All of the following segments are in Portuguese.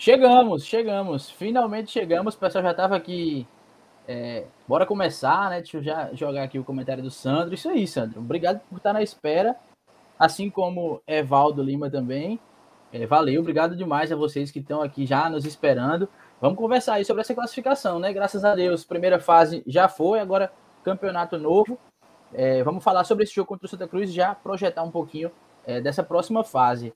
Chegamos, chegamos. Finalmente chegamos. O pessoal já estava aqui. É, bora começar, né? Deixa eu já jogar aqui o comentário do Sandro. Isso aí, Sandro. Obrigado por estar na espera. Assim como Evaldo Lima também. É, valeu, obrigado demais a vocês que estão aqui já nos esperando. Vamos conversar aí sobre essa classificação, né? Graças a Deus, primeira fase já foi, agora campeonato novo. É, vamos falar sobre esse jogo contra o Santa Cruz e já projetar um pouquinho é, dessa próxima fase.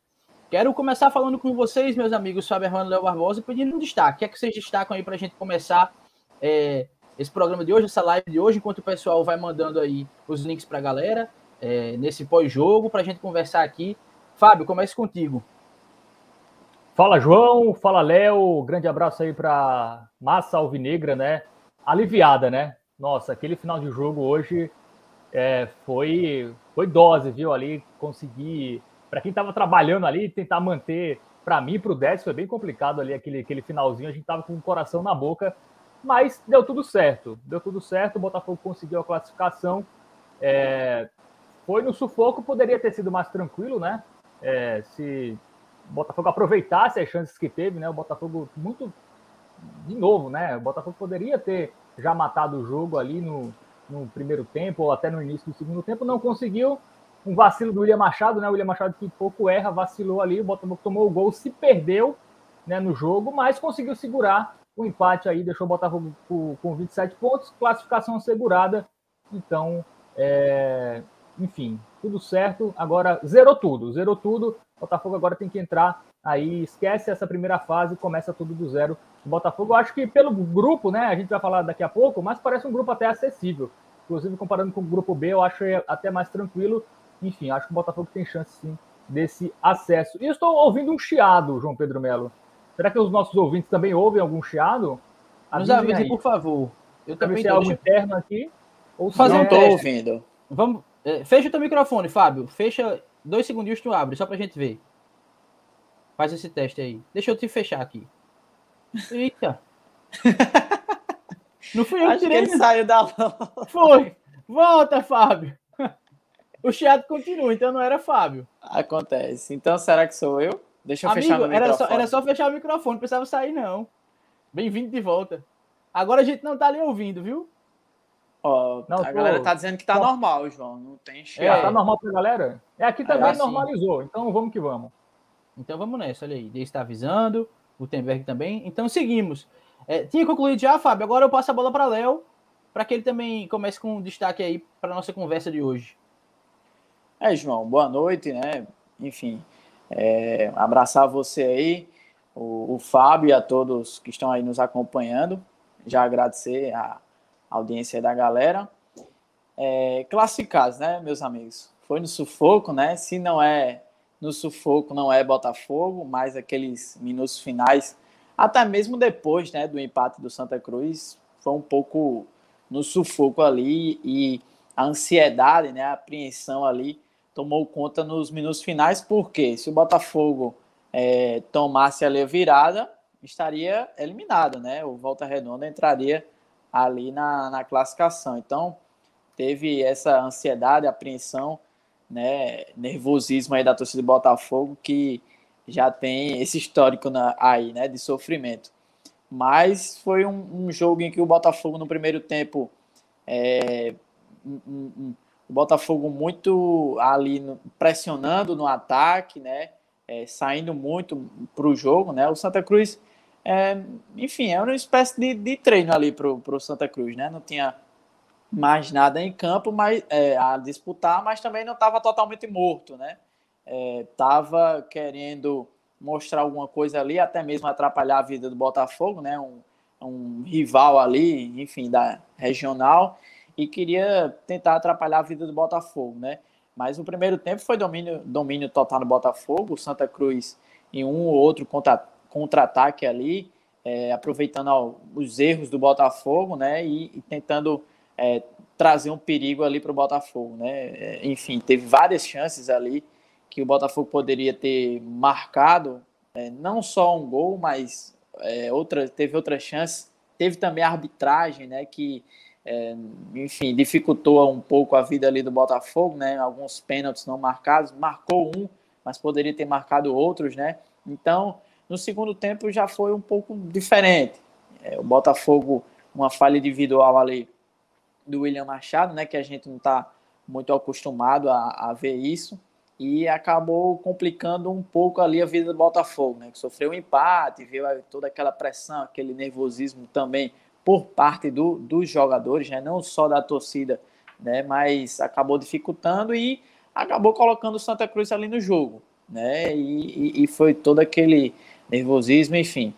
Quero começar falando com vocês, meus amigos Fábio Hermano Léo Barbosa, pedindo um destaque. O que é que vocês destacam aí para a gente começar é, esse programa de hoje, essa live de hoje, enquanto o pessoal vai mandando aí os links para a galera, é, nesse pós-jogo, para a gente conversar aqui. Fábio, comece contigo. Fala, João. Fala, Léo. Grande abraço aí para Massa Alvinegra, né? Aliviada, né? Nossa, aquele final de jogo hoje é, foi, foi dose, viu? Ali, conseguir para quem estava trabalhando ali, tentar manter, para mim, para o 10, foi bem complicado ali aquele, aquele finalzinho. A gente estava com o coração na boca, mas deu tudo certo. Deu tudo certo, o Botafogo conseguiu a classificação. É, foi no sufoco, poderia ter sido mais tranquilo, né? É, se o Botafogo aproveitasse as chances que teve, né? O Botafogo muito de novo, né? O Botafogo poderia ter já matado o jogo ali no, no primeiro tempo ou até no início do segundo tempo, não conseguiu um vacilo do William Machado, né? O William Machado que pouco erra, vacilou ali, o Botafogo tomou o gol, se perdeu né, no jogo, mas conseguiu segurar o empate aí, deixou o Botafogo com, com 27 pontos, classificação assegurada. Então, é, enfim, tudo certo. Agora zerou tudo, zerou tudo. O Botafogo agora tem que entrar aí, esquece essa primeira fase, começa tudo do zero. O Botafogo, eu acho que pelo grupo, né? A gente vai falar daqui a pouco, mas parece um grupo até acessível. Inclusive, comparando com o grupo B, eu acho até mais tranquilo. Enfim, acho que o Botafogo tem chance sim desse acesso. E estou ouvindo um chiado, João Pedro Melo. Será que os nossos ouvintes também ouvem algum chiado? Nos avise, por favor. Eu também tenho algo interno aqui. Ou Fazer não estou ouvindo. Vamos, é, fecha o teu microfone, Fábio. Fecha dois segundinhos, tu abre, só pra gente ver. Faz esse teste aí. Deixa eu te fechar aqui. Eita. Não fui eu Acho que ele saiu da Foi. Volta, Fábio. O chiado continua, então não era Fábio. Acontece. Então será que sou eu? Deixa eu Amigo, fechar o microfone. Era só, era só fechar o microfone, não precisava sair, não. Bem-vindo de volta. Agora a gente não tá ali ouvindo, viu? Ó, não, a tô... galera tá dizendo que tá normal, João. Não tem chiado. É, tá normal pra galera? É, aqui também é, normalizou. Então vamos que vamos. Então vamos nessa, olha aí. Deus está avisando, o Temberg também. Então seguimos. É, tinha concluído já, Fábio. Agora eu passo a bola para Léo, para que ele também comece com um destaque aí para nossa conversa de hoje. É, João, boa noite, né? Enfim, é, abraçar você aí, o, o, Fábio e a todos que estão aí nos acompanhando. Já agradecer a audiência da galera. É, classificados, né, meus amigos? Foi no sufoco, né? Se não é no sufoco, não é Botafogo, mas aqueles minutos finais, até mesmo depois, né, do empate do Santa Cruz, foi um pouco no sufoco ali e a ansiedade, né, a apreensão ali tomou conta nos minutos finais, porque se o Botafogo é, tomasse ali a virada, estaria eliminado, né? O Volta Redonda entraria ali na, na classificação. Então, teve essa ansiedade, apreensão, né? Nervosismo aí da torcida do Botafogo, que já tem esse histórico na, aí, né? De sofrimento. Mas foi um, um jogo em que o Botafogo, no primeiro tempo, é, um, um, o Botafogo muito ali no, pressionando no ataque, né? É, saindo muito para o jogo, né? O Santa Cruz, é, enfim, é uma espécie de, de treino ali para o Santa Cruz, né? Não tinha mais nada em campo mas, é, a disputar, mas também não estava totalmente morto, né? Estava é, querendo mostrar alguma coisa ali, até mesmo atrapalhar a vida do Botafogo, né? Um, um rival ali, enfim, da regional e queria tentar atrapalhar a vida do Botafogo, né? Mas o primeiro tempo foi domínio, domínio total no Botafogo, o Santa Cruz em um ou outro contra-ataque ali, é, aproveitando ó, os erros do Botafogo, né? E, e tentando é, trazer um perigo ali para o Botafogo, né? É, enfim, teve várias chances ali que o Botafogo poderia ter marcado, é, não só um gol, mas é, outra, teve outras chances. Teve também a arbitragem, né? Que é, enfim, dificultou um pouco a vida ali do Botafogo, né? Alguns pênaltis não marcados, marcou um, mas poderia ter marcado outros, né? Então, No segundo tempo já foi um pouco diferente. É, o Botafogo, uma falha individual ali do William Machado, né, que a gente não está muito acostumado a, a, ver isso, e acabou complicando um pouco ali a vida do Botafogo, né, que sofreu um empate, viu toda aquela pressão, aquele nervosismo também por parte do, dos jogadores, né, não só da torcida, né, mas acabou dificultando e acabou colocando o Santa Cruz ali no jogo, né, e, e, e foi todo aquele nervosismo, enfim,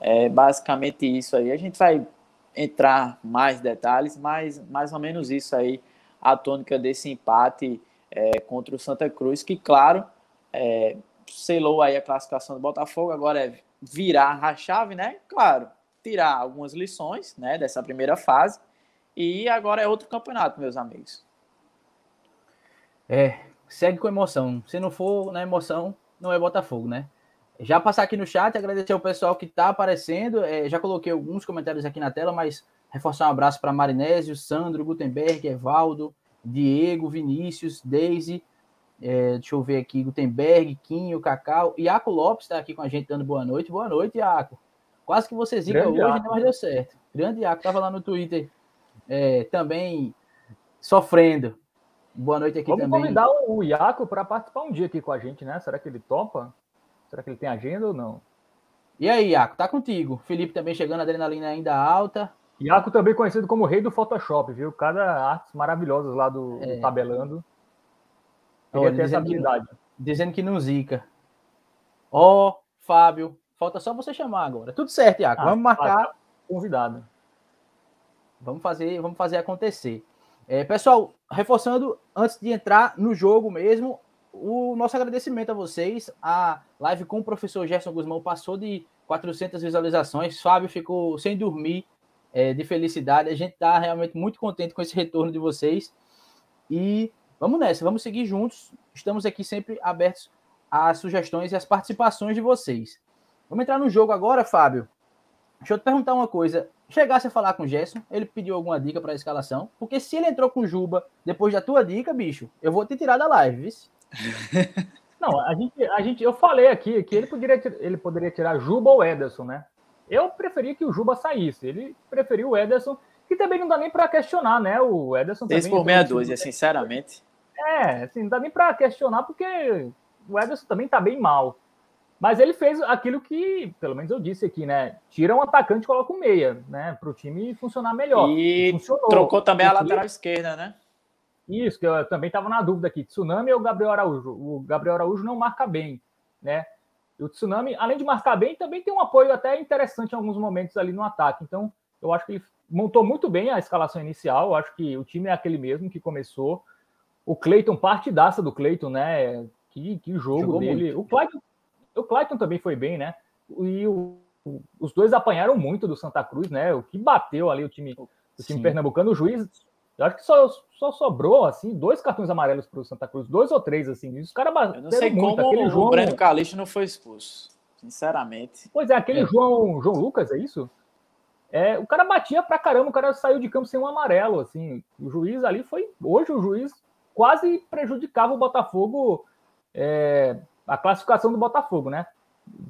é basicamente isso aí. A gente vai entrar mais detalhes, mas mais ou menos isso aí, a tônica desse empate é, contra o Santa Cruz, que, claro, é, selou aí a classificação do Botafogo, agora é virar a chave, né? Claro, tirar algumas lições, né, dessa primeira fase, e agora é outro campeonato, meus amigos. É, segue com emoção. Se não for na emoção, não é Botafogo, né? Já passar aqui no chat, agradecer ao pessoal que está aparecendo. É, já coloquei alguns comentários aqui na tela, mas reforçar um abraço para Marinésio, Sandro, Gutenberg, Evaldo, Diego, Vinícius, Daisy. É, deixa eu ver aqui, Gutenberg, Quinho, Cacau. Iaco Lopes está aqui com a gente dando boa noite. Boa noite, Iaco. Quase que você zica hoje, Iaco. mas deu certo. Grande Iaco, estava lá no Twitter é, também sofrendo. Boa noite aqui Vamos também. Vamos convidar o Iaco para participar um dia aqui com a gente, né? Será que ele topa? Será que ele tem agenda ou não? E aí, Iaco, tá contigo. Felipe também chegando, adrenalina ainda alta. Iaco também conhecido como rei do Photoshop, viu? Cada artes maravilhosas lá do, é. do tabelando. Ele tem essa habilidade. Que, dizendo que não zica. Ó, oh, Fábio, falta só você chamar agora. Tudo certo, Iaco. Ah, vamos marcar. Tá convidado. Vamos fazer, vamos fazer acontecer. É, pessoal, reforçando, antes de entrar no jogo mesmo, o nosso agradecimento a vocês. A live com o professor Gerson Guzmão passou de 400 visualizações. Fábio ficou sem dormir é, de felicidade. A gente está realmente muito contente com esse retorno de vocês. E vamos nessa, vamos seguir juntos. Estamos aqui sempre abertos às sugestões e às participações de vocês. Vamos entrar no jogo agora, Fábio. Deixa eu te perguntar uma coisa. Chegasse a falar com o Gerson, ele pediu alguma dica para a escalação? Porque se ele entrou com Juba depois da tua dica, bicho, eu vou te tirar da live, viu? Não, a gente, a gente, eu falei aqui que ele poderia, ele poderia tirar Juba ou Ederson, né? Eu preferia que o Juba saísse. Ele preferiu o Ederson, que também não dá nem para questionar, né? O Ederson Esse por 62, é sinceramente. É, assim, não dá nem para questionar, porque o Ederson também tá bem mal. Mas ele fez aquilo que, pelo menos eu disse aqui, né? Tira um atacante e coloca um meia, né? Para o time funcionar melhor. E Funcionou. trocou também a lateral esquerda, né? Isso, que eu também estava na dúvida aqui. Tsunami ou Gabriel Araújo? O Gabriel Araújo não marca bem, né? E o Tsunami, além de marcar bem, também tem um apoio até interessante em alguns momentos ali no ataque. Então, eu acho que ele montou muito bem a escalação inicial. Eu acho que o time é aquele mesmo que começou. O Cleiton, partidaça do Cleiton, né? Que, que jogo Jogou dele. Muito. O Clayton, o Clayton também foi bem, né? E o, os dois apanharam muito do Santa Cruz, né? O que bateu ali o time, o time pernambucano. O juiz eu acho que só, só sobrou, assim, dois cartões amarelos para o Santa Cruz, dois ou três, assim. Os caras Eu não sei muito. como aquele o João... Breno Calixto não foi expulso, sinceramente. Pois é, aquele é. João, João Lucas, é isso? É, o cara batia pra caramba, o cara saiu de campo sem um amarelo, assim. O juiz ali foi... Hoje o juiz quase prejudicava o Botafogo, é, a classificação do Botafogo, né?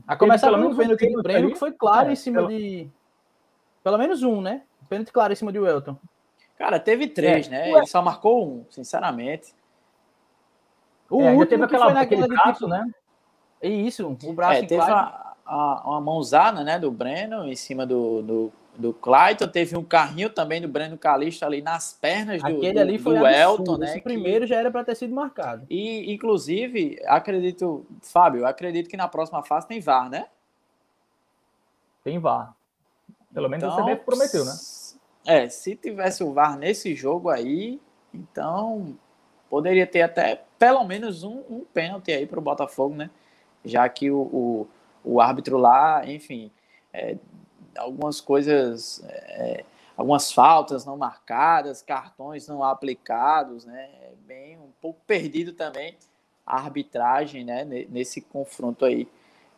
A começar pelo menos pênalti do Breno, que foi claro é, em cima pelo... de... Pelo menos um, né? Pênalti claro em cima de Welton. Cara, teve três, é. né? Ele só marcou um, sinceramente. O é, último teve aquela, aquele braço, tipo... né? É isso, o braço é, teve a, a, uma mãozada, né, do Breno em cima do, do, do Clayton. Teve um carrinho também do Breno Calixto ali nas pernas do, Aquele ali foi do Elton, né? Esse primeiro que... já era para ter sido marcado. E, inclusive, acredito, Fábio, acredito que na próxima fase tem VAR, né? Tem VAR. Pelo menos então, você prometeu, né? É, se tivesse o VAR nesse jogo aí, então poderia ter até pelo menos um, um pênalti aí para o Botafogo, né? Já que o, o, o árbitro lá, enfim, é, algumas coisas, é, algumas faltas não marcadas, cartões não aplicados, né? É bem um pouco perdido também a arbitragem, né? Nesse confronto aí.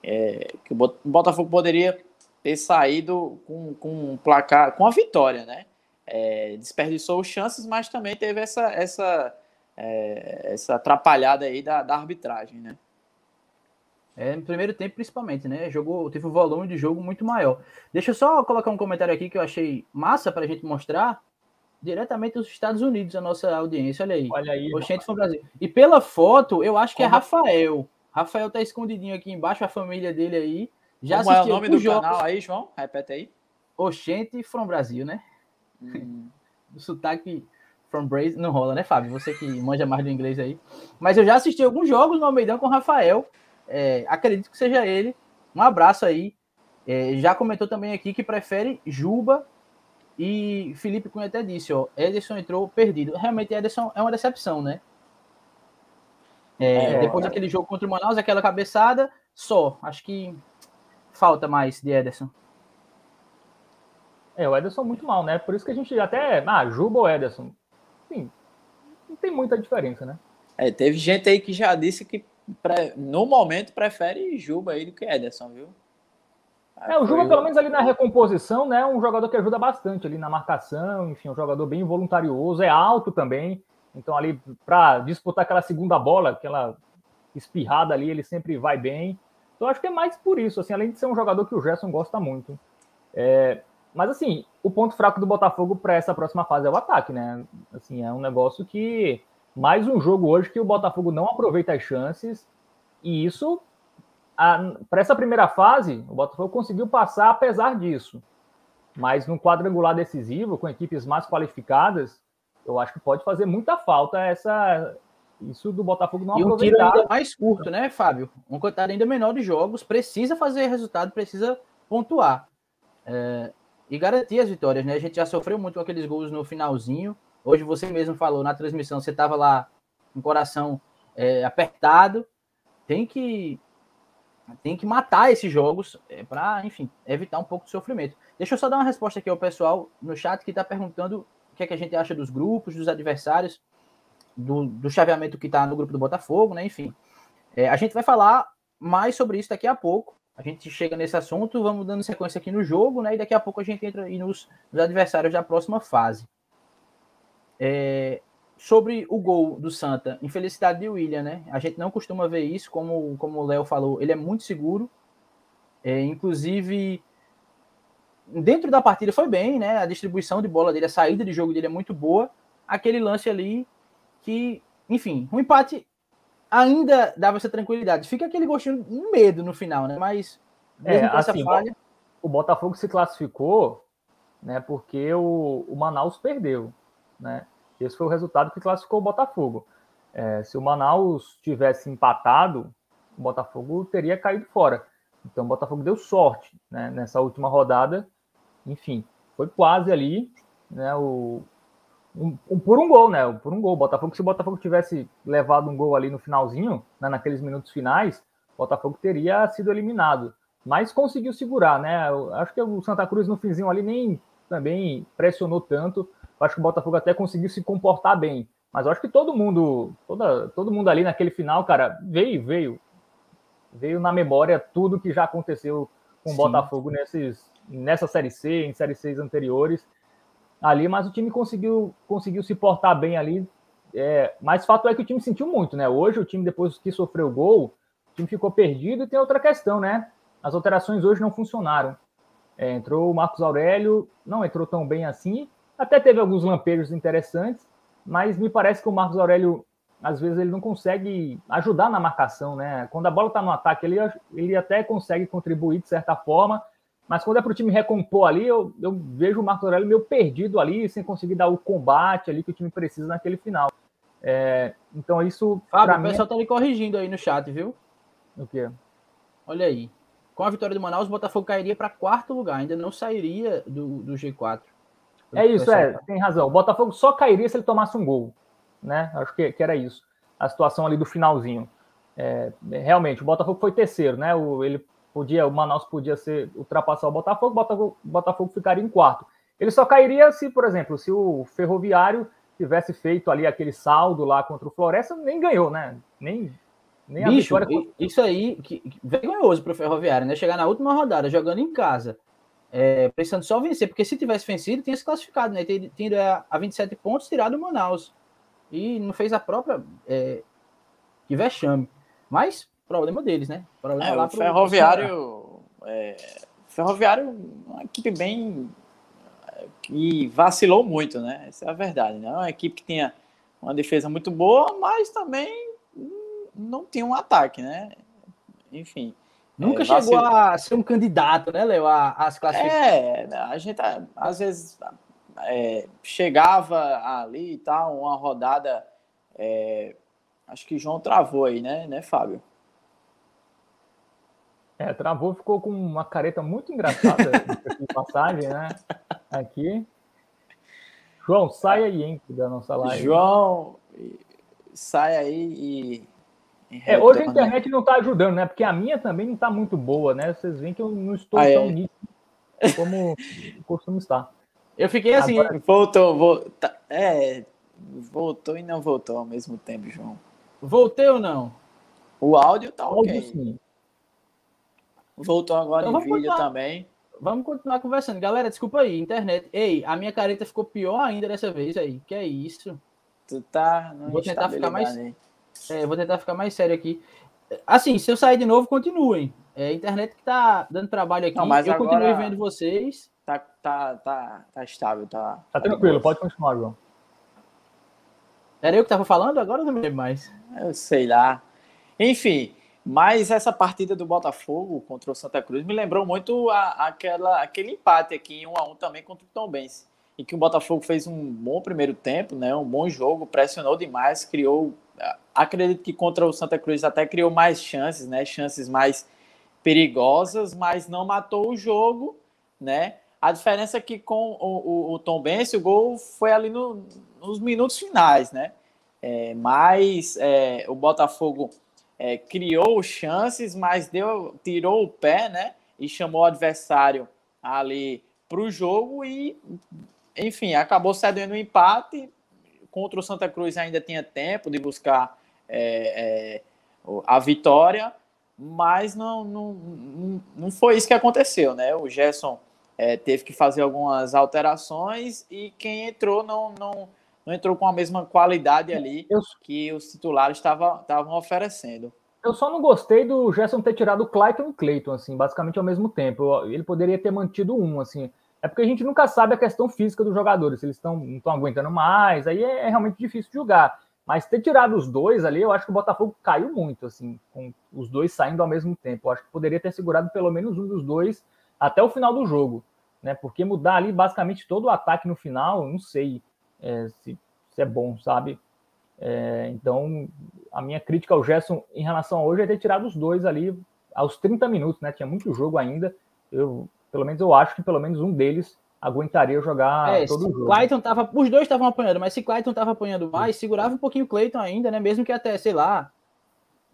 É, que o Botafogo poderia ter saído com, com um placar, com a vitória, né? É, desperdiçou chances, mas também teve essa, essa, é, essa atrapalhada aí da, da arbitragem, né? É, no primeiro tempo, principalmente, né? Jogou, teve um volume de jogo muito maior. Deixa eu só colocar um comentário aqui que eu achei massa para a gente mostrar diretamente dos Estados Unidos, a nossa audiência. Olha aí. Olha aí. Oxente foi Brasil. E pela foto, eu acho que é Como... é Rafael. Rafael tá escondidinho aqui embaixo, a família dele aí. Já Como é o nome do jogos... canal aí, João? Repete aí. Oxente from Brasil, né? Hum. o sotaque from Brasil não rola, né, Fábio? Você que manja mais do inglês aí. Mas eu já assisti alguns jogos no Almeidão com o Rafael. É, acredito que seja ele. Um abraço aí. É, já comentou também aqui que prefere Juba e Felipe Cunha até disse, ó, Ederson entrou perdido. Realmente Ederson é uma decepção, né? É, é, depois é. daquele jogo contra o Manaus, aquela cabeçada, só. Acho que falta mais de Ederson. É, o Ederson muito mal, né? Por isso que a gente até. Ah, Juba ou Ederson? Sim, não tem muita diferença, né? É, teve gente aí que já disse que no momento prefere Juba aí do que Ederson, viu? É, o Juba, pelo menos ali na recomposição, né? Um jogador que ajuda bastante ali na marcação, enfim, um jogador bem voluntarioso, é alto também. Então, ali, para disputar aquela segunda bola, aquela espirrada ali, ele sempre vai bem. Então, acho que é mais por isso, assim, além de ser um jogador que o Gerson gosta muito. É, mas, assim, o ponto fraco do Botafogo para essa próxima fase é o ataque, né? Assim, é um negócio que. Mais um jogo hoje que o Botafogo não aproveita as chances, e isso para essa primeira fase, o Botafogo conseguiu passar apesar disso. Mas no quadrangular decisivo, com equipes mais qualificadas, eu acho que pode fazer muita falta essa isso do Botafogo não e um aproveitar. tiro ainda mais curto, né, Fábio? Um quantidade ainda menor de jogos, precisa fazer resultado, precisa pontuar. É, e garantir as vitórias, né? A gente já sofreu muito com aqueles gols no finalzinho. Hoje você mesmo falou na transmissão, você estava lá com o coração é, apertado. Tem que tem que matar esses jogos é, para, enfim, evitar um pouco de sofrimento. Deixa eu só dar uma resposta aqui ao pessoal no chat que está perguntando o que, é que a gente acha dos grupos, dos adversários, do, do chaveamento que está no grupo do Botafogo, né? Enfim, é, a gente vai falar mais sobre isso daqui a pouco. A gente chega nesse assunto, vamos dando sequência aqui no jogo, né? E daqui a pouco a gente entra nos, nos adversários da próxima fase. É, sobre o gol do Santa, infelicidade de William, né? A gente não costuma ver isso, como, como o Léo falou, ele é muito seguro. É, inclusive, dentro da partida foi bem, né? A distribuição de bola dele, a saída de jogo dele é muito boa. Aquele lance ali que, enfim, um empate ainda dava essa tranquilidade. Fica aquele gostinho de medo no final, né? Mas é, assim, falha... o Botafogo se classificou, né? Porque o, o Manaus perdeu, né? Esse foi o resultado que classificou o Botafogo. É, se o Manaus tivesse empatado, o Botafogo teria caído fora. Então o Botafogo deu sorte né, nessa última rodada. Enfim, foi quase ali, né? O, um, um, por um gol, né? Por um gol. Botafogo, se o Botafogo tivesse levado um gol ali no finalzinho, né, naqueles minutos finais, o Botafogo teria sido eliminado. Mas conseguiu segurar, né? Eu acho que o Santa Cruz no finzinho ali nem também pressionou tanto. Eu acho que o Botafogo até conseguiu se comportar bem. Mas eu acho que todo mundo, toda, todo mundo ali naquele final, cara, veio, veio, veio na memória tudo que já aconteceu com o. Botafogo nesses, nessa série C, em série C anteriores ali, mas o time conseguiu, conseguiu se portar bem ali. É, mas fato é que o time sentiu muito, né? Hoje o time, depois que sofreu o gol, o time ficou perdido e tem outra questão, né? As alterações hoje não funcionaram. É, entrou o Marcos Aurélio, não entrou tão bem assim, até teve alguns lampejos interessantes, mas me parece que o Marcos Aurélio, às vezes, ele não consegue ajudar na marcação, né? Quando a bola está no ataque, ele, ele até consegue contribuir de certa forma, mas quando é para o time recompor ali, eu, eu, vejo o Marcos Aurélio meio perdido ali, sem conseguir dar o combate ali que o time precisa naquele final. É, então isso. Fábio, o pessoal está lhe corrigindo aí no chat, viu? O quê? Olha aí. Com a vitória do Manaus, o Botafogo cairia para quarto lugar, ainda não sairia do, do G4. É isso, é, tem razão. O Botafogo só cairia se ele tomasse um gol, né? Acho que, que era isso. A situação ali do finalzinho. É, realmente, o Botafogo foi terceiro, né? O, ele podia, o Manaus podia ser ultrapassar o Botafogo, o Botafogo, o Botafogo ficaria em quarto. Ele só cairia se, por exemplo, se o Ferroviário tivesse feito ali aquele saldo lá contra o Floresta, nem ganhou, né? Nem, nem Bicho, a vitória. Isso aí, que, que vergonhoso para o Ferroviário, né? Chegar na última rodada jogando em casa é, precisando só vencer, porque se tivesse vencido, tinha se classificado, né? Tendo a 27 pontos, tirado o Manaus. E não fez a própria. É, que vexame. Mas problema deles, né? Problema é, lá o pro, Ferroviário. É, Ferroviário, uma equipe bem. que vacilou muito, né? Essa é a verdade, né? Uma equipe que tinha uma defesa muito boa, mas também não tinha um ataque, né? Enfim. Nunca é, chegou a ser um candidato, né, Léo, às classificações. É, a gente às vezes é, chegava ali e tal, uma rodada. É, acho que João travou aí, né, né, Fábio? É, travou, ficou com uma careta muito engraçada de passagem, né? Aqui. João, sai aí, hein, da nossa live. João, sai aí e é, hoje a internet não está ajudando, né? Porque a minha também não está muito boa, né? Vocês veem que eu não estou ah, tão é. nítido como costumo estar. Eu fiquei assim. Agora... Voltou, voltou. Tá, é, voltou e não voltou ao mesmo tempo, João. Voltei ou não? O áudio tá o ok. Sim. Voltou agora então, em vídeo continuar. também. Vamos continuar conversando. Galera, desculpa aí, internet. Ei, a minha careta ficou pior ainda dessa vez aí. Que é isso? Tu tá. Vou tentar ficar mais. Aí. É, vou tentar ficar mais sério aqui. Assim, se eu sair de novo, continuem. É a internet que tá dando trabalho aqui. Não, mas eu continuo vendo vocês. Tá, tá, tá, tá estável, tá. Tá tranquilo, pode continuar, João. Era eu que tava falando? Agora eu não me lembro mais. Eu sei lá. Enfim, mas essa partida do Botafogo contra o Santa Cruz me lembrou muito a, aquela, aquele empate aqui em 1 a 1 também contra o Tom Benz. Em que o Botafogo fez um bom primeiro tempo, né? Um bom jogo, pressionou demais, criou acredito que contra o Santa Cruz até criou mais chances, né? Chances mais perigosas, mas não matou o jogo, né? A diferença é que com o, o, o Tom Benz, o gol foi ali no, nos minutos finais, né? É, mas é, o Botafogo é, criou chances, mas deu, tirou o pé, né? E chamou o adversário ali para o jogo e, enfim, acabou cedendo o um empate. Contra o Santa Cruz ainda tinha tempo de buscar é, é, a vitória, mas não, não, não foi isso que aconteceu, né? O Gerson é, teve que fazer algumas alterações e quem entrou não, não, não entrou com a mesma qualidade ali eu, que os titulares estavam oferecendo. Eu só não gostei do Gerson ter tirado o Clayton e o Clayton, assim, basicamente ao mesmo tempo. Ele poderia ter mantido um, assim. É porque a gente nunca sabe a questão física dos jogadores, se eles estão não estão aguentando mais, aí é, é realmente difícil julgar. Mas ter tirado os dois ali, eu acho que o Botafogo caiu muito, assim, com os dois saindo ao mesmo tempo. Eu acho que poderia ter segurado pelo menos um dos dois até o final do jogo, né? Porque mudar ali basicamente todo o ataque no final, não sei é, se, se, é bom, sabe? É, então, a minha crítica ao Gerson em relação a hoje é ter tirado os dois ali aos 30 minutos, né? Tinha muito jogo ainda. Eu, pelo menos eu acho que pelo menos um deles aguentaria jogar é, todo o jogo. Clayton tava, os dois estavam apanhando, mas se Clayton tava apanhando mais, segurava um pouquinho o Clayton ainda, né? Mesmo que até, sei lá,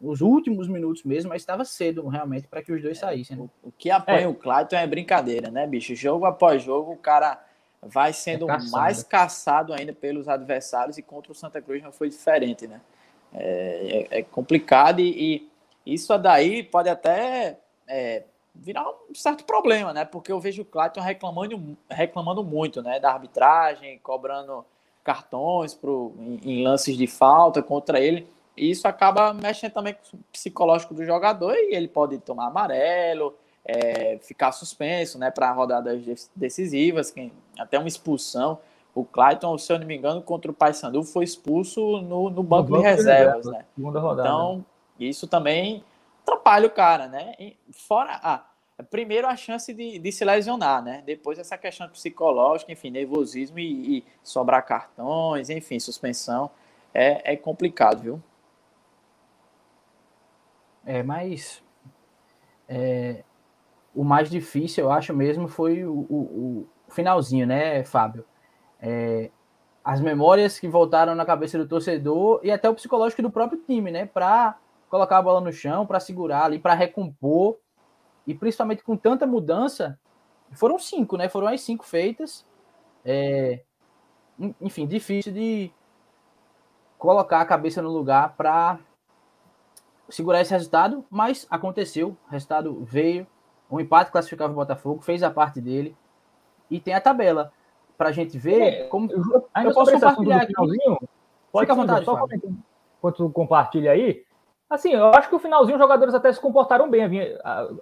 os últimos minutos mesmo, mas estava cedo realmente para que os dois saíssem. Né? O, o, que apanha é. o Clayton é brincadeira, né, bicho? Jogo após jogo, o cara vai sendo é mais caçado ainda pelos adversários e contra o Santa Cruz não foi diferente, né? É, é, é complicado e, e, isso daí pode até é, virar um certo problema, né? Porque eu vejo o Clayton reclamando, reclamando muito, né? Da arbitragem, cobrando cartões pro, em, em lances de falta contra ele. E isso acaba mexendo também com o psicológico do jogador e ele pode tomar amarelo, é, ficar suspenso, né? Para rodadas decisivas, quem, até uma expulsão. O Clayton, se eu não me engano, contra o Paysandu foi expulso no, no banco, no banco de reservas, de reserva, né? Então, isso também atrapalha o cara, né? Fora, ah, primeiro a chance de, de, se lesionar, né? Depois essa questão psicológica, enfim, nervosismo e, e sobrar cartões, enfim, suspensão. É, é complicado, viu? É, mas é, o mais difícil, eu acho mesmo, foi o, o, o finalzinho, né, Fábio? É, as memórias que voltaram na cabeça do torcedor e até o psicológico do próprio time, né? Para colocar a bola no chão, para segurar ali, para recompor. E principalmente com tanta mudança, foram cinco, né? Foram as cinco feitas. É, enfim, difícil de colocar a cabeça no lugar para segurar esse resultado, mas aconteceu. O resultado veio. O empate classificava o Botafogo, fez a parte dele. E tem a tabela para a gente ver é, como. Eu, eu posso compartilhar aqui. Pode Fica à vontade, só Enquanto compartilha aí, Assim, eu acho que o finalzinho os jogadores até se comportaram bem,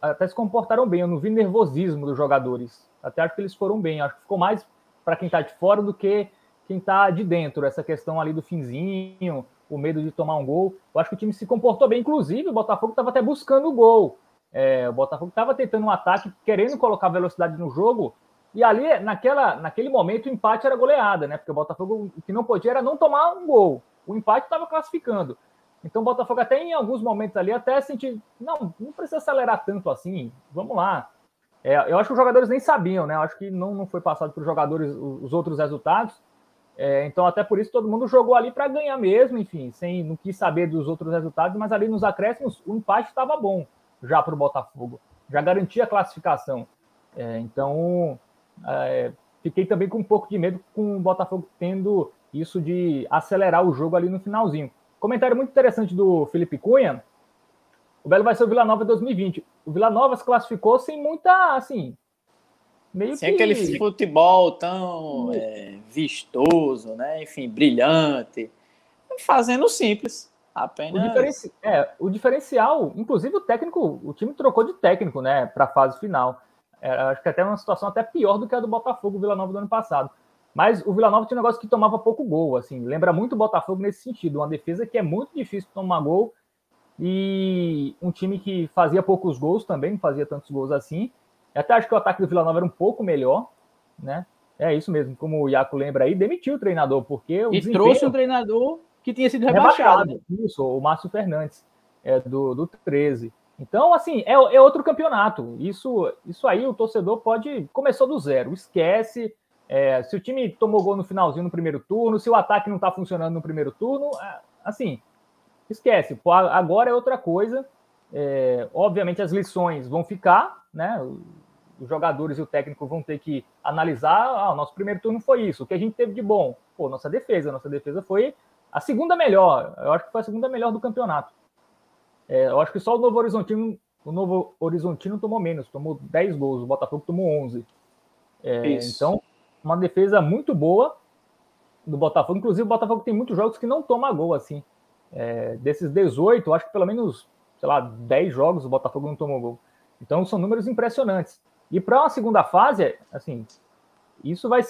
até se comportaram bem. Eu não vi nervosismo dos jogadores. Até acho que eles foram bem. Acho que ficou mais para quem está de fora do que quem está de dentro. Essa questão ali do finzinho, o medo de tomar um gol. Eu acho que o time se comportou bem. Inclusive, o Botafogo estava até buscando o gol. É, o Botafogo estava tentando um ataque, querendo colocar velocidade no jogo. E ali, naquela, naquele momento, o empate era goleada, né? Porque o Botafogo o que não podia era não tomar um gol. O empate estava classificando. Então o Botafogo até em alguns momentos ali até sentir, não, não precisa acelerar tanto assim, vamos lá. É, eu acho que os jogadores nem sabiam, né? Eu acho que não, não foi passado para os jogadores os outros resultados. É, então até por isso todo mundo jogou ali para ganhar mesmo, enfim, sem não quis saber dos outros resultados, mas ali nos acréscimos o empate estava bom já para o Botafogo, já garantia a classificação. É, então é, fiquei também com um pouco de medo com o Botafogo tendo isso de acelerar o jogo ali no finalzinho. Comentário muito interessante do Felipe Cunha. O Belo vai ser o Vila Nova 2020. O Vila Nova se classificou sem muita, assim, meio sem que... aquele futebol tão é, vistoso, né? Enfim, brilhante. Fazendo simples. Apenas. O, diferenci... é, o diferencial, inclusive o técnico, o time trocou de técnico, né, para a fase final. É, acho que até uma situação até pior do que a do Botafogo Vila Nova do ano passado. Mas o Vila Nova tinha um negócio que tomava pouco gol, assim, lembra muito o Botafogo nesse sentido, uma defesa que é muito difícil tomar gol e um time que fazia poucos gols também, não fazia tantos gols assim. Até acho que o ataque do Vila Nova era um pouco melhor, né? É isso mesmo, como o Iaco lembra aí, demitiu o treinador, porque o E trouxe um treinador que tinha sido rebaixado. rebaixado. Isso, o Márcio Fernandes, é, do, do 13. Então, assim, é, é outro campeonato. Isso, isso aí o torcedor pode. Começou do zero, esquece é, se o time tomou gol no finalzinho no primeiro turno, se o ataque não está funcionando no primeiro turno, é, assim, esquece. Agora é outra coisa. É, obviamente as lições vão ficar, né? Os jogadores e o técnico vão ter que analisar. Ah, o nosso primeiro turno foi isso. O que a gente teve de bom? Pô, nossa defesa. Nossa defesa foi a segunda melhor. Eu acho que foi a segunda melhor do campeonato. É, eu acho que só o Novo Horizontino, o Novo Horizontino tomou menos, tomou 10 gols, o Botafogo tomou 11. É, então, uma defesa muito boa do Botafogo. Inclusive, o Botafogo tem muitos jogos que não toma gol, assim. É, desses 18, acho que pelo menos, sei lá, 10 jogos o Botafogo não tomou gol. Então, são números impressionantes. E para uma segunda fase, assim, isso vai.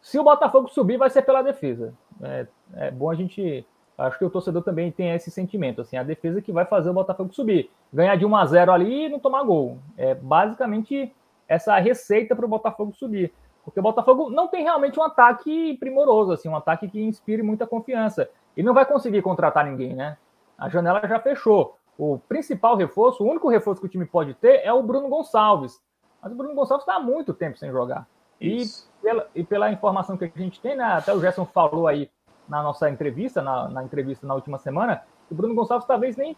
Se o Botafogo subir, vai ser pela defesa. É, é bom a gente. Acho que o torcedor também tem esse sentimento. Assim, a defesa que vai fazer o Botafogo subir. Ganhar de 1 a 0 ali e não tomar gol. É basicamente essa receita para o Botafogo subir. Porque o Botafogo não tem realmente um ataque primoroso, assim, um ataque que inspire muita confiança. E não vai conseguir contratar ninguém, né? A janela já fechou. O principal reforço, o único reforço que o time pode ter é o Bruno Gonçalves. Mas o Bruno Gonçalves está há muito tempo sem jogar. E pela, e pela, informação que a gente tem, né, até o Gerson falou aí na nossa entrevista, na, na entrevista na última semana, que o Bruno Gonçalves talvez nem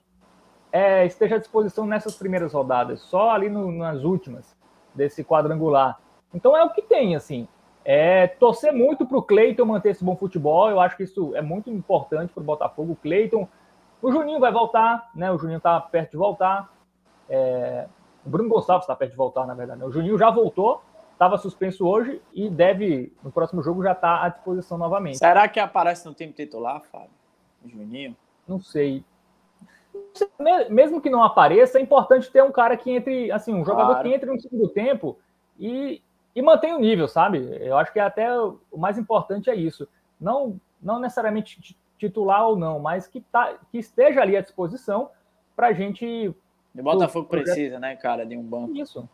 é, esteja à disposição nessas primeiras rodadas, só ali no, nas últimas desse quadrangular. Então é o que tem, assim. É torcer muito para o Cleiton manter esse bom futebol. Eu acho que isso é muito importante para o Botafogo. O Cleiton. O Juninho vai voltar, né? O Juninho está perto de voltar. É... O Bruno Gonçalves está perto de voltar, na verdade. Né? O Juninho já voltou, estava suspenso hoje e deve, no próximo jogo, já estar tá à disposição novamente. Será que aparece no time titular, Fábio? O Juninho? Não sei. Mesmo que não apareça, é importante ter um cara que entre, assim, um jogador claro. que entre no segundo tempo e, e mantém o nível, sabe? Eu acho que até o mais importante é isso. Não, não necessariamente titular ou não, mas que, tá, que esteja ali à disposição para a gente. O Botafogo pro, precisa, né, cara, de um banco. Isso.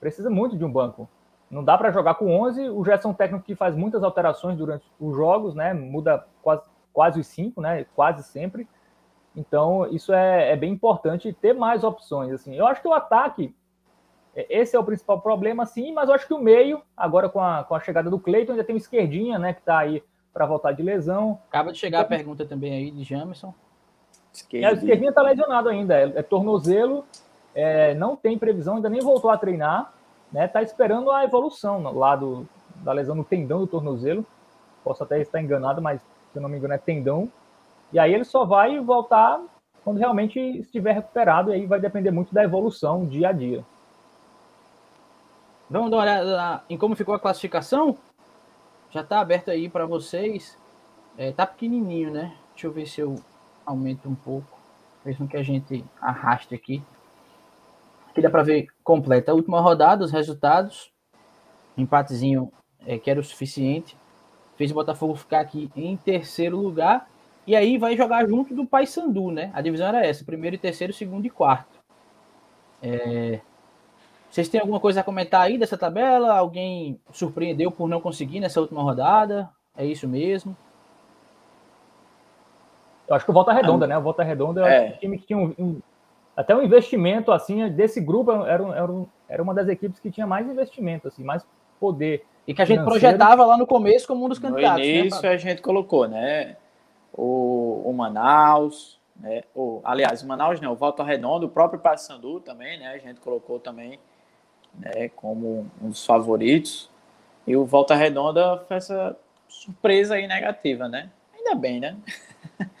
Precisa muito de um banco. Não dá para jogar com 11. O Gerson técnico que faz muitas alterações durante os jogos, né? Muda quase, quase os cinco, né? Quase sempre. Então, isso é, é bem importante ter mais opções. Assim. Eu acho que o ataque esse é o principal problema, sim, mas eu acho que o meio, agora com a, com a chegada do Cleiton, ainda tem o esquerdinha, né, que está aí para voltar de lesão. Acaba de chegar a pergunta também aí de Jamerson. É, o esquerdinha está lesionado ainda, é, é tornozelo, é, não tem previsão, ainda nem voltou a treinar, né, tá esperando a evolução lá do, da lesão no tendão do tornozelo. Posso até estar enganado, mas se eu não me engano é tendão. E aí ele só vai voltar quando realmente estiver recuperado, e aí vai depender muito da evolução dia a dia. Vamos dar uma olhada em como ficou a classificação? Já está aberto aí para vocês. É, tá pequenininho, né? Deixa eu ver se eu aumento um pouco. mesmo que a gente arraste aqui. Aqui dá para ver completa a última rodada, os resultados. Empatezinho é, que era o suficiente. Fez o Botafogo ficar aqui em terceiro lugar. E aí vai jogar junto do Paysandu, né? A divisão era essa: primeiro e terceiro, segundo e quarto. É... Vocês têm alguma coisa a comentar aí dessa tabela? Alguém surpreendeu por não conseguir nessa última rodada? É isso mesmo? Eu acho que o Volta Redonda, ah, né? O Volta Redonda é um time que tinha um, um, até um investimento assim desse grupo era, era, era uma das equipes que tinha mais investimento, assim, mais poder. E que a gente projetava lá no começo como um dos candidatos. No né, início né, a gente colocou, né? O, o Manaus, né? O, aliás, o Manaus não, o Volta Redonda, o próprio Paysandu também, né? A gente colocou também né, como um dos favoritos. E o Volta Redonda foi essa surpresa aí negativa, né? Ainda bem, né?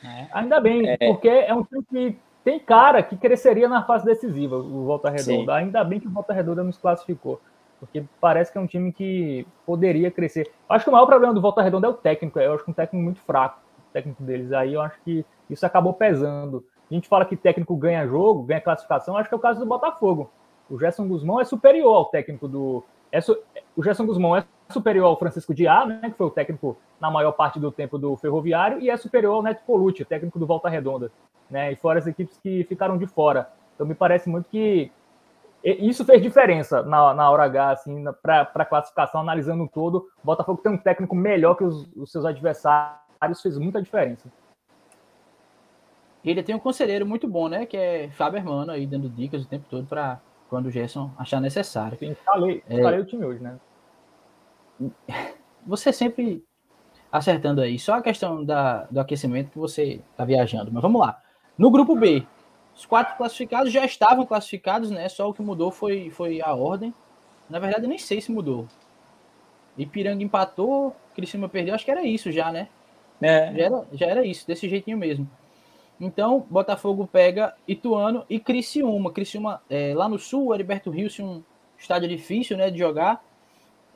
É, ainda bem, é. porque é um time que tem cara que cresceria na fase decisiva, o Volta Redonda. Sim. Ainda bem que o Volta Redonda nos classificou, porque parece que é um time que poderia crescer. Acho que o maior problema do Volta Redonda é o técnico, eu acho que um técnico muito fraco, o técnico deles. Aí eu acho que isso acabou pesando. A gente fala que técnico ganha jogo, ganha classificação, acho que é o caso do Botafogo. O Gerson Guzmão é superior ao técnico do. É su... O Gerson Guzmão é superior ao Francisco Diá, né, que foi o técnico na maior parte do tempo do Ferroviário, e é superior ao Neto Colucci, técnico do Volta Redonda. Né, e fora as equipes que ficaram de fora. Então me parece muito que isso fez diferença na, na hora H, assim, para a classificação, analisando todo. O Botafogo tem um técnico melhor que os, os seus adversários, fez muita diferença. Ele tem um conselheiro muito bom, né? Que é Fábio Hermano aí, dando dicas o tempo todo para quando o Gerson achar necessário. Sim, falei, é... falei o time hoje, né? Você sempre acertando aí. Só a questão da, do aquecimento que você está viajando. Mas vamos lá. No grupo B, os quatro classificados já estavam classificados, né? Só o que mudou foi, foi a ordem. Na verdade, eu nem sei se mudou. Ipiranga empatou, Criciúma perdeu, acho que era isso já, né? É. Já, era, já era isso, desse jeitinho mesmo. Então, Botafogo pega Ituano e Criciúma. Criciúma, é, lá no sul, Heriberto Rios, um estádio difícil né, de jogar.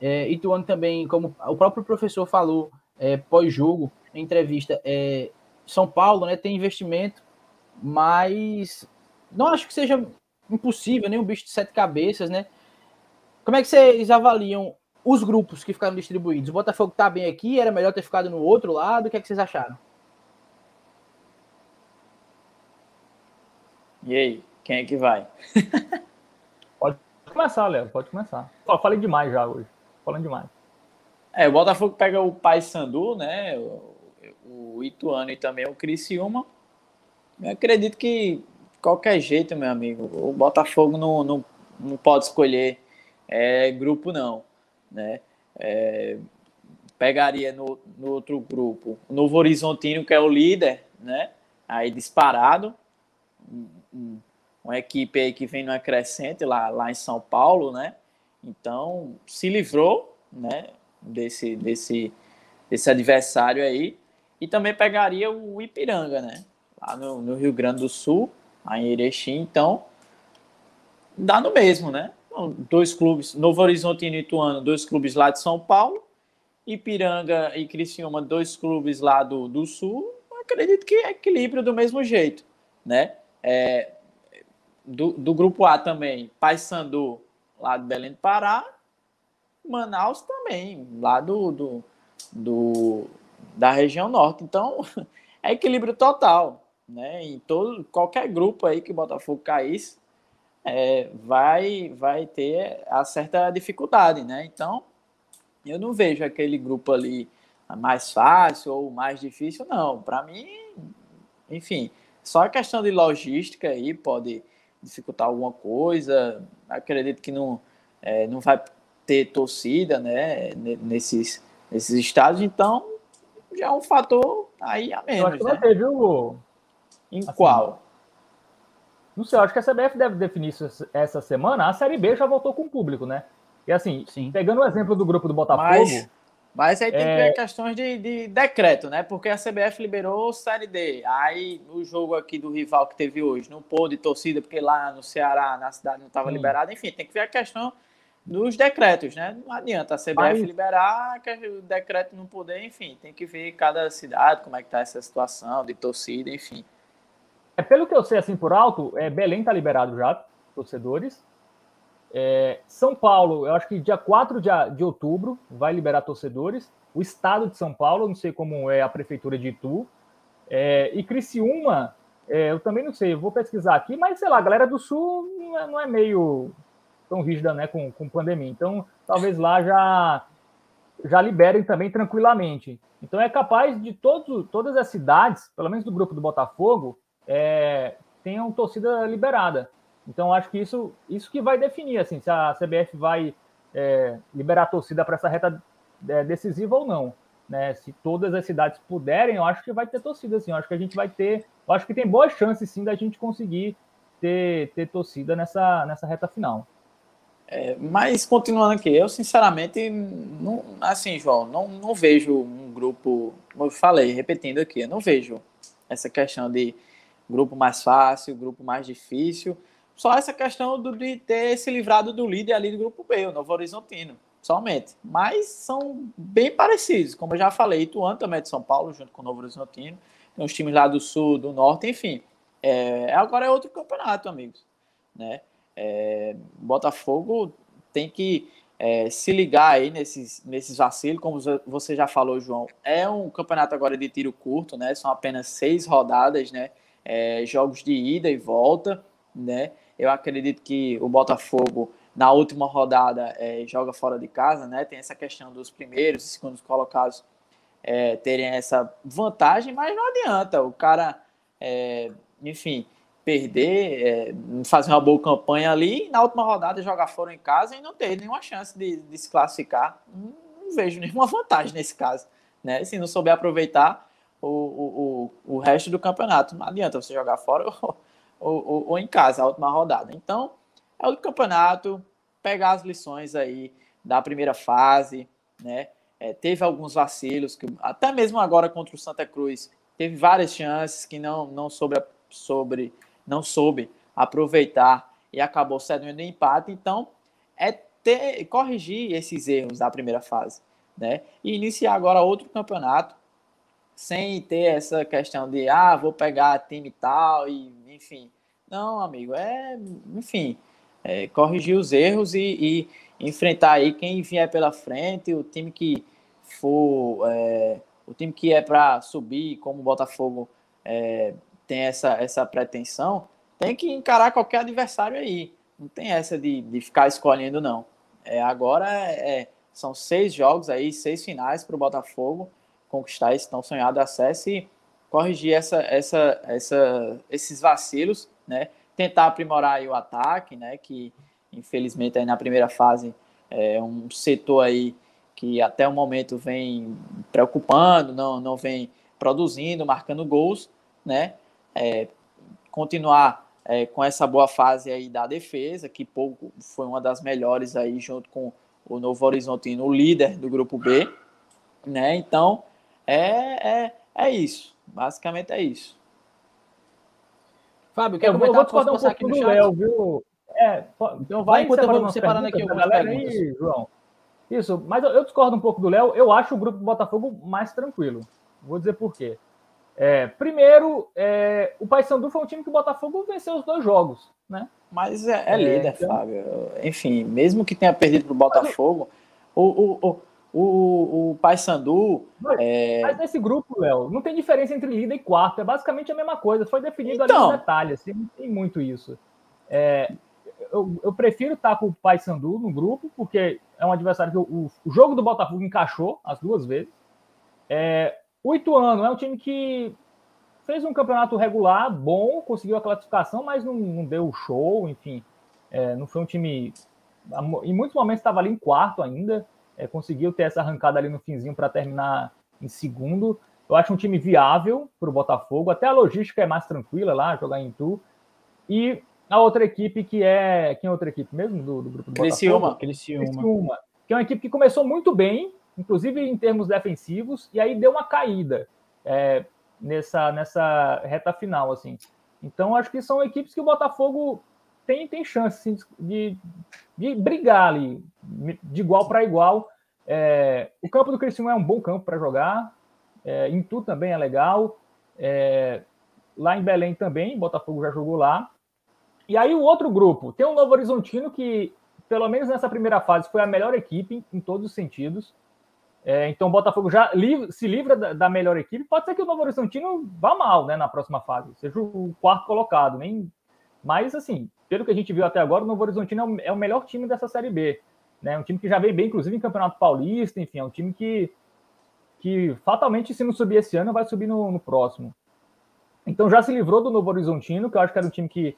É, Ituano também, como o próprio professor falou é, pós-jogo, em entrevista, é, São Paulo né, tem investimento, mas não acho que seja impossível, nem um bicho de sete cabeças, né? Como é que vocês avaliam os grupos que ficaram distribuídos? O Botafogo tá bem aqui, era melhor ter ficado no outro lado, o que, é que vocês acharam? E aí, quem é que vai? pode começar, Léo, pode começar. Falei demais já hoje. Falando demais. É, o Botafogo pega o Paysandu, né? O, o Ituano e também o Criciúma. Eu acredito que, qualquer jeito, meu amigo, o Botafogo não, não, não pode escolher é, grupo, não. Né? É, pegaria no, no outro grupo o Novo Horizontino, que é o líder, né? Aí disparado uma equipe aí que vem no crescente lá, lá em São Paulo, né? Então, se livrou, né, desse, desse, desse adversário aí e também pegaria o Ipiranga, né? Lá no, no Rio Grande do Sul, aí em Erechim, então dá no mesmo, né? Dois clubes, Novo Horizonte e Ituano, dois clubes lá de São Paulo, Ipiranga e Criciúma, dois clubes lá do, do Sul, acredito que é equilíbrio do mesmo jeito, né? É, do, do grupo A também, Paysandu, lá de Belém do Pará, Manaus também, lá do, do, do, da região norte. Então, é equilíbrio total. Né? Em todo, qualquer grupo aí que o Botafogo caísse, é, vai, vai ter a certa dificuldade. Né? Então, eu não vejo aquele grupo ali mais fácil ou mais difícil, não. Para mim, enfim, só a questão de logística aí pode dificultar alguma coisa. Acredito que não, é, não vai ter torcida né, nesses, nesses estados, então já é um fator aí a menos. Eu acho que né? vai ter, viu? Em assim, qual? Não sei, acho que a CBF deve definir isso essa semana. A Série B já voltou com o público, né? E assim, Sim. pegando o exemplo do grupo do Botafogo. Mas mas aí tem é... que ver questões de, de, decreto, né? Porque a CBF liberou Série D. Aí o jogo aqui do rival que teve hoje não pôde torcida, porque lá no Ceará, na cidade, não estava liberado. Enfim, tem que ver a questão dos decretos, né? Não adianta a CBF Mas... liberar, o decreto não poder, enfim, tem que ver cada cidade, como é que tá essa situação de torcida, enfim. É, pelo que eu sei, assim, por alto, é, Belém está liberado já, torcedores. É, São Paulo, eu acho que dia 4 de, de outubro vai liberar torcedores. O estado de São Paulo, não sei como é a prefeitura de Itu. É, e Criciúma, é, eu também não sei, vou pesquisar aqui, mas sei lá, a galera do Sul não é, não é meio tão rígida né, com, com pandemia. Então, talvez lá já, já liberem também tranquilamente. Então, é capaz de todos, todas as cidades, pelo menos do grupo do Botafogo, é, tenham torcida liberada. Então, acho que isso, isso que vai definir assim, se a CBF vai é, liberar a torcida para essa reta é, decisiva ou não. Né? Se todas as cidades puderem, eu acho que vai ter torcida, assim. Eu acho que a gente vai ter. Eu acho que tem boas chances, sim, da gente conseguir ter, ter torcida nessa, nessa reta final. É, mas continuando aqui, eu sinceramente, não, assim, João, não, não vejo um grupo, como eu falei, repetindo aqui, eu não vejo essa questão de grupo mais fácil, grupo mais difícil. Só essa questão do, de ter se livrado do líder ali do grupo B, o Novo Horizontino, somente. Mas são bem parecidos, como eu já falei, Ituano também é de São Paulo, junto com o Novo Horizontino. Tem os times lá do Sul, do Norte, enfim. É, agora é outro campeonato, amigos. Né? É, Botafogo tem que é, se ligar aí nesses, nesses vacilos, como você já falou, João. É um campeonato agora de tiro curto, né? São apenas seis rodadas, né? é, jogos de ida e volta, né? Eu acredito que o Botafogo na última rodada é, joga fora de casa, né? Tem essa questão dos primeiros e segundos colocados é, terem essa vantagem, mas não adianta o cara, é, enfim, perder, é, fazer uma boa campanha ali, na última rodada jogar fora em casa e não ter nenhuma chance de, de se classificar. Não, não vejo nenhuma vantagem nesse caso, né? Se não souber aproveitar, o, o, o, resto do campeonato. Não adianta você jogar fora ou, ou, em casa, a última rodada. Então, é o campeonato, pegar as lições aí da primeira fase, né? É, teve alguns vacilos, que até mesmo agora contra o Santa Cruz, teve várias chances que não, não, sobre, sobre, não soube aproveitar e acabou cedendo em empate. Então, é ter, corrigir esses erros da primeira fase, né? E iniciar agora outro campeonato sem ter essa questão de, ah, vou pegar time tal, e enfim. Não, amigo, é, enfim, é, corrigir os erros e, e, enfrentar aí quem vier pela frente, o time que for, é, o time que é para subir, como o Botafogo é, tem essa, essa pretensão, tem que encarar qualquer adversário aí. Não tem essa de, de ficar escolhendo, não. É, agora é, são seis jogos aí, seis finais para o Botafogo conquistar esse tão sonhado acesso e corrigir essa, essa, essa, esses vacilos, né? Tentar aprimorar o ataque, né? Que infelizmente aí na primeira fase é um setor aí que até o momento vem preocupando, não, não vem produzindo, marcando gols, né? É, continuar é, com essa boa fase aí da defesa, que pouco foi uma das melhores aí junto com o Novo Horizontino, o líder do grupo B, né? Então, é, é, é isso. Basicamente é isso. Fábio, quer eu comentar? Vou discordar um pouco do Léo, viu? É, então vai, enquanto eu vou separando aqui algumas perguntas. Aí, João. Isso, mas eu, eu, discordo um pouco do Léo. Eu acho o grupo do Botafogo mais tranquilo. Vou dizer por quê. É, primeiro, é, o Paysandu foi um time que o Botafogo venceu os dois jogos, né? Mas é, é líder, então... Fábio. Enfim, mesmo que tenha perdido para o Botafogo, o, o, o, o, o Paysandu. Mas, é... mas nesse grupo, Léo, não tem diferença entre líder e quarto. É basicamente a mesma coisa. Foi definido então... ali no detalhe. Assim, não tem muito isso. É, eu, eu, prefiro estar com o Paysandu no grupo, porque é um adversário que o, o jogo do Botafogo encaixou as duas vezes. É, o Ituano é um time que fez um campeonato regular, bom, conseguiu a classificação, mas não, não deu show, enfim. É, não foi um time. Em muitos momentos estava ali em quarto ainda é, conseguiu ter essa arrancada ali no finzinho para terminar em segundo. Eu acho um time viável para o Botafogo, até a logística é mais tranquila lá, jogar em Tu. E a outra equipe que é. Quem é outra equipe mesmo do, do grupo do Criciúma. Botafogo? Criciúma. Criciúma. Que é uma equipe que começou muito bem, inclusive em termos defensivos, e aí deu uma caída é, nessa, nessa reta final, assim. Então, acho que são equipes que o Botafogo tem, tem chance assim, de, de brigar ali, de igual para igual. É, o campo do Criciúma é um bom campo para jogar, é, Intu também é legal. É, lá em Belém também, Botafogo já jogou lá. E aí o outro grupo, tem o Novo Horizontino que, pelo menos nessa primeira fase, foi a melhor equipe em todos os sentidos. É, então o Botafogo já se livra da, da, melhor equipe. Pode ser que o Novo Horizontino vá mal né, na próxima fase, seja o quarto colocado. Nem... Mas, assim, pelo que a gente viu até agora, o Novo Horizontino é o, é o melhor time dessa Série B. Né? Um time que já veio bem, inclusive, em Campeonato Paulista, enfim, é um time que, que fatalmente, se não subir esse ano, vai subir no, no próximo. Então já se livrou do Novo Horizontino, que eu acho que era um time que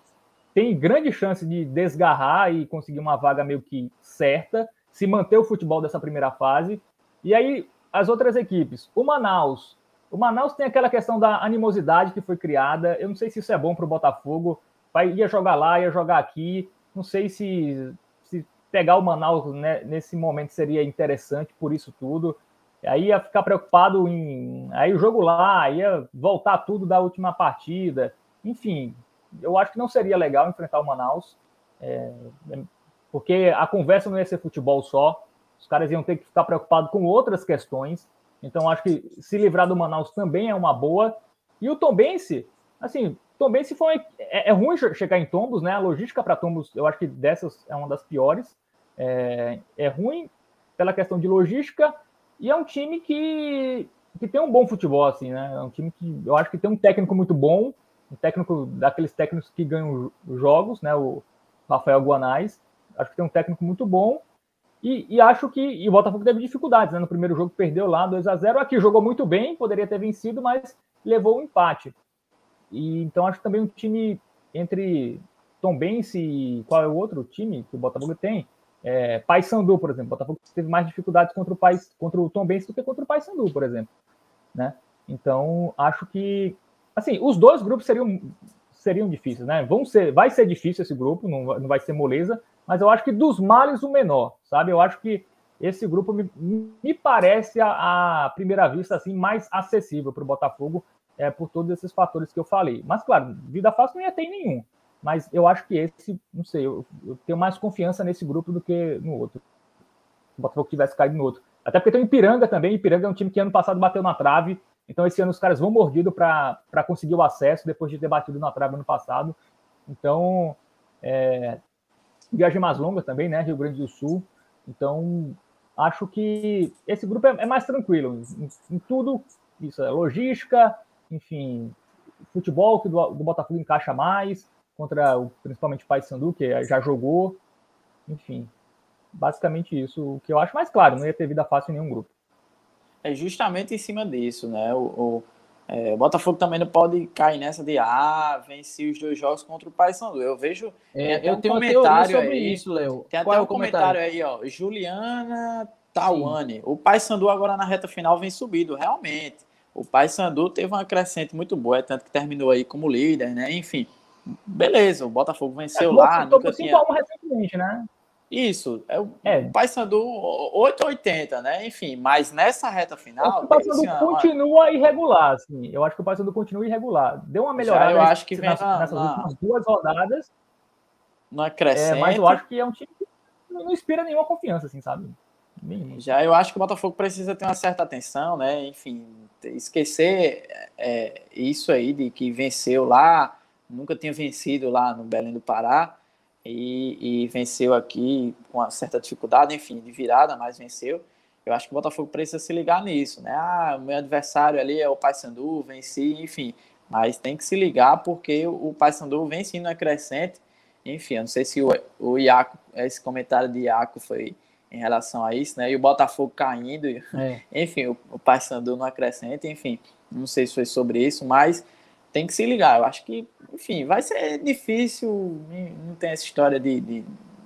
tem grande chance de desgarrar e conseguir uma vaga meio que certa, se manter o futebol dessa primeira fase. E aí, as outras equipes, o Manaus. O Manaus tem aquela questão da animosidade que foi criada. Eu não sei se isso é bom para o Botafogo. Vai, ia jogar lá, ia jogar aqui. Não sei se, se pegar o Manaus né, nesse momento seria interessante por isso tudo. Aí ia ficar preocupado em. Aí o jogo lá, ia voltar tudo da última partida. Enfim, eu acho que não seria legal enfrentar o Manaus. É, porque a conversa não ia ser futebol só. Os caras iam ter que ficar preocupados com outras questões. Então, acho que se livrar do Manaus também é uma boa. E o Tombense, assim, Tombense foi. É, é ruim chegar em Tombos, né? A logística para Tombos, eu acho que dessas é uma das piores. É, é ruim pela questão de logística. E é um time que, que tem um bom futebol, assim, né? É um time que eu acho que tem um técnico muito bom, um técnico daqueles técnicos que ganham os jogos, né? O Rafael Guanais. Acho que tem um técnico muito bom. E, e, acho que e o Botafogo teve dificuldades, né? No primeiro jogo perdeu lá 2 a 0 Aqui jogou muito bem, poderia ter vencido, mas levou o um empate. E, então acho também um time entre Tom Bense e qual é o outro time que o Botafogo tem? É, Paysandu, por exemplo. O Botafogo teve mais dificuldades contra o, Pai, contra o Tom Bense do que contra o Paysandu, por exemplo. Né? Então acho que assim os dois grupos seriam seriam difíceis, né? Vão ser, vai ser difícil esse grupo, não, não vai ser moleza, mas eu acho que dos males o menor, sabe? Eu acho que esse grupo me, me parece a, a, primeira vista assim mais acessível para o Botafogo é, por todos esses fatores que eu falei. Mas claro, vida fácil não ia ter nenhum. Mas eu acho que esse, não sei, eu, eu tenho mais confiança nesse grupo do que no outro. Se o Botafogo tivesse caído no outro. Até porque tem o Ipiranga também. Ipiranga é um time que ano passado bateu na trave. Então esse ano os caras vão mordido para conseguir o acesso depois de ter batido na trave ano passado. Então, é, viagem mais longa também, né? Rio Grande do Sul. Então, acho que esse grupo é, é mais tranquilo em, em, tudo. Isso é logística, enfim, futebol que do, do Botafogo encaixa mais contra o, principalmente o Paysandu, que já jogou. Enfim, basicamente isso. O que eu acho mais claro, não ia ter vida fácil em nenhum grupo. É justamente em cima disso, né? O, o é, o Botafogo também não pode cair nessa de ah, venci os dois jogos contra o Paysandu. Eu vejo. É, eu um tenho comentário sobre aí, isso, Léo. Tem Qual até é um comentário? aí, ó. Juliana Tawane. O Paysandu agora na reta final vem subido, realmente. O Paysandu teve uma crescente muito boa, tanto que terminou aí como líder, né? Enfim, beleza, o Botafogo venceu é, lá. Nunca tinha... recentemente, né? Isso, é o é. Paysandu 880, né? Enfim, mas nessa reta final. O Paysandu continua irregular, assim. Eu acho que o Paysandu continua irregular. Deu uma melhorada eu acho que nessas, na, nessas na... últimas duas rodadas. Não é crescente. É, mas eu acho que é um time que não inspira nenhuma confiança, assim, sabe? Nenhuma. Já eu acho que o Botafogo precisa ter uma certa atenção, né? Enfim, esquecer é, isso aí de que venceu lá, nunca tinha vencido lá no Belém do Pará e, e, venceu aqui com uma certa dificuldade, enfim, de virada, mas venceu. Eu acho que o Botafogo precisa se ligar nisso, né? Ah, o meu adversário ali é o Paysandu, venci, enfim, mas tem que se ligar porque o Paysandu vem sim no crescente. Enfim, eu não sei se o, o Iaco, esse comentário de Iaco foi em relação a isso, né? E o Botafogo caindo, é. enfim, o, o Paysandu no acrescente, enfim, não sei se foi sobre isso, mas tem que se ligar. Eu acho que, enfim, vai ser difícil. Não tem essa história de. de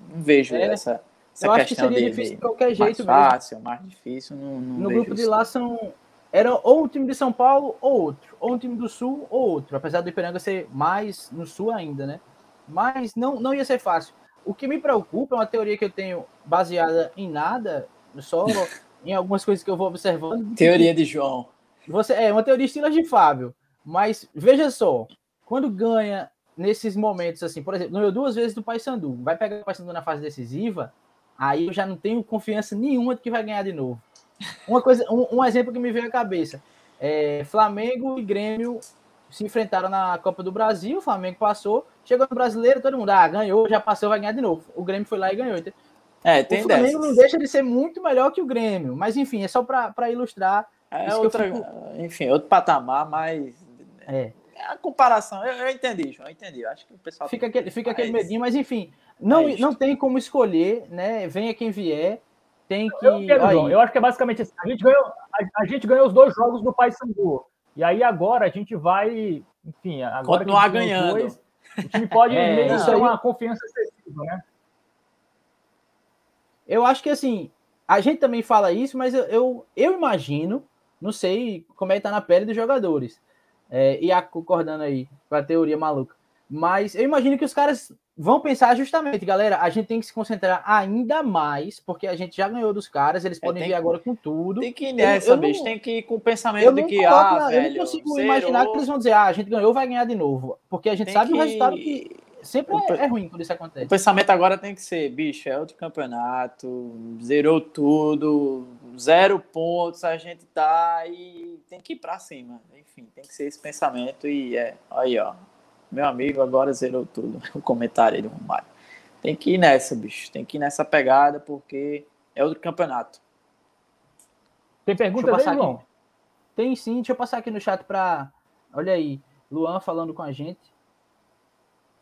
não vejo é, essa, essa eu acho que seria de, difícil de qualquer jeito mais fácil, mais difícil. Não, não no grupo de lá são. Era ou um time de São Paulo ou outro. Ou um time do Sul ou outro. Apesar do Ipiranga ser mais no Sul ainda, né? Mas não, não ia ser fácil. O que me preocupa é uma teoria que eu tenho baseada em nada, só em algumas coisas que eu vou observando. Teoria de João. Você, é uma teoria estilo de Fábio. Mas veja só, quando ganha nesses momentos assim, por exemplo, ganhou duas vezes do Paysandu, vai pegar o Paysandu na fase decisiva, aí eu já não tenho confiança nenhuma de que vai ganhar de novo. Uma coisa, um, um exemplo que me veio à cabeça é Flamengo e Grêmio se enfrentaram na Copa do Brasil, o Flamengo passou, chegou no Brasileiro, todo mundo, ah, ganhou, já passou, vai ganhar de novo. O Grêmio foi lá e ganhou. Então, é, tem o Flamengo dessas. não deixa de ser muito melhor que o Grêmio, mas enfim, é só para ilustrar. É outra, fico... enfim, outro patamar, mas é. a comparação, eu, eu entendi, João, eu entendi. Eu acho que o pessoal fica aquele, fica aquele medinho, mas enfim, não, é não tem como escolher, né? Venha quem vier, tem que. Eu, quero, João, eu acho que é basicamente assim. A gente ganhou, a, a gente ganhou os dois jogos do Paysandu. E aí agora a gente vai, enfim, agora continuar ganhando. Dois, o time pode é, meio ter uma confiança excessiva, né? Eu acho que assim, a gente também fala isso, mas eu, eu, eu imagino, não sei como é que tá na pele dos jogadores. É, e a, concordando aí com a teoria maluca. Mas eu imagino que os caras vão pensar justamente, galera, a gente tem que se concentrar ainda mais, porque a gente já ganhou dos caras, eles é, podem vir que, agora com tudo. Tem que ir nessa, eu, eu bicho, não, tem que ir com o pensamento de que, ah, na, velho, Eu não consigo imaginar que eles vão dizer, ah, a gente ganhou, vai ganhar de novo, porque a gente sabe que... o resultado que sempre o, é, é, ruim quando isso acontece. O pensamento agora tem que ser, bicho, é outro campeonato, zerou tudo, zero pontos, a gente tá e tem que ir pra cima, enfim, tem que ser esse pensamento e é, aí, ó, meu amigo agora zerou tudo. O comentário do Romário. Tem que ir nessa, bicho. Tem que ir nessa pegada, porque é outro campeonato. Tem pergunta aí, João? Tem sim. Deixa eu passar aqui no chat para. Olha aí. Luan falando com a gente.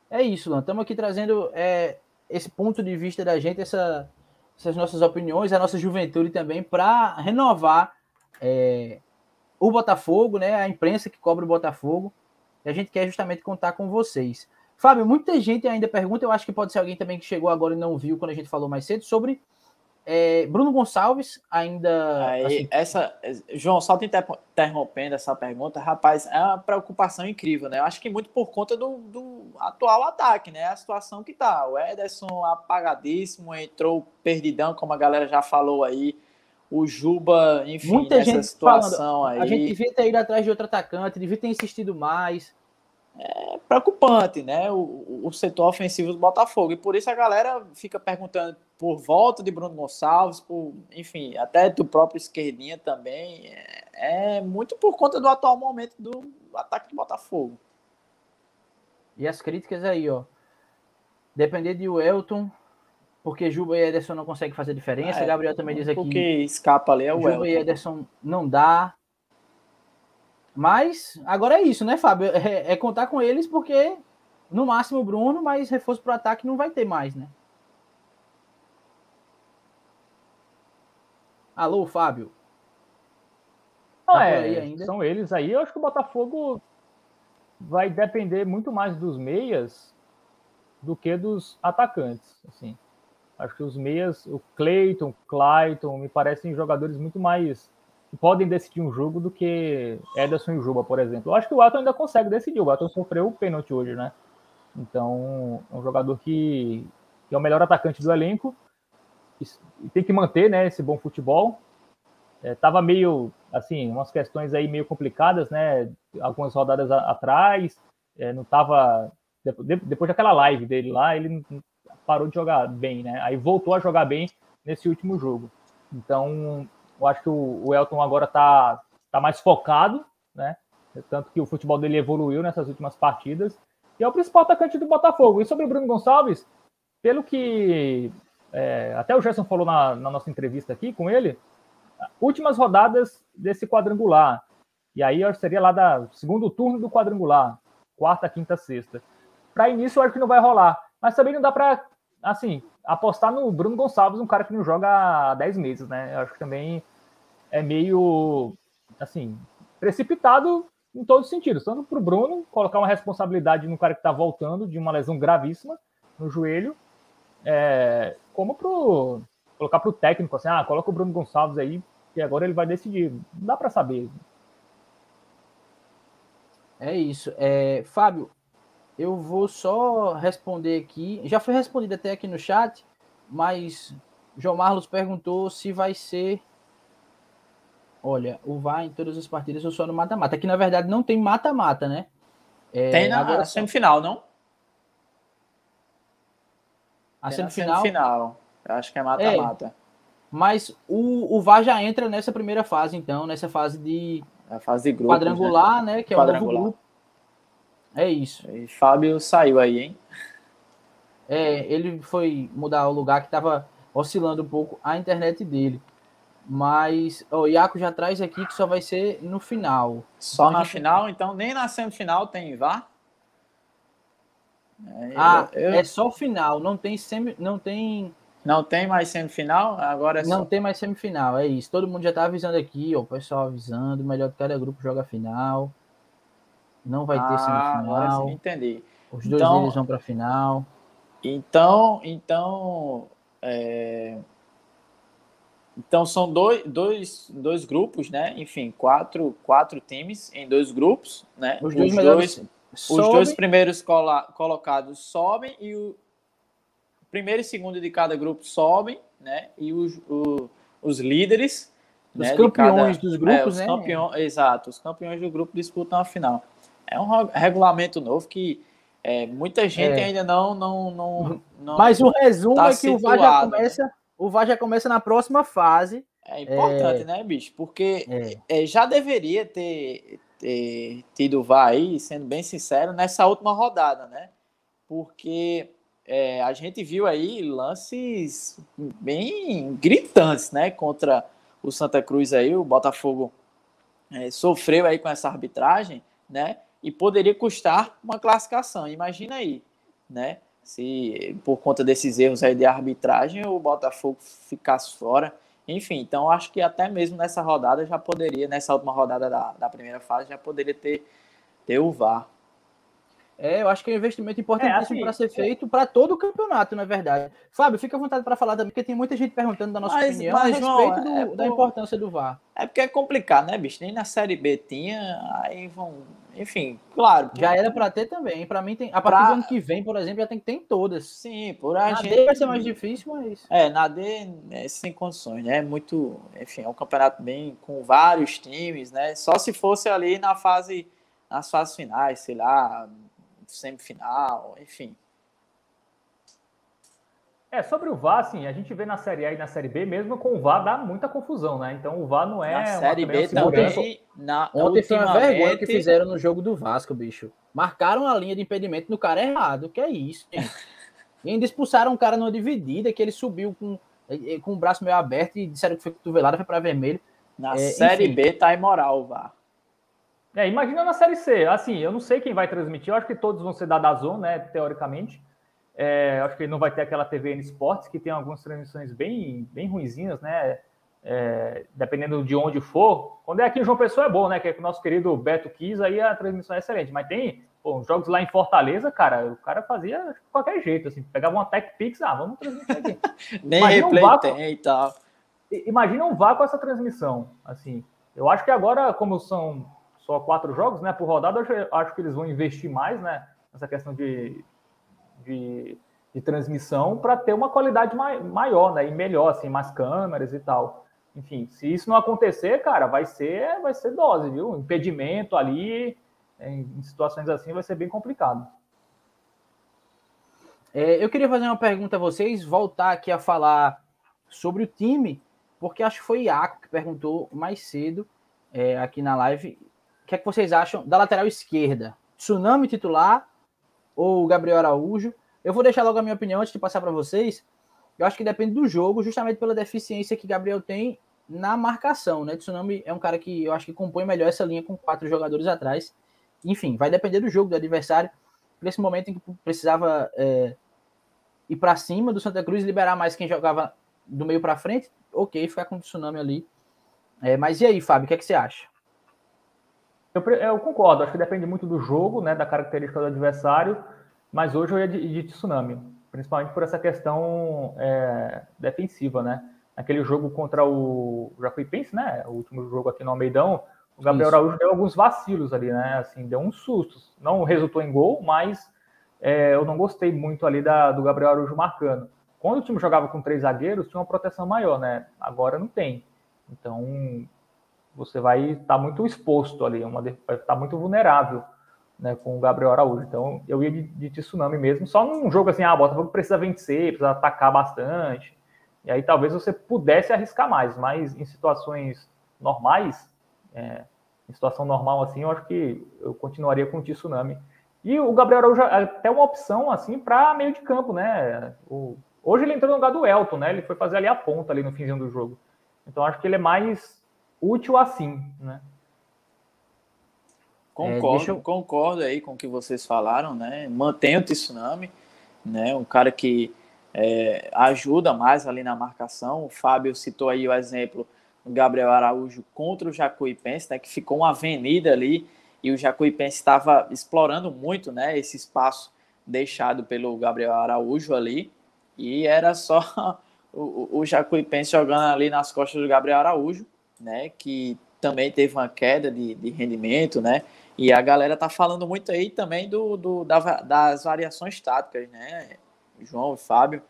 É isso, Luan. Estamos aqui trazendo é, esse ponto de vista da gente, essa, essas nossas opiniões, a nossa juventude também, para renovar é, o Botafogo, né? A imprensa que cobre o Botafogo e a gente quer justamente contar com vocês. Fábio, muita gente ainda pergunta, eu acho que pode ser alguém também que chegou agora e não viu quando a gente falou mais cedo, sobre é, Bruno Gonçalves ainda. Aí, assim... essa, João, só te interrompendo essa pergunta, rapaz, é uma preocupação incrível, né? Eu acho que muito por conta do, do atual ataque, né? A situação que tá. O Ederson apagadíssimo, entrou perdidão, como a galera já falou aí. O Juba, enfim, Muita gente situação falando, aí. A gente devia ter ido atrás de outro atacante, devia ter insistido mais. É preocupante, né? O, o setor ofensivo do Botafogo. E por isso a galera fica perguntando por volta de Bruno Gonçalves, por, enfim, até do próprio esquerdinha também. É, é muito por conta do atual momento do ataque do Botafogo. E as críticas aí, ó. Depender de Welton, porque Juba e Ederson não conseguem fazer diferença. É, Gabriel também diz aqui. Porque escapa ali é o Juba Elton. e Ederson não dá. Mas agora é isso, né, Fábio? É, é contar com eles porque no máximo o Bruno, mas reforço para o ataque não vai ter mais, né? Alô, Fábio. Tá é, são eles aí. Eu acho que o Botafogo vai depender muito mais dos meias do que dos atacantes, assim. Acho que os meias, o Cleiton, Clayton, me parecem jogadores muito mais podem decidir um jogo do que Ederson e Juba, por exemplo. Eu acho que o Elton ainda consegue decidir. O Elton sofreu o pênalti hoje, né? Então, é um jogador que, que é o melhor atacante do elenco e tem que manter né, esse bom futebol. É, tava meio, assim, umas questões aí meio complicadas, né? Algumas rodadas a, atrás, é, não tava... Depois daquela live dele lá, ele parou de jogar bem, né? Aí voltou a jogar bem nesse último jogo. Então, eu acho que o, Elton agora está tá mais focado, né? Tanto que o futebol dele evoluiu nessas últimas partidas. E é o principal atacante do Botafogo. E sobre o Bruno Gonçalves, pelo que é, até o Gerson falou na, na, nossa entrevista aqui com ele, últimas rodadas desse quadrangular. E aí seria lá da segundo turno do quadrangular, quarta, quinta, sexta. Para início, eu acho que não vai rolar. Mas também não dá para assim, apostar no Bruno Gonçalves, um cara que não joga há 10 meses, né? Eu acho que também é meio, assim, precipitado em todos os sentidos. Tanto para o Bruno, colocar uma responsabilidade no cara que está voltando de uma lesão gravíssima no joelho, é, como pro, colocar para o técnico, assim, ah, coloca o Bruno Gonçalves aí, que agora ele vai decidir. Não dá para saber. É isso. É, Fábio, eu vou só responder aqui. Já foi respondido até aqui no chat, mas João Marlos perguntou se vai ser. Olha, o VAR em todas as partidas ou só no mata-mata. Aqui, na verdade, não tem mata-mata, né? É, tem na agora, semifinal, não? A semifinal? semifinal. Eu acho que é mata-mata. É, mas o, o VAR já entra nessa primeira fase, então, nessa fase de. A fase de grupo. Quadrangular, né? né que é o novo grupo É isso. E Fábio saiu aí, hein? É, ele foi mudar o lugar que estava oscilando um pouco a internet dele. Mas o Iaco já traz aqui que só vai ser no final. Só na final, então nem na semifinal tem VAR? É, ah, eu, é só final, não tem semi, não tem não tem mais semifinal, agora é Não só... tem mais semifinal, é isso. Todo mundo já tá avisando aqui, ó, o pessoal avisando, melhor que cada grupo joga final. Não vai ah, ter semifinal. Agora entendi. Os dois então, deles vão para final. Então, então, é... então são dois, dois, dois grupos, né? Enfim, quatro, quatro times em dois grupos, né? Os dois, os dois, os dois primeiros colocados sobem e o primeiro e segundo de cada grupo sobem, né? E os, o, os líderes. Os né, campeões cada, dos grupos, é, né? Campeões, exato, os campeões do grupo disputam a final. É um regulamento novo que é, muita gente é. ainda não, não, não, não, Mas o resumo tá é que o VAR já começa. O VAR já começa na próxima fase. É importante, é... né, bicho? Porque é. é. já deveria ter, ter tido VAR aí, sendo bem sincero, nessa última rodada, né? Porque é, a gente viu aí lances bem gritantes, né, contra o Santa Cruz aí, o Botafogo sofreu aí com essa arbitragem, né, e poderia custar uma classificação. Imagina aí, né, se por conta desses erros aí de arbitragem o Botafogo ficasse fora. Enfim, então acho que até mesmo nessa rodada já poderia, nessa última rodada da, da primeira fase, já poderia ter, ter o VAR. É, eu acho que é um investimento importantíssimo é, assim, para ser feito para todo o campeonato, na verdade. Fábio, fica à vontade para falar também, porque tem muita gente perguntando da nossa mas, opinião mas, a respeito João, do, é, da importância do VAR. É porque é complicado, né, bicho? Nem na Série B tinha, aí vão. Enfim, claro. Já era para ter também. Para mim, tem, a partir pra... do ano que vem, por exemplo, já tem que ter em todas. Sim, por a na gente. D vai ser mais difícil, mas. É, na D é sem condições, né? É muito. Enfim, é um campeonato bem com vários times, né? Só se fosse ali na fase. Nas fases finais, sei lá, semifinal, enfim. É, sobre o VAR, assim, a gente vê na Série A e na Série B, mesmo com o VAR dá muita confusão, né? Então o VAR não é. Na Série B também. Na, Ontem foi uma vergonha que fizeram no jogo do Vasco, bicho. Marcaram a linha de impedimento no cara errado. Que é isso, gente? e ainda expulsaram um cara numa dividida que ele subiu com, eh, com o braço meio aberto e disseram que foi cotovelada, foi para vermelho. Na é, Série enfim. B tá imoral o VAR. É, imagina na Série C. Assim, eu não sei quem vai transmitir. Eu acho que todos vão ser da Dazon, né? Teoricamente. É, acho que não vai ter aquela TVN Sports, que tem algumas transmissões bem, bem ruinzinhas, né? É, dependendo de onde for. Quando é aqui em João Pessoa é bom, né? Que é com o nosso querido Beto Kiss, aí a transmissão é excelente. Mas tem pô, jogos lá em Fortaleza, cara, o cara fazia de qualquer jeito, assim. Pegava uma Tech Pix, ah, vamos transmitir aqui. Nem imagina replay um vácuo, tem e tal. Imagina um vácuo essa transmissão, assim. Eu acho que agora, como são só quatro jogos, né? Por rodada, eu acho que eles vão investir mais, né? Nessa questão de, de, de transmissão para ter uma qualidade mai, maior, né? E melhor, assim, mais câmeras e tal. Enfim, se isso não acontecer, cara, vai ser, vai ser dose, viu? Impedimento ali, em, em situações assim, vai ser bem complicado. É, eu queria fazer uma pergunta a vocês, voltar aqui a falar sobre o time, porque acho que foi Iaco que perguntou mais cedo é, aqui na live o que é que vocês acham da lateral esquerda? Tsunami titular ou Gabriel Araújo? Eu vou deixar logo a minha opinião antes de passar para vocês. Eu acho que depende do jogo, justamente pela deficiência que Gabriel tem na marcação, né? Tsunami é um cara que eu acho que compõe melhor essa linha com quatro jogadores atrás. Enfim, vai depender do jogo, do adversário. Nesse momento em que precisava é, ir para cima do Santa Cruz, liberar mais quem jogava do meio para frente, ok, ficar com o Tsunami ali. É, mas e aí, Fábio, o que, é que você acha? Eu, eu, concordo, acho que depende muito do jogo, né, da característica do adversário, mas hoje eu ia de, de tsunami, principalmente por essa questão é, defensiva, né? Naquele jogo contra o Jacuipense, né, o último jogo aqui no Almeidão, o Gabriel Isso. Araújo deu alguns vacilos ali, né, assim, deu uns sustos. Não resultou em gol, mas é, eu não gostei muito ali da, do Gabriel Araújo marcando. Quando o time jogava com três zagueiros, tinha uma proteção maior, né? Agora não tem. Então, você vai estar muito exposto ali, uma, vai estar muito vulnerável né, com o Gabriel Araújo. Então, eu ia de, de tsunami mesmo, só num jogo assim, ah, o Botafogo precisa vencer, precisa atacar bastante. E aí talvez você pudesse arriscar mais, mas em situações normais, é, em situação normal assim, eu acho que eu continuaria com o tsunami E o Gabriel Araújo é até uma opção assim para meio de campo, né? O, hoje ele entrou no lugar do Elton, né? Ele foi fazer ali a ponta ali no finzinho do jogo. Então acho que ele é mais útil assim, né? Concordo, é, eu... concordo aí com o que vocês falaram, né? Mantenha o Tsunami, né? Um cara que é, ajuda mais ali na marcação. O Fábio citou aí o exemplo do Gabriel Araújo contra o Jacuipense, né? Que ficou uma avenida ali e o Jacuipense estava explorando muito, né? Esse espaço deixado pelo Gabriel Araújo ali e era só o, o Jacuipense jogando ali nas costas do Gabriel Araújo, né? Que também teve uma queda de, de rendimento, né? E a galera tá falando muito aí também do, do da, das variações táticas, né? João e Fábio.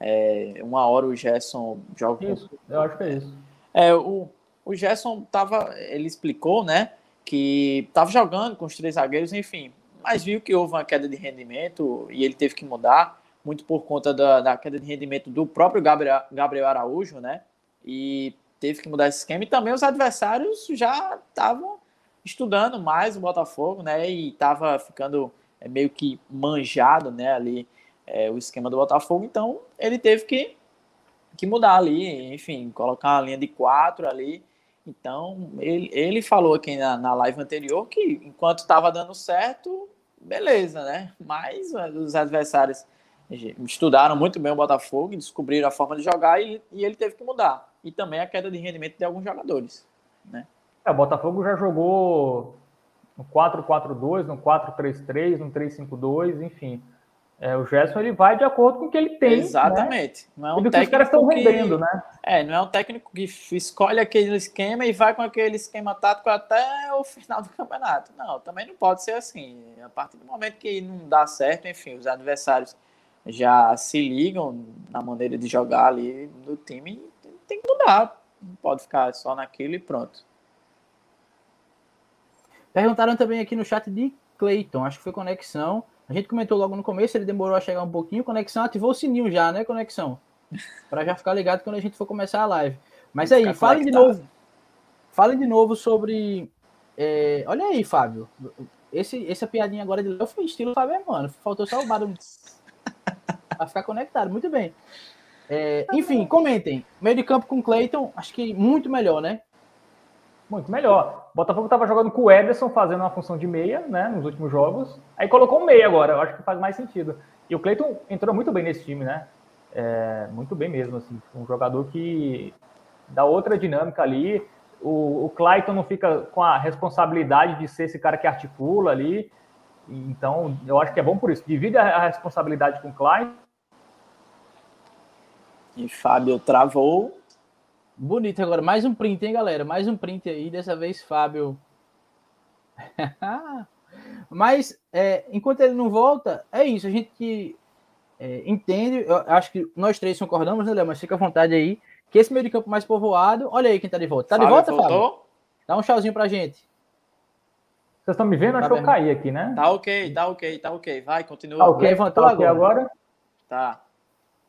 É, uma hora o Gerson joga. Isso, eu acho que é isso. É, o, o Gerson tava. Ele explicou, né? Que tava jogando com os três zagueiros, enfim. Mas viu que houve uma queda de rendimento e ele teve que mudar, muito por conta da, da queda de rendimento do próprio Gabriel, Gabriel Araújo, né? E teve que mudar esse esquema. E também os adversários já estavam estudando mais o Botafogo, né? E estava ficando é, meio que manjado, né? Ali é, o esquema do Botafogo. Então ele teve que, que mudar ali, enfim, colocar uma linha de quatro ali. Então ele, ele falou aqui na, na live anterior que enquanto estava dando certo, beleza, né? Mas é, os adversários estudaram muito bem o Botafogo, descobriram a forma de jogar e, e ele teve que mudar. E também a queda de rendimento de alguns jogadores, né? É, o Botafogo já jogou no 4-4-2, no 4-3-3, no 3-5-2, enfim. É, o Gerson ele vai de acordo com o que ele tem. Né? Exatamente. Né? Não é um e técnico que os caras estão rendendo, né? É, não é um técnico que escolhe aquele esquema e vai com aquele esquema tático até o final do campeonato. Não, também não pode ser assim. A partir do momento que não dá certo, enfim, os adversários já se ligam na maneira de jogar ali do time, tem que mudar. Não pode ficar só naquilo e pronto. Perguntaram também aqui no chat de Clayton, acho que foi conexão. A gente comentou logo no começo, ele demorou a chegar um pouquinho. Conexão ativou o sininho já, né, Conexão? Para já ficar ligado quando a gente for começar a live. Mas aí, falem de novo. Falem de novo sobre. É, olha aí, Fábio. Esse, essa piadinha agora de Léo foi estilo Fábio mano. Faltou só o barulho para ficar conectado. Muito bem. É, enfim, comentem. Meio de campo com Clayton, acho que muito melhor, né? Muito melhor. Botafogo estava jogando com o Ederson, fazendo uma função de meia, né, nos últimos jogos. Aí colocou um meia agora, eu acho que faz mais sentido. E o Cleiton entrou muito bem nesse time, né? É, muito bem mesmo, assim. Um jogador que dá outra dinâmica ali. O, o Clayton não fica com a responsabilidade de ser esse cara que articula ali. Então, eu acho que é bom por isso. Divide a, a responsabilidade com o Clayton. E Fábio travou. Bonito agora. Mais um print, hein, galera? Mais um print aí. Dessa vez, Fábio. Mas, é, enquanto ele não volta, é isso. A gente é, entende. Eu acho que nós três concordamos, né, Léo? Mas fica à vontade aí. Que esse meio de campo mais povoado. Olha aí quem tá de volta. Tá Fábio de volta, voltou? Fábio? Dá um tchauzinho pra gente. Vocês estão me vendo? Tá acho que eu caí aqui, né? Tá ok, tá ok, tá ok. Vai, continua. Tá ok, levantou tá okay agora. agora? Tá.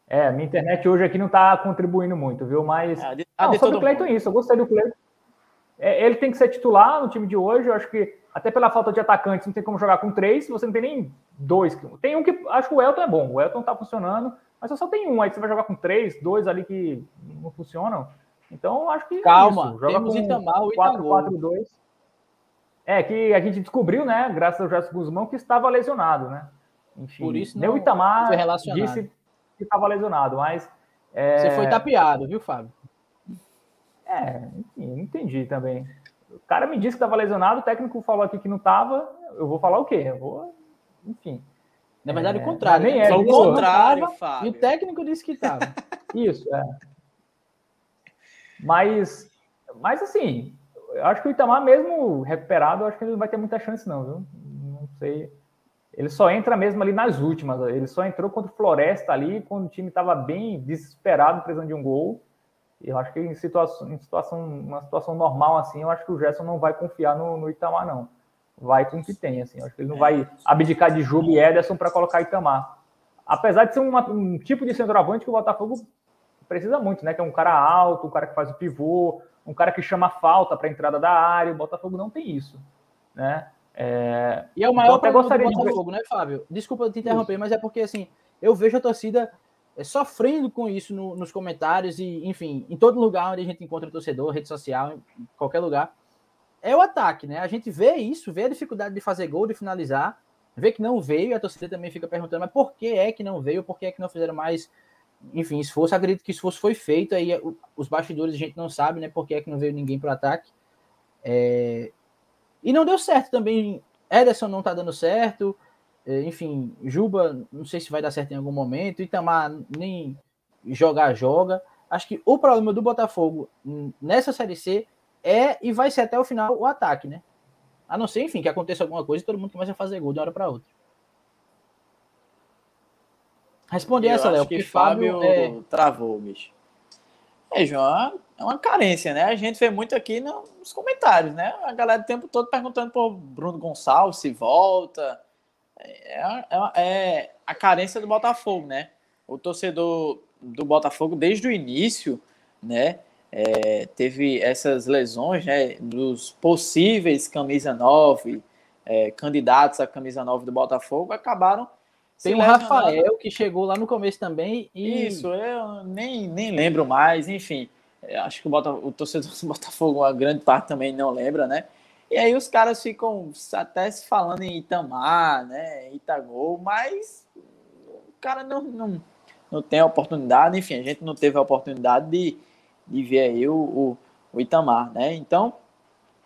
É, minha internet hoje aqui não está contribuindo muito, viu? Mas. É, de, não, sobre o Cleiton, isso. Eu gostei do Cleiton. É, ele tem que ser titular no time de hoje. Eu acho que, até pela falta de atacantes, não tem como jogar com três. Você não tem nem dois. Tem um que. Acho que o Elton é bom. O Elton está funcionando. Mas você só tem um. Aí você vai jogar com três, dois ali que não funcionam. Então, acho que. Calma, isso. joga temos com Itamar, o 4-4-2. É, que a gente descobriu, né, graças ao Gerson Guzmão, que estava lesionado, né? Enfim, Por isso não o Itamar disse que estava lesionado, mas. É... Você foi tapeado, viu, Fábio? É, enfim, não entendi também. O cara me disse que estava lesionado, o técnico falou aqui que não estava. Eu vou falar o quê? Eu vou, enfim. Na verdade, é, o contrário. Nem né? é, o contrário, Fábio. E o técnico disse que estava. Isso, é. Mas, mas assim, eu acho que o Itamar, mesmo recuperado, eu acho que ele não vai ter muita chance, não, viu? Não sei. Ele só entra mesmo ali nas últimas. Ele só entrou contra o Floresta ali, quando o time estava bem desesperado, precisando de um gol. E eu acho que em situação, em situação, uma situação normal assim, eu acho que o Gerson não vai confiar no, no Itamar, não. Vai com o que tem, assim. Eu acho que ele não vai abdicar de Júlio e Ederson para colocar Itamar. Apesar de ser uma, um tipo de centroavante que o Botafogo precisa muito, né? Que é um cara alto, um cara que faz o pivô, um cara que chama falta para a entrada da área. O Botafogo não tem isso, né? É... E é o maior problema do Botafogo, de... né, Fábio? Desculpa te interromper, Isso. mas é porque assim, eu vejo a torcida é, sofrendo com isso no, nos comentários e, enfim, em todo lugar onde a gente encontra torcedor, rede social, em qualquer lugar, é o ataque, né? A gente vê isso, vê a dificuldade de fazer gol, de finalizar, vê que não veio, e a torcida também fica perguntando, mas por que é que não veio, por que é que não fizeram mais, enfim, esforço, acredito que esforço foi feito, aí os bastidores a gente não sabe, né, por que é que não veio ninguém para o ataque, é... e não deu certo também, Ederson não tá dando certo, é, enfim, Juba, não sei se vai dar certo em algum momento, Itamar nem jogar, joga, acho que o problema do Botafogo nessa Série C é e vai ser até o final o ataque, né? A não ser, enfim, que aconteça alguma coisa e todo mundo começa a fazer gol de uma hora para outra. Responde essa, Léo. Que Fábio é... travou, bicho. É, João, é uma carência, né? A gente vê muito aqui nos comentários, né? A galera o tempo todo perguntando por Bruno Gonçalves se volta. É, é, é a carência do Botafogo, né? O torcedor do Botafogo, desde o início, né? é, teve essas lesões né, dos possíveis camisa 9, é, candidatos à camisa 9 do Botafogo, acabaram. Tem o Rafael que chegou lá no começo também. E... Isso, eu nem, nem lembro mais, enfim. Acho que o, Bota, o torcedor do Botafogo, uma grande parte também não lembra, né? E aí os caras ficam até se falando em Itamar, né? Itagol, mas o cara não, não, não tem a oportunidade, enfim, a gente não teve a oportunidade de, de ver aí o, o, o Itamar, né? Então,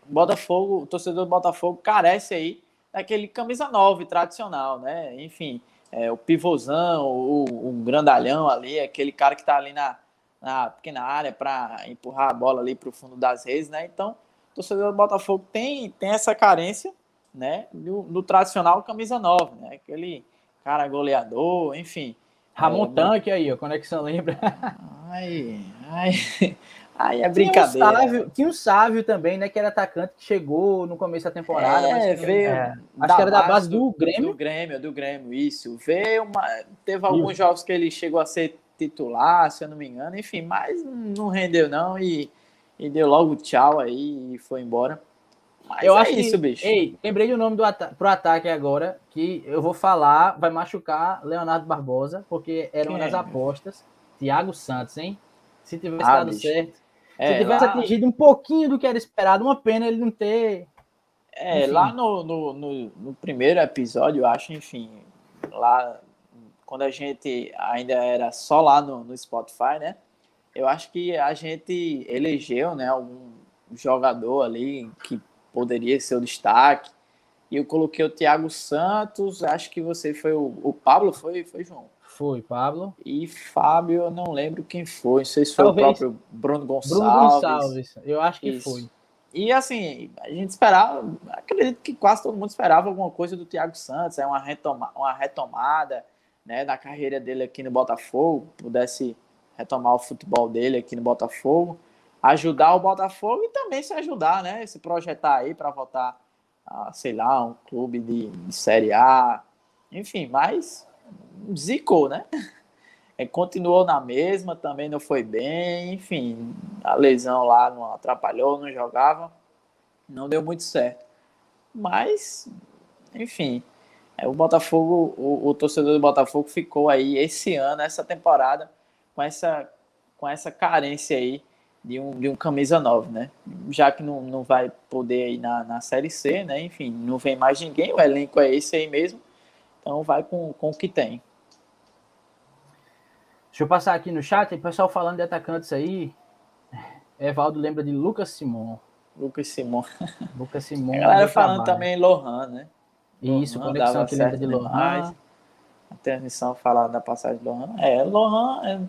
Botafogo, o torcedor do Botafogo carece aí daquele camisa 9 tradicional, né? Enfim, é, o pivôzão, o, o grandalhão ali, aquele cara que tá ali na, na pequena área para empurrar a bola ali para o fundo das redes, né? Então, o torcedor do Botafogo tem, tem essa carência, né? Do, do tradicional camisa 9, né? Aquele cara goleador, enfim. Ramon é, Tanque aí, ó, conexão lembra? Ai, ai, ai é brincadeira. Tinha um, Sávio, tinha um Sávio também, né, que era atacante que chegou no começo da temporada. É, veio. É, acho que era da base do, do, Grêmio. Do Grêmio, do Grêmio, isso. Veio uma, teve alguns isso. jogos que ele chegou a ser titular, se eu não me engano, enfim, mas não rendeu não e, e deu logo tchau aí e foi embora. Mas eu é acho isso, que, bicho. Ei, lembrei do nome do ata pro ataque agora, que eu vou falar, vai machucar Leonardo Barbosa, porque era uma das apostas. Thiago Santos, hein? Se tivesse ah, dado bicho. certo. É, se tivesse lá... atingido um pouquinho do que era esperado, uma pena ele não ter. É, enfim. lá no, no, no, no primeiro episódio, eu acho, enfim, lá quando a gente ainda era só lá no, no Spotify, né? Eu acho que a gente elegeu, né, algum jogador ali que poderia ser o destaque. E eu coloquei o Thiago Santos, acho que você foi o, o Pablo, foi, foi João? Foi, Pablo. E Fábio, eu não lembro quem foi, não sei se foi Talvez. o próprio Bruno Gonçalves. Bruno Gonçalves, eu acho que Isso. foi. E assim, a gente esperava, acredito que quase todo mundo esperava alguma coisa do Thiago Santos, é uma, retoma, uma retomada né, da carreira dele aqui no Botafogo, pudesse retomar o futebol dele aqui no Botafogo ajudar o Botafogo e também se ajudar, né? Se projetar aí para voltar a, sei lá, um clube de, de Série A, enfim, mas zicou, né? É, continuou na mesma, também não foi bem, enfim, a lesão lá não atrapalhou, não jogava, não deu muito certo. Mas, enfim, é, o Botafogo, o, o torcedor do Botafogo ficou aí esse ano, essa temporada, com essa, com essa carência aí de um, de um camisa 9, né? Já que não, não vai poder ir na, na Série C, né? Enfim, não vem mais ninguém, o elenco é esse aí mesmo, então vai com, com o que tem. Deixa eu passar aqui no chat, o pessoal falando de atacantes aí. Evaldo lembra de Lucas Simon. Lucas Simon. Lucas Simon. A galera falando trabalho. também Lohan, né? Isso, Lohan conexão que lembra de Lohan. A transmissão falar da passagem de Lohan. É, Lohan, é,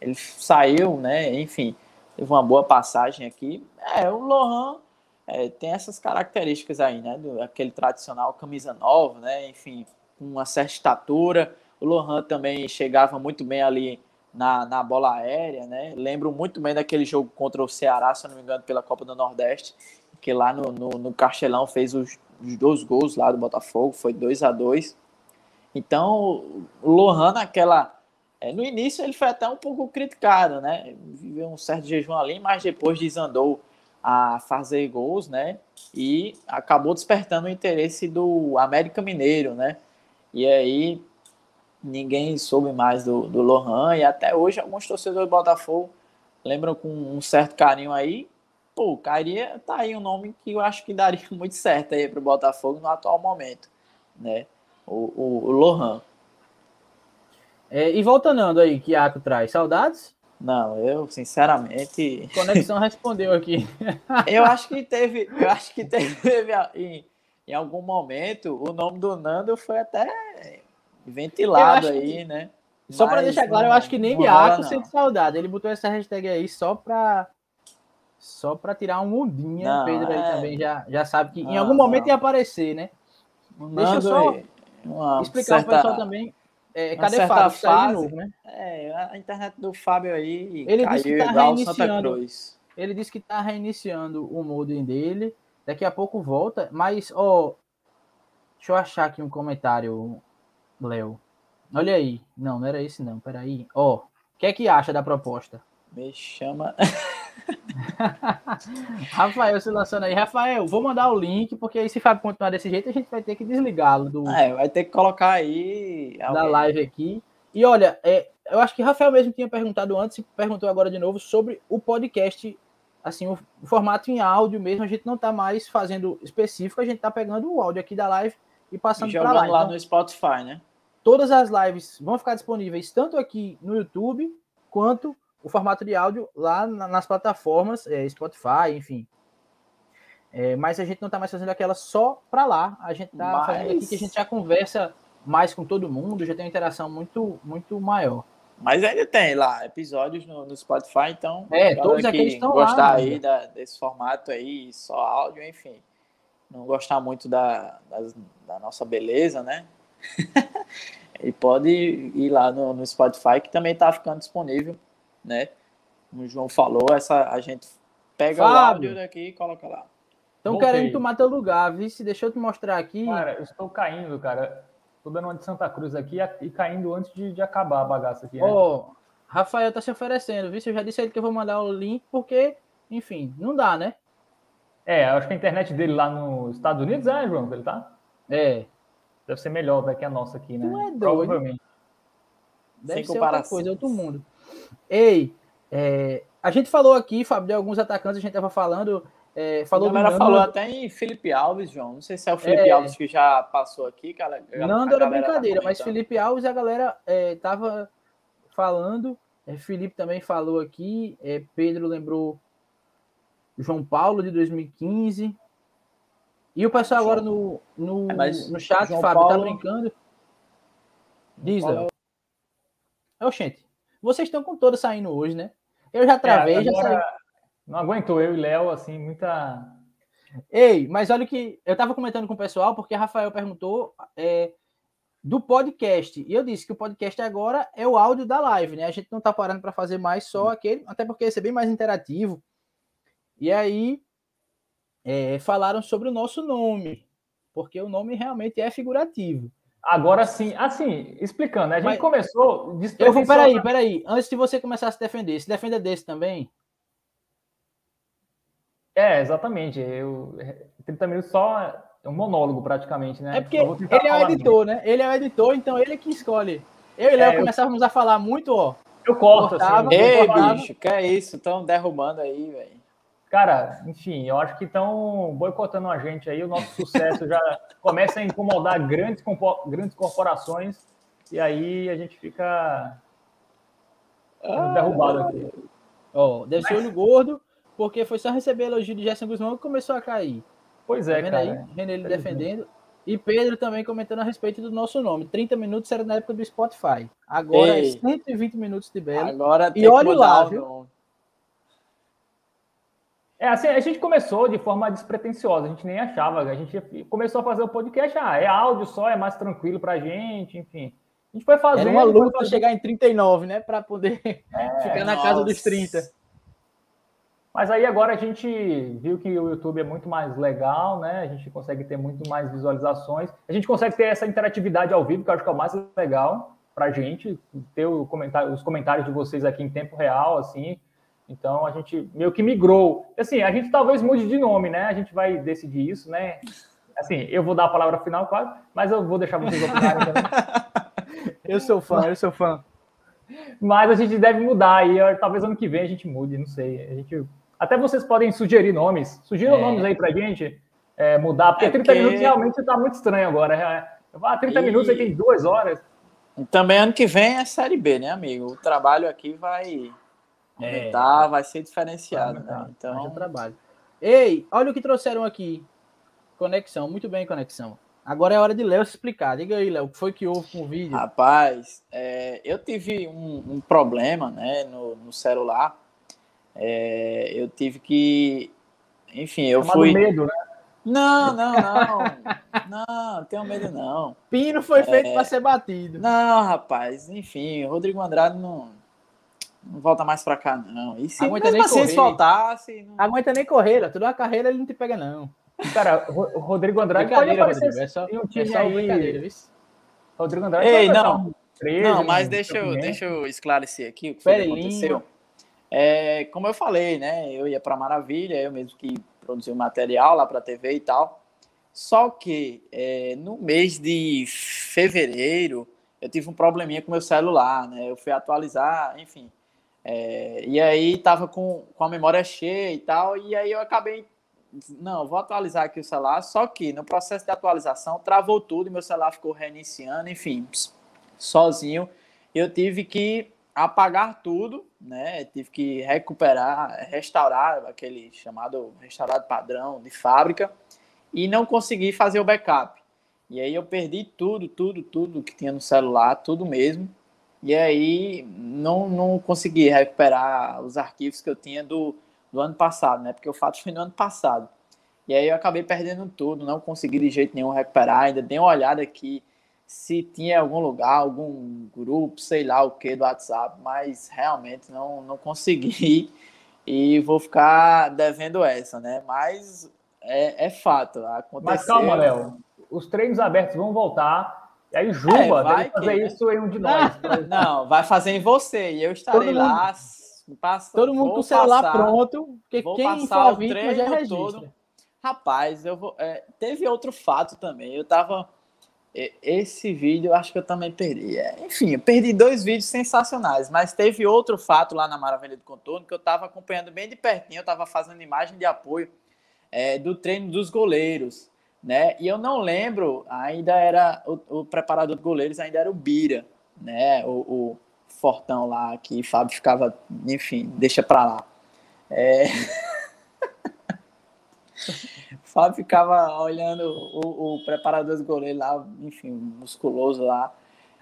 ele saiu, né? Enfim, teve uma boa passagem aqui. É, o Lohan é, tem essas características aí, né? Do, aquele tradicional camisa nova, né? Enfim, com uma certa estatura. O Lohan também chegava muito bem ali na, na bola aérea, né? Lembro muito bem daquele jogo contra o Ceará, se não me engano, pela Copa do Nordeste, que lá no, no, no Castelão fez os, os, dois gols lá do Botafogo, foi 2 a 2 Então, o Lohan naquela é, no início ele foi até um pouco criticado, né? Viveu um certo jejum ali, mas depois desandou a fazer gols, né? E acabou despertando o interesse do América Mineiro, né? E aí ninguém soube mais do, do Lohan e até hoje alguns torcedores do Botafogo lembram com um certo carinho aí. Pô, cairia, tá aí um nome que eu acho que daria muito certo aí para o Botafogo no atual momento, né? O, o, o Lohan. É, e voltando aí, que Iaco traz, saudades? Não, eu sinceramente. Conexão respondeu aqui. eu acho que teve, eu acho que teve em, em algum momento o nome do Nando foi até ventilado aí, que, né? Só para deixar claro, eu acho que nem Iaco sente saudade. Ele botou essa hashtag aí só para só para tirar um ondinha. Pedro aí é... também já, já sabe que em algum momento ia aparecer, né? Deixa eu só explicar certa... o pessoal também. É, cadê Fábio? Fase, novo, né? É, a internet do Fábio aí ele disse que tá reiniciando. Ele disse que tá reiniciando o modem dele. Daqui a pouco volta, mas ó, deixa eu achar aqui um comentário, Léo. Olha aí. Não, não era esse não. Peraí. Ó, o que é que acha da proposta? Me chama. Rafael se lançando aí. Rafael, vou mandar o link, porque aí se Fábio continuar desse jeito, a gente vai ter que desligá-lo do. É, vai ter que colocar aí. Da live aqui. E olha, é, eu acho que Rafael mesmo tinha perguntado antes, e perguntou agora de novo sobre o podcast. Assim, o, o formato em áudio mesmo, a gente não está mais fazendo específico, a gente está pegando o áudio aqui da live e passando para lá. lá então, no Spotify, né? Todas as lives vão ficar disponíveis tanto aqui no YouTube quanto o formato de áudio lá nas plataformas, é, Spotify, enfim. É, mas a gente não está mais fazendo aquela só para lá. A gente está mas... fazendo aqui que a gente já conversa mais com todo mundo, já tem uma interação muito, muito maior. Mas ainda tem lá episódios no, no Spotify, então. É, todos aqueles estão gostar lá. Gostar aí da, desse formato aí, só áudio, enfim. Não gostar muito da, da, da nossa beleza, né? e pode ir lá no, no Spotify, que também está ficando disponível né? Como o João falou, essa, a gente pega Fábio. o áudio daqui e coloca lá. Estão querendo tomar teu lugar, vice. Deixa eu te mostrar aqui. Cara, eu estou caindo, cara. Estou dando uma de Santa Cruz aqui e caindo antes de, de acabar a bagaça aqui. Né? Ó, Rafael tá se oferecendo, viu? Eu já disse a ele que eu vou mandar o link, porque, enfim, não dá, né? É, acho que a internet dele lá nos Estados Unidos é, João, ele tá? É. Deve ser melhor do que a nossa aqui, né? Não é doido. Provavelmente. Deve Sem ser outra coisa, outro mundo. Ei, é, a gente falou aqui, Fábio, de alguns atacantes, a gente estava falando. É, falou a galera falou até em Felipe Alves, João. Não sei se é o Felipe é, Alves que já passou aqui. Que a, a, Nando era tá brincadeira, tá mas Felipe Alves a galera estava é, falando. É, Felipe também falou aqui. É, Pedro lembrou João Paulo de 2015. E o pessoal agora no, no, no chat, João Fábio, tá Paulo... tá brincando. Diz, Léo. É o gente. Vocês estão com todas saindo hoje, né? Eu já travei, é, já saí. Não aguentou eu e Léo, assim, muita. Ei, mas olha que eu estava comentando com o pessoal, porque Rafael perguntou é, do podcast. E eu disse que o podcast agora é o áudio da live, né? A gente não está parando para fazer mais só aquele, até porque esse é bem mais interativo. E aí é, falaram sobre o nosso nome, porque o nome realmente é figurativo. Agora sim, assim, explicando, né? a gente Mas, começou. Eu vou, peraí, peraí. Antes de você começar a se defender, se defenda desse também. É, exatamente. Eu, 30 minutos só é um monólogo, praticamente, né? É porque ele é o editor, né? Ele é o editor, então ele é que escolhe. Eu e Léo é, começávamos eu... a falar muito, ó. Eu corto, cortava, assim. Ei, bicho, que é isso? Estão derrubando aí, velho. Cara, enfim, eu acho que estão boicotando a gente aí. O nosso sucesso já começa a incomodar grandes, grandes corporações e aí a gente fica ah, derrubado aqui. Ó, deve Mas... ser olho gordo, porque foi só receber elogio de Gerson Guzmão que começou a cair. Pois é, tá cara. Aí? René ele defendendo. E Pedro também comentando a respeito do nosso nome. 30 minutos era na época do Spotify. Agora Ei. é 120 minutos de Belo. Agora e olha lá, viu? É, assim, a gente começou de forma despretensiosa, a gente nem achava, a gente começou a fazer o podcast, ah, é áudio só, é mais tranquilo pra gente, enfim. A gente foi fazendo... Era uma luta fazer... chegar em 39, né, para poder é, ficar na nossa. casa dos 30. Mas aí agora a gente viu que o YouTube é muito mais legal, né, a gente consegue ter muito mais visualizações, a gente consegue ter essa interatividade ao vivo, que eu acho que é o mais legal pra gente, ter comentário, os comentários de vocês aqui em tempo real, assim, Então a gente meio que migrou. Assim, a gente talvez mude de nome, né? A gente vai decidir isso, né? Assim, eu vou dar a palavra final, claro, mas eu vou deixar vocês opinarem também. eu sou fã, eu sou fã. Mas a gente deve mudar e talvez ano que vem a gente mude, não sei. A gente... Até vocês podem sugerir nomes. Sugiram é. nomes aí pra gente é, mudar, porque é 30 porque... minutos realmente tá muito estranho agora. É, ah, 30 e... minutos aí tem duas horas. Também ano que vem é Série B, né, amigo? O trabalho aqui vai aumentar, é. vai ser diferenciado, vai né? Então, trabalho. Ei, olha o que trouxeram aqui. Conexão, muito bem, conexão. Agora é hora de Léo se explicar. Diga aí, Léo, o que foi que houve com o vídeo? Rapaz, é, eu tive um, um, problema né, no, no celular. É, eu tive que. Enfim, eu Chamado fui. medo, né? Não, não, não. não, tenho medo, não. Pino foi feito é... para ser batido. Não, rapaz. Enfim, Rodrigo Andrade não, não volta mais para cá, não. E se Aguenta nem correr. voltasse. Não... Aguenta nem correr, toda a carreira ele não te pega, não. Cara, o Rodrigo Andrade pode aparecer Rodrigo, é só, um time é só aí. Viu? Rodrigo Andrade Ei, não. 13, não, mas deixa eu, deixa eu esclarecer aqui o que, foi que aconteceu. É, como eu falei, né? Eu ia para Maravilha, eu mesmo que produzir um material lá para a TV e tal. Só que é, no mês de fevereiro eu tive um probleminha com meu celular, né? Eu fui atualizar, enfim. É, e aí tava com, com a memória cheia e tal, e aí eu acabei. Não, vou atualizar aqui o celular. Só que no processo de atualização travou tudo meu celular ficou reiniciando, enfim, sozinho. Eu tive que apagar tudo, né? Tive que recuperar, restaurar aquele chamado restaurado padrão de fábrica e não consegui fazer o backup. E aí eu perdi tudo, tudo, tudo que tinha no celular, tudo mesmo. E aí não, não consegui recuperar os arquivos que eu tinha do, do ano passado, né? Porque o fato foi no ano passado. E aí eu acabei perdendo tudo, não consegui de jeito nenhum recuperar. Ainda dei uma olhada aqui se tinha algum lugar, algum grupo, sei lá o que do WhatsApp, mas realmente não, não consegui e vou ficar devendo essa, né? Mas é, é fato. Aconteceu... Mas calma, Léo. Os treinos abertos vão voltar. E aí Juba é, vai fazer que, né? isso em um de nós. Não, vai fazer em você. E eu estarei todo lá. Mundo, passa, todo mundo com o celular passar, pronto. Porque quem for o vítima já registra. Todo. Rapaz, eu vou. É, teve outro fato também. Eu tava esse vídeo acho que eu também perdi. É, enfim, eu perdi dois vídeos sensacionais, mas teve outro fato lá na Maravilha do Contorno que eu estava acompanhando bem de pertinho, eu estava fazendo imagem de apoio é, do treino dos goleiros, né? E eu não lembro, ainda era o, o preparador de goleiros ainda era o Bira, né? O, o Fortão lá que Fábio ficava, enfim, deixa para lá. É... Fábio ficava olhando o, o preparador do goleiro lá, enfim, musculoso lá.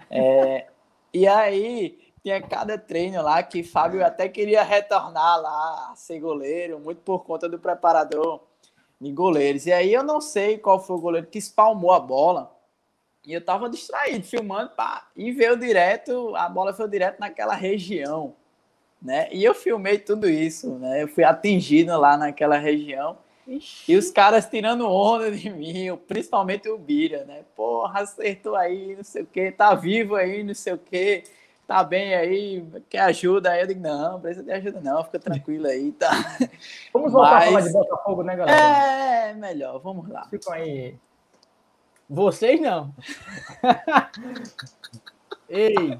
É, e aí tinha cada treino lá que Fábio até queria retornar lá a ser goleiro, muito por conta do preparador de goleiros. E aí eu não sei qual foi o goleiro que espalmou a bola. E eu tava distraído, filmando, pá, e veio direto, a bola foi direto naquela região, né? E eu filmei tudo isso, né? Eu fui atingido lá naquela região. Ixi. E os caras tirando onda de mim, principalmente o Bira, né? Porra, acertou aí, não sei o que, tá vivo aí, não sei o que, tá bem aí, quer ajuda aí? Eu digo, não, não precisa de ajuda não, fica tranquilo aí, tá? Vamos voltar Mas... a falar de Botafogo, né, galera? É, melhor, vamos lá. Ficam aí. Vocês não. Ei!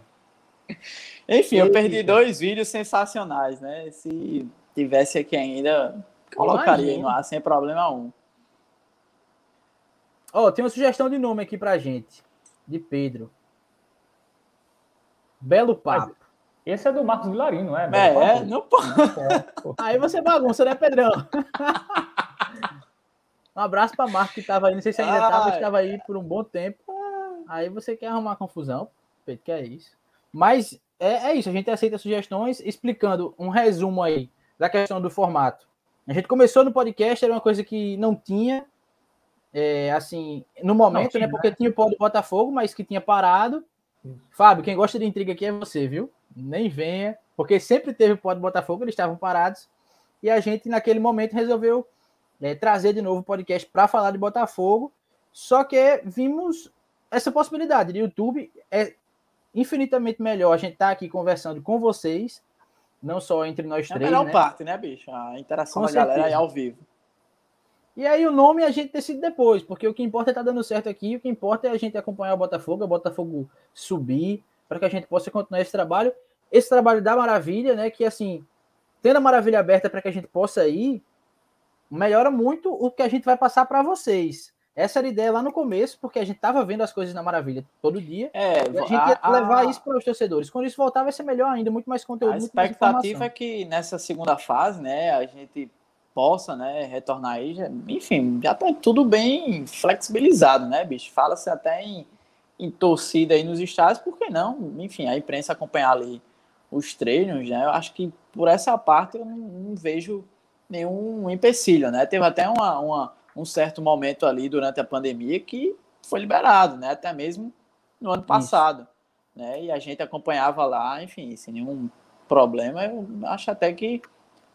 Enfim, Ei. eu perdi dois vídeos sensacionais, né? Se tivesse aqui ainda, Colocaria no ar sem problema algum. Ó, oh, tem uma sugestão de nome aqui pra gente. De Pedro. Belo Papo. Esse é do Marcos Vilarino, não é? Belo é, é não pode. Aí você bagunça, né, Pedrão? um abraço pra Marcos que tava aí. Não sei se ainda tava, estava aí por um bom tempo. Aí você quer arrumar confusão. Pedro, que é isso. Mas é, é isso, a gente aceita sugestões explicando um resumo aí da questão do formato. A gente começou no podcast, era uma coisa que não tinha, é, assim, no momento, tinha, né? Porque né? tinha o pó do Botafogo, mas que tinha parado. Fábio, quem gosta de intriga aqui é você, viu? Nem venha, porque sempre teve o pó do Botafogo, eles estavam parados. E a gente, naquele momento, resolveu é, trazer de novo o podcast para falar de Botafogo. Só que vimos essa possibilidade de YouTube. É infinitamente melhor a gente estar tá aqui conversando com vocês não só entre nós é três. É a melhor né? parte, né, bicho? A interação Com da certeza. galera aí ao vivo. E aí o nome a gente decide depois, porque o que importa é estar tá dando certo aqui, o que importa é a gente acompanhar o Botafogo, o Botafogo subir, para que a gente possa continuar esse trabalho. Esse trabalho da Maravilha, né? Que assim, tendo a Maravilha aberta para que a gente possa ir, melhora muito o que a gente vai passar para vocês. Essa era a ideia lá no começo, porque a gente estava vendo as coisas na Maravilha todo dia. É, a gente ia a, levar a... isso para os torcedores. Quando isso voltar, vai ser melhor ainda, muito mais conteúdo. A expectativa é que nessa segunda fase, né, a gente possa, né, retornar aí. Já, enfim, já está tudo bem flexibilizado, né, bicho? Fala-se até em, em torcida aí nos estádios, por que não? Enfim, a imprensa acompanhar ali os treinos, né? Eu acho que por essa parte eu não, não vejo nenhum empecilho, né? Teve até uma, uma um certo momento ali durante a pandemia que foi liberado, né? Até mesmo no ano passado, Isso. né? E a gente acompanhava lá, enfim, sem nenhum problema. Eu acho até que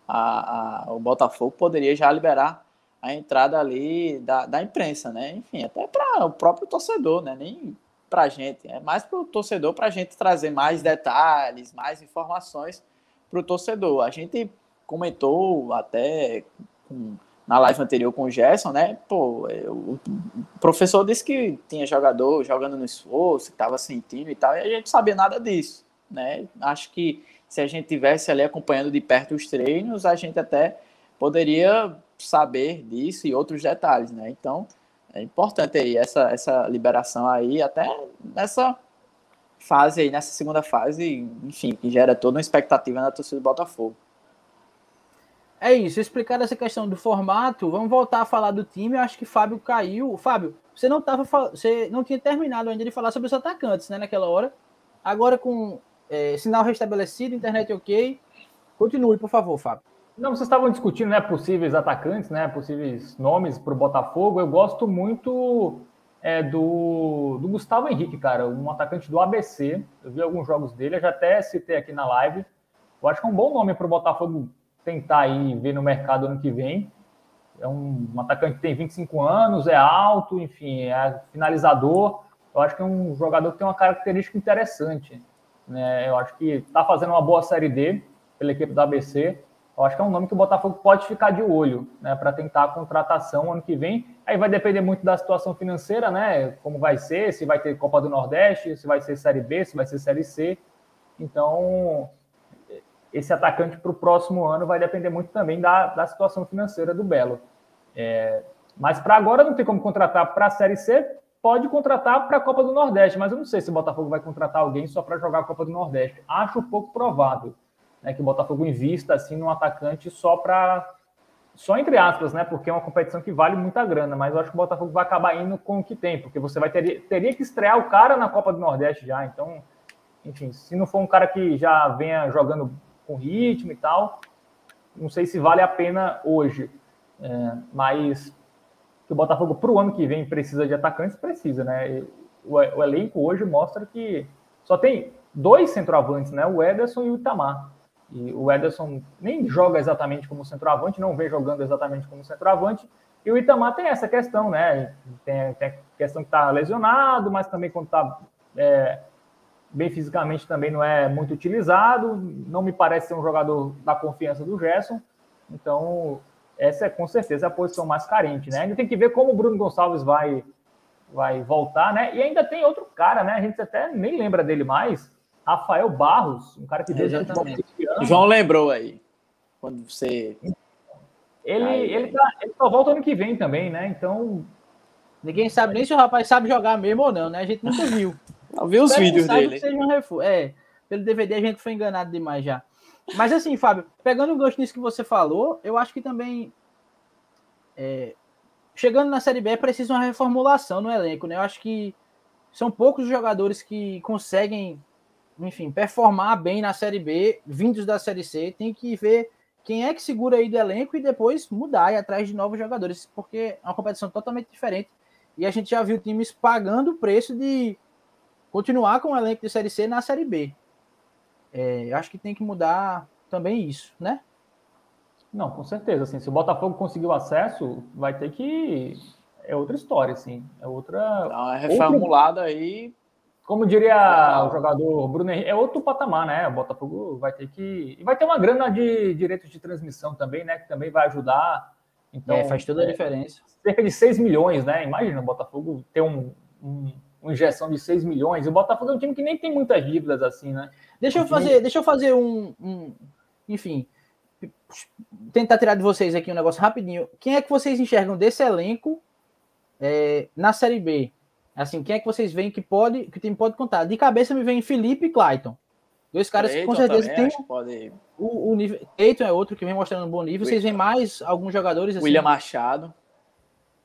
a, a, o Botafogo poderia já liberar a entrada ali da, da imprensa, né? Enfim, até para o próprio torcedor, né? Nem para a gente, é mais para o torcedor, para a gente trazer mais detalhes, mais informações para o torcedor. A gente comentou até com na live anterior com o Gerson, né? Pô, eu, o professor disse que tinha jogador jogando no esforço, que estava sentindo e tal, e a gente não sabia nada disso, né? Acho que se a gente tivesse ali acompanhando de perto os treinos, a gente até poderia saber disso e outros detalhes, né? Então, é importante aí essa, essa liberação aí, até nessa fase aí, nessa segunda fase, enfim, que gera toda uma expectativa na torcida do Botafogo. É isso, explicar essa questão do formato, vamos voltar a falar do time. Eu acho que Fábio caiu. Fábio, você não tava, você não tinha terminado ainda de falar sobre os atacantes, né, naquela hora. Agora com é, sinal restabelecido, internet ok. Continue, por favor, Fábio. Não, vocês estavam discutindo, né, possíveis atacantes, né, possíveis nomes para o Botafogo. Eu gosto muito é, do, do Gustavo Henrique, cara, um atacante do ABC. Eu vi alguns jogos dele, eu já até citei aqui na live. Eu acho que é um bom nome para o Botafogo tentar aí ver no mercado ano que vem. É um, um, atacante que tem 25 anos, é alto, enfim, é finalizador. Eu acho que é um jogador que tem uma característica interessante. Né? Eu acho que está fazendo uma boa Série D pela equipe do ABC. Eu acho que é um nome que o Botafogo pode ficar de olho né, para tentar a contratação ano que vem. Aí vai depender muito da situação financeira, né? Como vai ser, se vai ter Copa do Nordeste, se vai ser Série B, se vai ser Série C. Então, esse atacante para o próximo ano vai depender muito também da, da situação financeira do Belo. É, mas para agora não tem como contratar para a Série C, pode contratar para a Copa do Nordeste, mas eu não sei se o Botafogo vai contratar alguém só para jogar a Copa do Nordeste. Acho pouco provável né, que o Botafogo invista assim num atacante só para. Só entre aspas, né? Porque é uma competição que vale muita grana, mas eu acho que o Botafogo vai acabar indo com o que tem, porque você vai ter, teria que estrear o cara na Copa do Nordeste já. Então, enfim, se não for um cara que já venha jogando com ritmo e tal. Não sei se vale a pena hoje, é, mas que o Botafogo para o ano que vem precisa de atacantes, precisa, né? O, o, elenco hoje mostra que só tem dois centroavantes, né? O Ederson e o Itamar. E o Ederson nem joga exatamente como centroavante, não vem jogando exatamente como centroavante. E o Itamar tem essa questão, né? Tem, tem a questão que está lesionado, mas também quando está é, bem fisicamente também não é muito utilizado, não me parece ser um jogador da confiança do Gerson, então essa é com certeza a posição mais carente, né? Ainda tem que ver como o Bruno Gonçalves vai vai voltar, né? E ainda tem outro cara, né? A gente até nem lembra dele mais, Rafael Barros, um cara que veio Exatamente. João lembrou aí quando você ele, aí, ele, tá, ele só volta ano que vem também, né? Então ninguém sabe nem se o rapaz sabe jogar mesmo ou não, né? A gente nunca viu. Eu vi os vídeos dele. Seja um refúgio. É, pelo DVD a gente foi enganado demais já. Mas assim, Fábio, pegando o gosto nisso que você falou, eu acho que também é, chegando na Série B é preciso uma reformulação no elenco, né? Eu acho que são poucos os jogadores que conseguem, enfim, performar bem na Série B, vindos da Série C. Tem que ver quem é que segura aí do elenco e depois mudar e atrás de novos jogadores, porque é uma competição totalmente diferente. E a gente já viu times pagando o preço de continuar com o elenco de Série C na Série B. É, acho que tem que mudar também isso, né? Não, com certeza. Assim, se o Botafogo conseguiu acesso, vai ter que. É outra história, assim. É outra. Dá uma reformulada outro... aí. como diria o jogador Bruno Henrique, é outro patamar, né? O Botafogo vai ter que. E vai ter uma grana de direitos de transmissão também, né? Que também vai ajudar. Então, é, faz toda a é, diferença. Cerca de 6 milhões, né? Imagina o Botafogo ter um, um, uma injeção de 6 milhões. O Botafogo é um time que nem tem muitas dívidas assim, né? Deixa eu fazer, deixa eu fazer um, um. Enfim, tentar tirar de vocês aqui um negócio rapidinho. Quem é que vocês enxergam desse elenco é, na Série B? Assim, quem é que vocês veem que pode, que o time pode contar? De cabeça me vem Felipe e Clayton. Dois caras que com certeza tem pode... o, o nível. Clayton é outro que vem mostrando um bom nível. Vocês veem mais alguns jogadores assim? William Machado.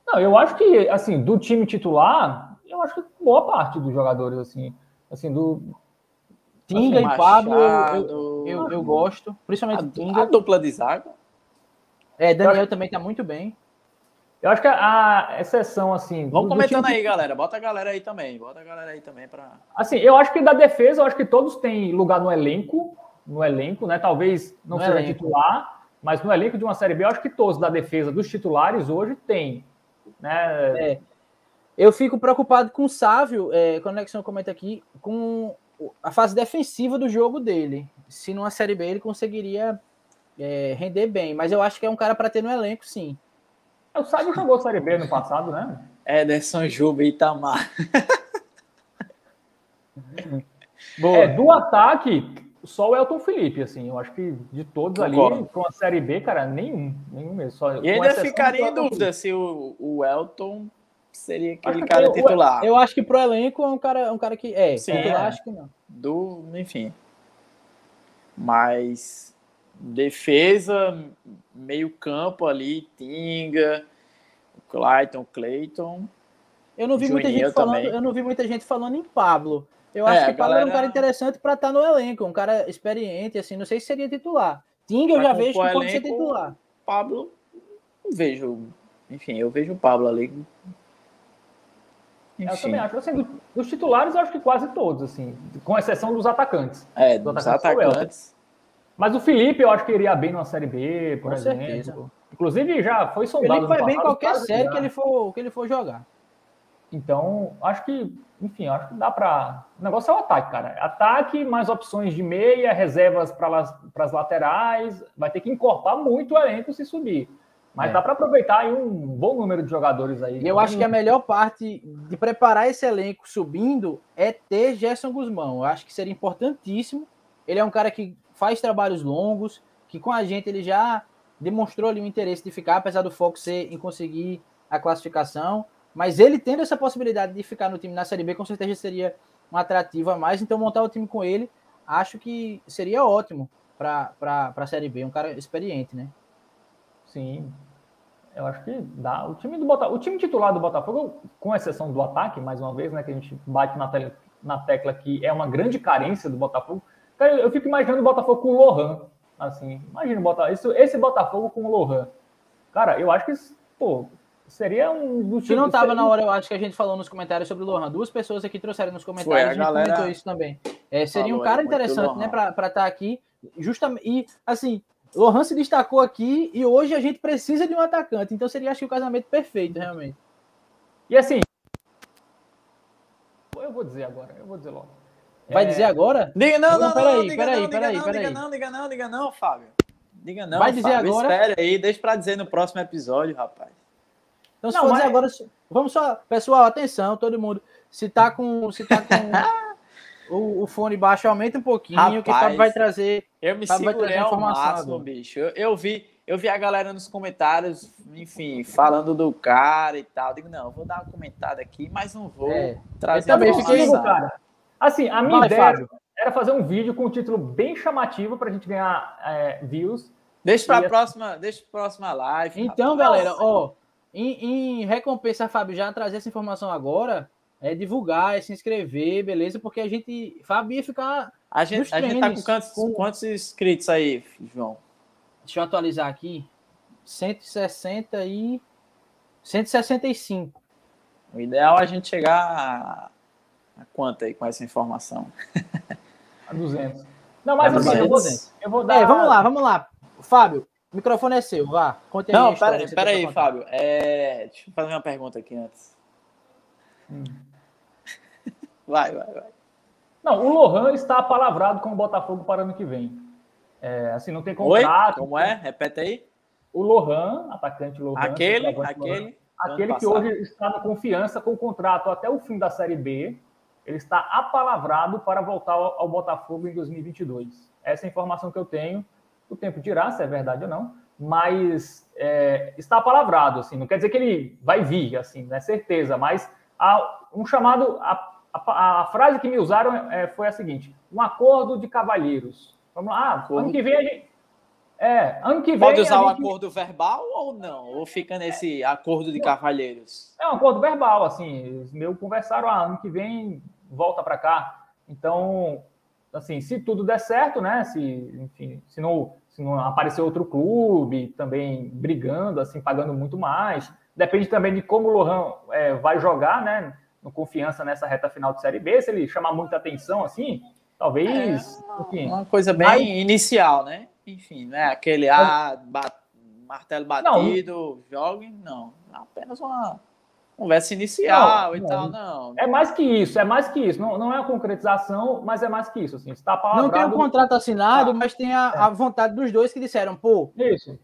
Não, eu acho que assim, do time titular, eu acho que boa parte dos jogadores assim, assim do Tinga assim, e Pablo, eu, eu, eu, gosto, principalmente a, Tinga. A dupla de zaga. É, Daniel acho... também tá muito bem. Eu acho que a, a exceção, assim. Vamos comentando aí, galera. Bota a galera aí também. Bota a galera aí também para. Assim, eu acho que da defesa, eu acho que todos têm lugar no elenco. No elenco, né? Talvez não no seja elenco. titular, mas no elenco de uma Série B, eu acho que todos da defesa dos titulares hoje têm. Né? É. Eu fico preocupado com o Sávio, é, Conexão comenta aqui, com a fase defensiva do jogo dele. Se numa Série B ele conseguiria é, render bem, mas eu acho que é um cara para ter no elenco, sim. O Sábio jogou Série B no passado, né? Ederson Juba e Itamar. Boa. É, do ataque, só o Elton Felipe, assim. Eu acho que de todos Concordo. ali, com a Série B, cara, nenhum. Nenhum mesmo. Só, e ainda ficaria em dúvida se o, o Elton seria aquele acho cara titular. Eu acho que pro elenco é um cara, um cara que. É, Sim, titular, é. acho que não. Do, enfim. Mas defesa, meio campo ali, Tinga, Clayton, Clayton. Eu não vi muita gente falando, eu não vi muita gente falando em Pablo. Eu acho é, que Pablo galera... era um cara interessante para estar tá no elenco, um cara experiente, assim, não sei se seria titular. Tinga eu já vejo que pode ser titular. Pablo, vejo, enfim, eu vejo o Pablo ali. Enfim. Eu também acho, assim, dos titulares eu acho que quase todos, assim, com exceção dos atacantes. É, dos atacantes. atacantes mas o Felipe, eu acho que iria bem numa Série B, por Com exemplo. Certeza. Inclusive, já foi sondado. Ele vai bem em qualquer série que ele, for, que ele for jogar. Então, acho que, enfim, acho que dá para. O negócio é o ataque, cara. Ataque, mais opções de meia, reservas para as laterais. Vai ter que encorpar muito o elenco se subir. Mas é. dá para aproveitar aí um bom número de jogadores aí. Eu acho que a melhor parte de preparar esse elenco subindo é ter Gerson Guzmão. Eu acho que seria importantíssimo. Ele é um cara que faz trabalhos longos, que com a gente ele já demonstrou ali um interesse de ficar, apesar do foco ser em conseguir a classificação. Mas ele tendo essa possibilidade de ficar no time na Série B, com certeza seria um atrativo a mais. Então, montar o time com ele, acho que seria ótimo para a Série B. Um cara experiente, né? Sim. Eu acho que dá. O time do Botafogo, o time titular do Botafogo, com exceção do ataque, mais uma vez, né, que a gente bate na, tele, na tecla que é uma grande carência do Botafogo, Cara, eu fico imaginando o Botafogo com o Lohan. Assim, imagina Botafogo, esse, esse Botafogo com o Lohan. Cara, eu acho que, pô, seria um dos Se não tava seria... na hora, eu acho que a gente falou nos comentários sobre o Lohan. Duas pessoas aqui trouxeram nos comentários, Foi, a, a gente galera... comentou isso também. É, seria um cara interessante, né, para estar tá aqui. Justamente, e assim, Lohan se destacou aqui e hoje a gente precisa de um atacante. Então seria, acho que, o casamento perfeito, realmente. E assim, eu vou dizer agora, eu vou dizer logo. Vai é... dizer agora? Diga não, não, não, peraí, não, peraí, peraí, peraí. Diga não, diga não, diga não, Fábio. Diga não, Vai dizer Fábio. agora? Espera aí, deixa para dizer no próximo episódio, rapaz. Então, se não, for mas... dizer agora, vamos só, pessoal, atenção, todo mundo. Se tá com, se tá com o, o, fone baixo, aumenta um pouquinho, rapaz, que Fábio vai trazer. Eu me segurei ao máximo, bicho. Eu, eu, vi, eu vi a galera nos comentários, enfim, falando do cara e tal. Digo, não, vou dar uma comentada aqui, mas não vou é, trazer eu também fiquei, cara. Assim, a minha Vai, ideia Fábio. era fazer um vídeo com um título bem chamativo para a gente ganhar é, views. Deixa para a próxima, deixa pra próxima live. Então, rapaz. galera, ó, em, em recompensa, Fábio, já trazer essa informação agora, é divulgar, é se inscrever, beleza? Porque a gente, Fábio ia ficar. A gente, a gente tá com quantos, com quantos inscritos aí, João? Deixa eu atualizar aqui. 160 e 165. O ideal é a gente chegar a quanto aí com essa informação? A 200. Não, mas assim, eu vou, eu vou dar... É, vamos lá, vamos lá. Fábio, o microfone é seu, vá. Conte Não, peraí, pera aí, Fábio. É... Deixa eu fazer uma pergunta aqui antes. Hum. Vai, vai, vai. Não, o Lohan está palavrado com o Botafogo para ano que vem. É, assim, não tem contrato. Oi? Como é? Repete aí. O Lohan, atacante Lohan. Aquele, aquele. Lohan, aquele que hoje está na confiança com o contrato até o fim da Série B. Ele está apalavrado para voltar ao, ao Botafogo em 2022. Essa é a informação que eu tenho. O tempo dirá se é verdade ou não, mas é, está apalavrado, assim. Não quer dizer que ele vai vir, assim, não é certeza, mas há um chamado. A, a, a frase que me usaram é, foi a seguinte: um acordo de cavalheiros. Vamos lá, ah, ano que vem a gente. É, ano que vem. Pode usar o gente... acordo verbal ou não? Ou fica nesse acordo de cavalheiros? É um acordo verbal, assim. Meu conversaram, ah, ano que vem volta para cá. Então, assim, se tudo der certo, né? Se, enfim, se não, se não aparecer outro clube também brigando, assim, pagando muito mais. Depende também de como o Lohan é, vai jogar, né? No confiança nessa reta final de Série B. Se ele chamar muita atenção, assim, talvez. É, enfim, uma coisa bem mas... inicial, né? Enfim, né? Aquele ah, bat... martelo batido, não, jogue, não. Apenas uma conversa inicial não, e tal, não. É mais que isso, é mais que isso. Não, não é a concretização, mas é mais que isso. Assim, está não tem um contrato assinado, tá. mas tem a, é. a, vontade dos dois que disseram, pô. Isso.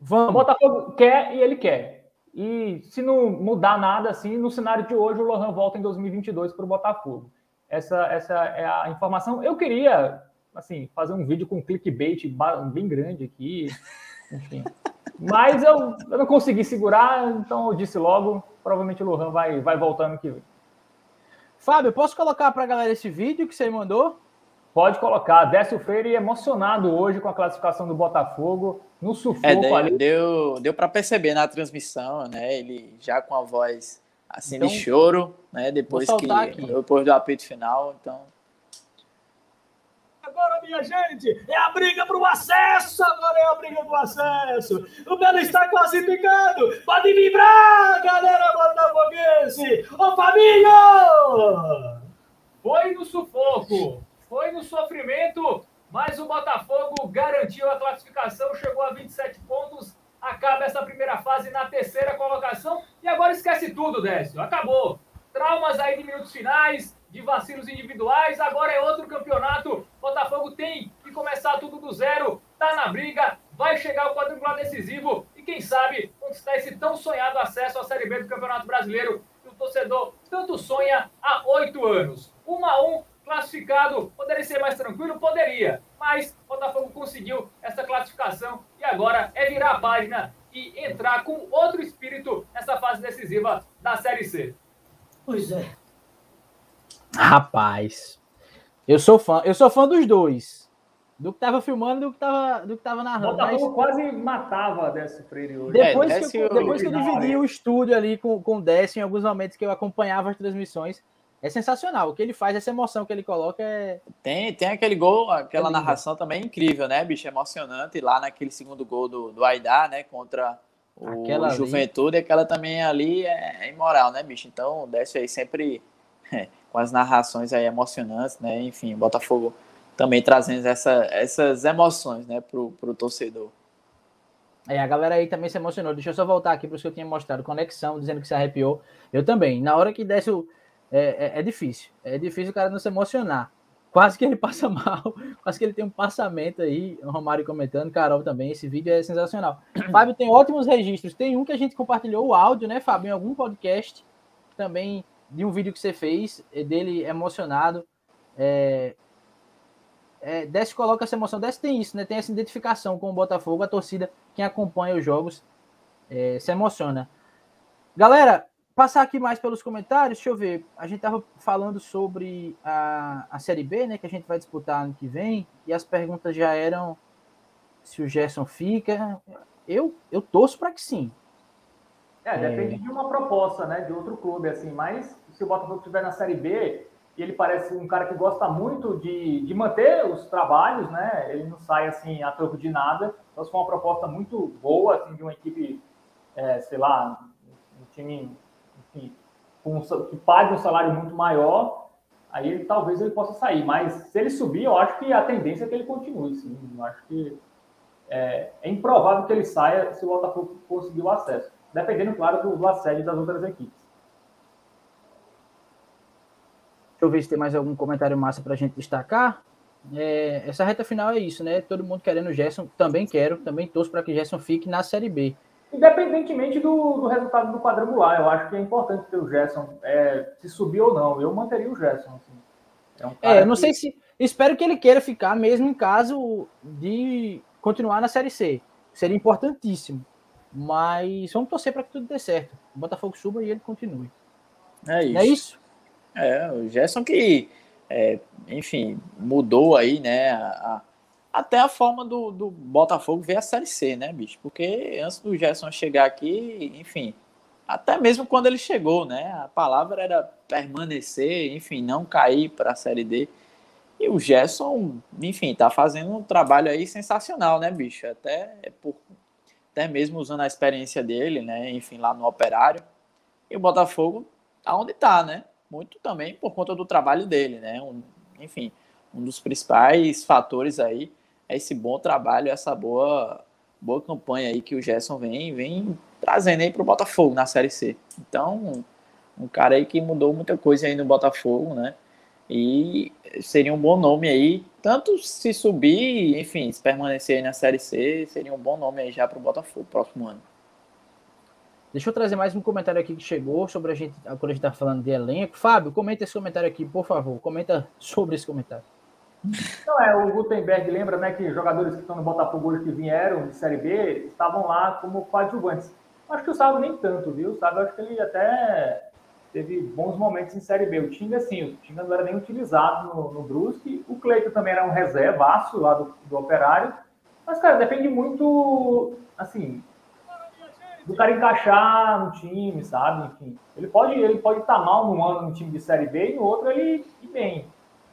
Vamos. O Botafogo quer e ele quer. E se não mudar nada assim, no cenário de hoje, o Lohan volta em 2022 para o Botafogo. Essa, essa é a informação. Eu queria, assim, fazer um vídeo com clickbait bem grande aqui, enfim. Mas eu, eu não consegui segurar, então eu disse logo, provavelmente o Lohan vai, vai voltando que vem. Fábio, posso colocar para a galera esse vídeo que você mandou? Pode colocar. Décio Freire emocionado hoje com a classificação do Botafogo no sufoco é, deu, ali. Deu, deu para perceber na transmissão, né? Ele já com a voz assim então, de choro, né? Depois que aqui. depois do apito final, então Agora, minha gente, é a briga para o acesso. Agora é a briga do acesso. O Belo está classificado. Pode vibrar, galera botafoguense. Ô, família! Foi no sufoco, foi no sofrimento, mas o Botafogo garantiu a classificação, chegou a 27 pontos. Acaba essa primeira fase na terceira colocação. E agora esquece tudo, Décio. Acabou. Traumas aí de minutos finais, de vacilos individuais. Agora é outro campeonato. Botafogo tem que começar tudo do zero. Tá na briga, vai chegar o quadrangular decisivo e quem sabe conquistar esse tão sonhado acesso à Série B do Campeonato Brasileiro que o torcedor tanto sonha há oito anos. Um a um, classificado. Poderia ser mais tranquilo? Poderia. Mas Botafogo conseguiu essa classificação e agora é virar a página e entrar com outro espírito nessa fase decisiva da Série C. Pois é. Rapaz, eu sou fã, eu sou fã dos dois. Do que tava filmando e do que tava, do que tava narrando. Botafogo mas... quase matava Décio Freire hoje. Depois, é, que, eu, depois que eu dividi o estúdio ali com, com o Décio, em alguns momentos que eu acompanhava as transmissões, é sensacional. O que ele faz, essa emoção que ele coloca é. Tem, tem aquele gol, aquela é narração também incrível, né, bicho? Emocionante. Lá naquele segundo gol do, do Aidar, né? Contra o aquela Juventude, ali... aquela também ali é imoral, né, bicho? Então, o Décio aí sempre. É, com as narrações aí emocionantes, né? Enfim, Botafogo também trazendo essa, essas emoções, né, pro, pro torcedor. É, a galera aí também se emocionou. Deixa eu só voltar aqui para os que eu tinha mostrado. Conexão, dizendo que se arrepiou. Eu também. Na hora que desce o. É, é, é, difícil. É difícil o cara não se emocionar. Quase que ele passa mal. Quase que ele tem um passamento aí. O Romário comentando, Carol também. Esse vídeo é sensacional. Fábio tem ótimos registros. Tem um que a gente compartilhou o áudio, né, Fábio, em algum podcast. Também de um vídeo que você fez, é dele emocionado. É, é, Desce coloca essa emoção. Desce tem isso, né? Tem essa identificação com o Botafogo, a torcida, quem acompanha os jogos, é, se emociona. Galera, passar aqui mais pelos comentários, deixa eu ver. A gente tava falando sobre a, a Série B, né? Que a gente vai disputar ano que vem, e as perguntas já eram se o Gerson fica. Eu, eu torço para que sim. É, depende é... de uma proposta, né, de outro clube, assim, mas se o Botafogo estiver na Série B, e ele parece um cara que gosta muito de, de manter os trabalhos, né, ele não sai, assim, a troco de nada, então se for uma proposta muito boa, assim, de uma equipe, é, sei lá, um time, enfim, com, que pague um salário muito maior, aí ele, talvez ele possa sair, mas se ele subir, eu acho que a tendência é que ele continue, sim, eu acho que é, é improvável que ele saia se o Botafogo conseguir o acesso dependendo, claro, do, do assédio das outras equipes. Deixa eu ver se tem mais algum comentário massa para a gente destacar. É, essa reta final é isso, né? Todo mundo querendo o Gerson, também quero, também torço para que o Gerson fique na Série B. Independentemente do, do, resultado do quadrangular, eu acho que é importante ter o Gerson, é, se subir ou não. Eu manteria o Gerson. Assim. É, um é eu não que... sei se. Espero que ele queira ficar, mesmo em caso de continuar na Série C. Seria importantíssimo. Mas vamos torcer para que tudo dê certo. O Botafogo suba e ele continue. É isso. É isso? É, o Gerson que, é, enfim, mudou aí, né? A, a, até a forma do, do Botafogo ver a Série C, né, bicho? Porque antes do Gerson chegar aqui, enfim, até mesmo quando ele chegou, né? A palavra era permanecer, enfim, não cair para a Série D. E o Gerson, enfim, tá fazendo um trabalho aí sensacional, né, bicho? Até, por, até mesmo usando a experiência dele, né? Enfim, lá no Operário. E o Botafogo tá onde tá, né? Muito também por conta do trabalho dele, né? Um, enfim, um dos principais fatores aí esse bom trabalho, essa boa, boa campanha aí que o Gerson vem, vem trazendo aí pro Botafogo na Série C. Então, um cara aí que mudou muita coisa aí no Botafogo, né? E seria um bom nome aí, tanto se subir, enfim, se permanecer aí na Série C, seria um bom nome aí já para o Botafogo próximo ano. Deixa eu trazer mais um comentário aqui que chegou sobre a gente, quando a gente está falando de elenco. Fábio, comenta esse comentário aqui, por favor. Comenta sobre esse comentário. Não, é, o Gutenberg lembra né, que jogadores que estão no Botafogo hoje que vieram de Série B estavam lá como coadjuvantes. Acho que o Sábio nem tanto, viu? O Sábio acho que ele até teve bons momentos em Série B. O Tinga, sim, o Tinga não era nem utilizado no, no Brusque. O Cleiton também era um reservaço lá do, do Operário. Mas, cara, depende muito, assim, do cara encaixar no time, sabe? Enfim, ele pode ele pode estar tá mal num ano no time de Série B e no outro ele ir bem.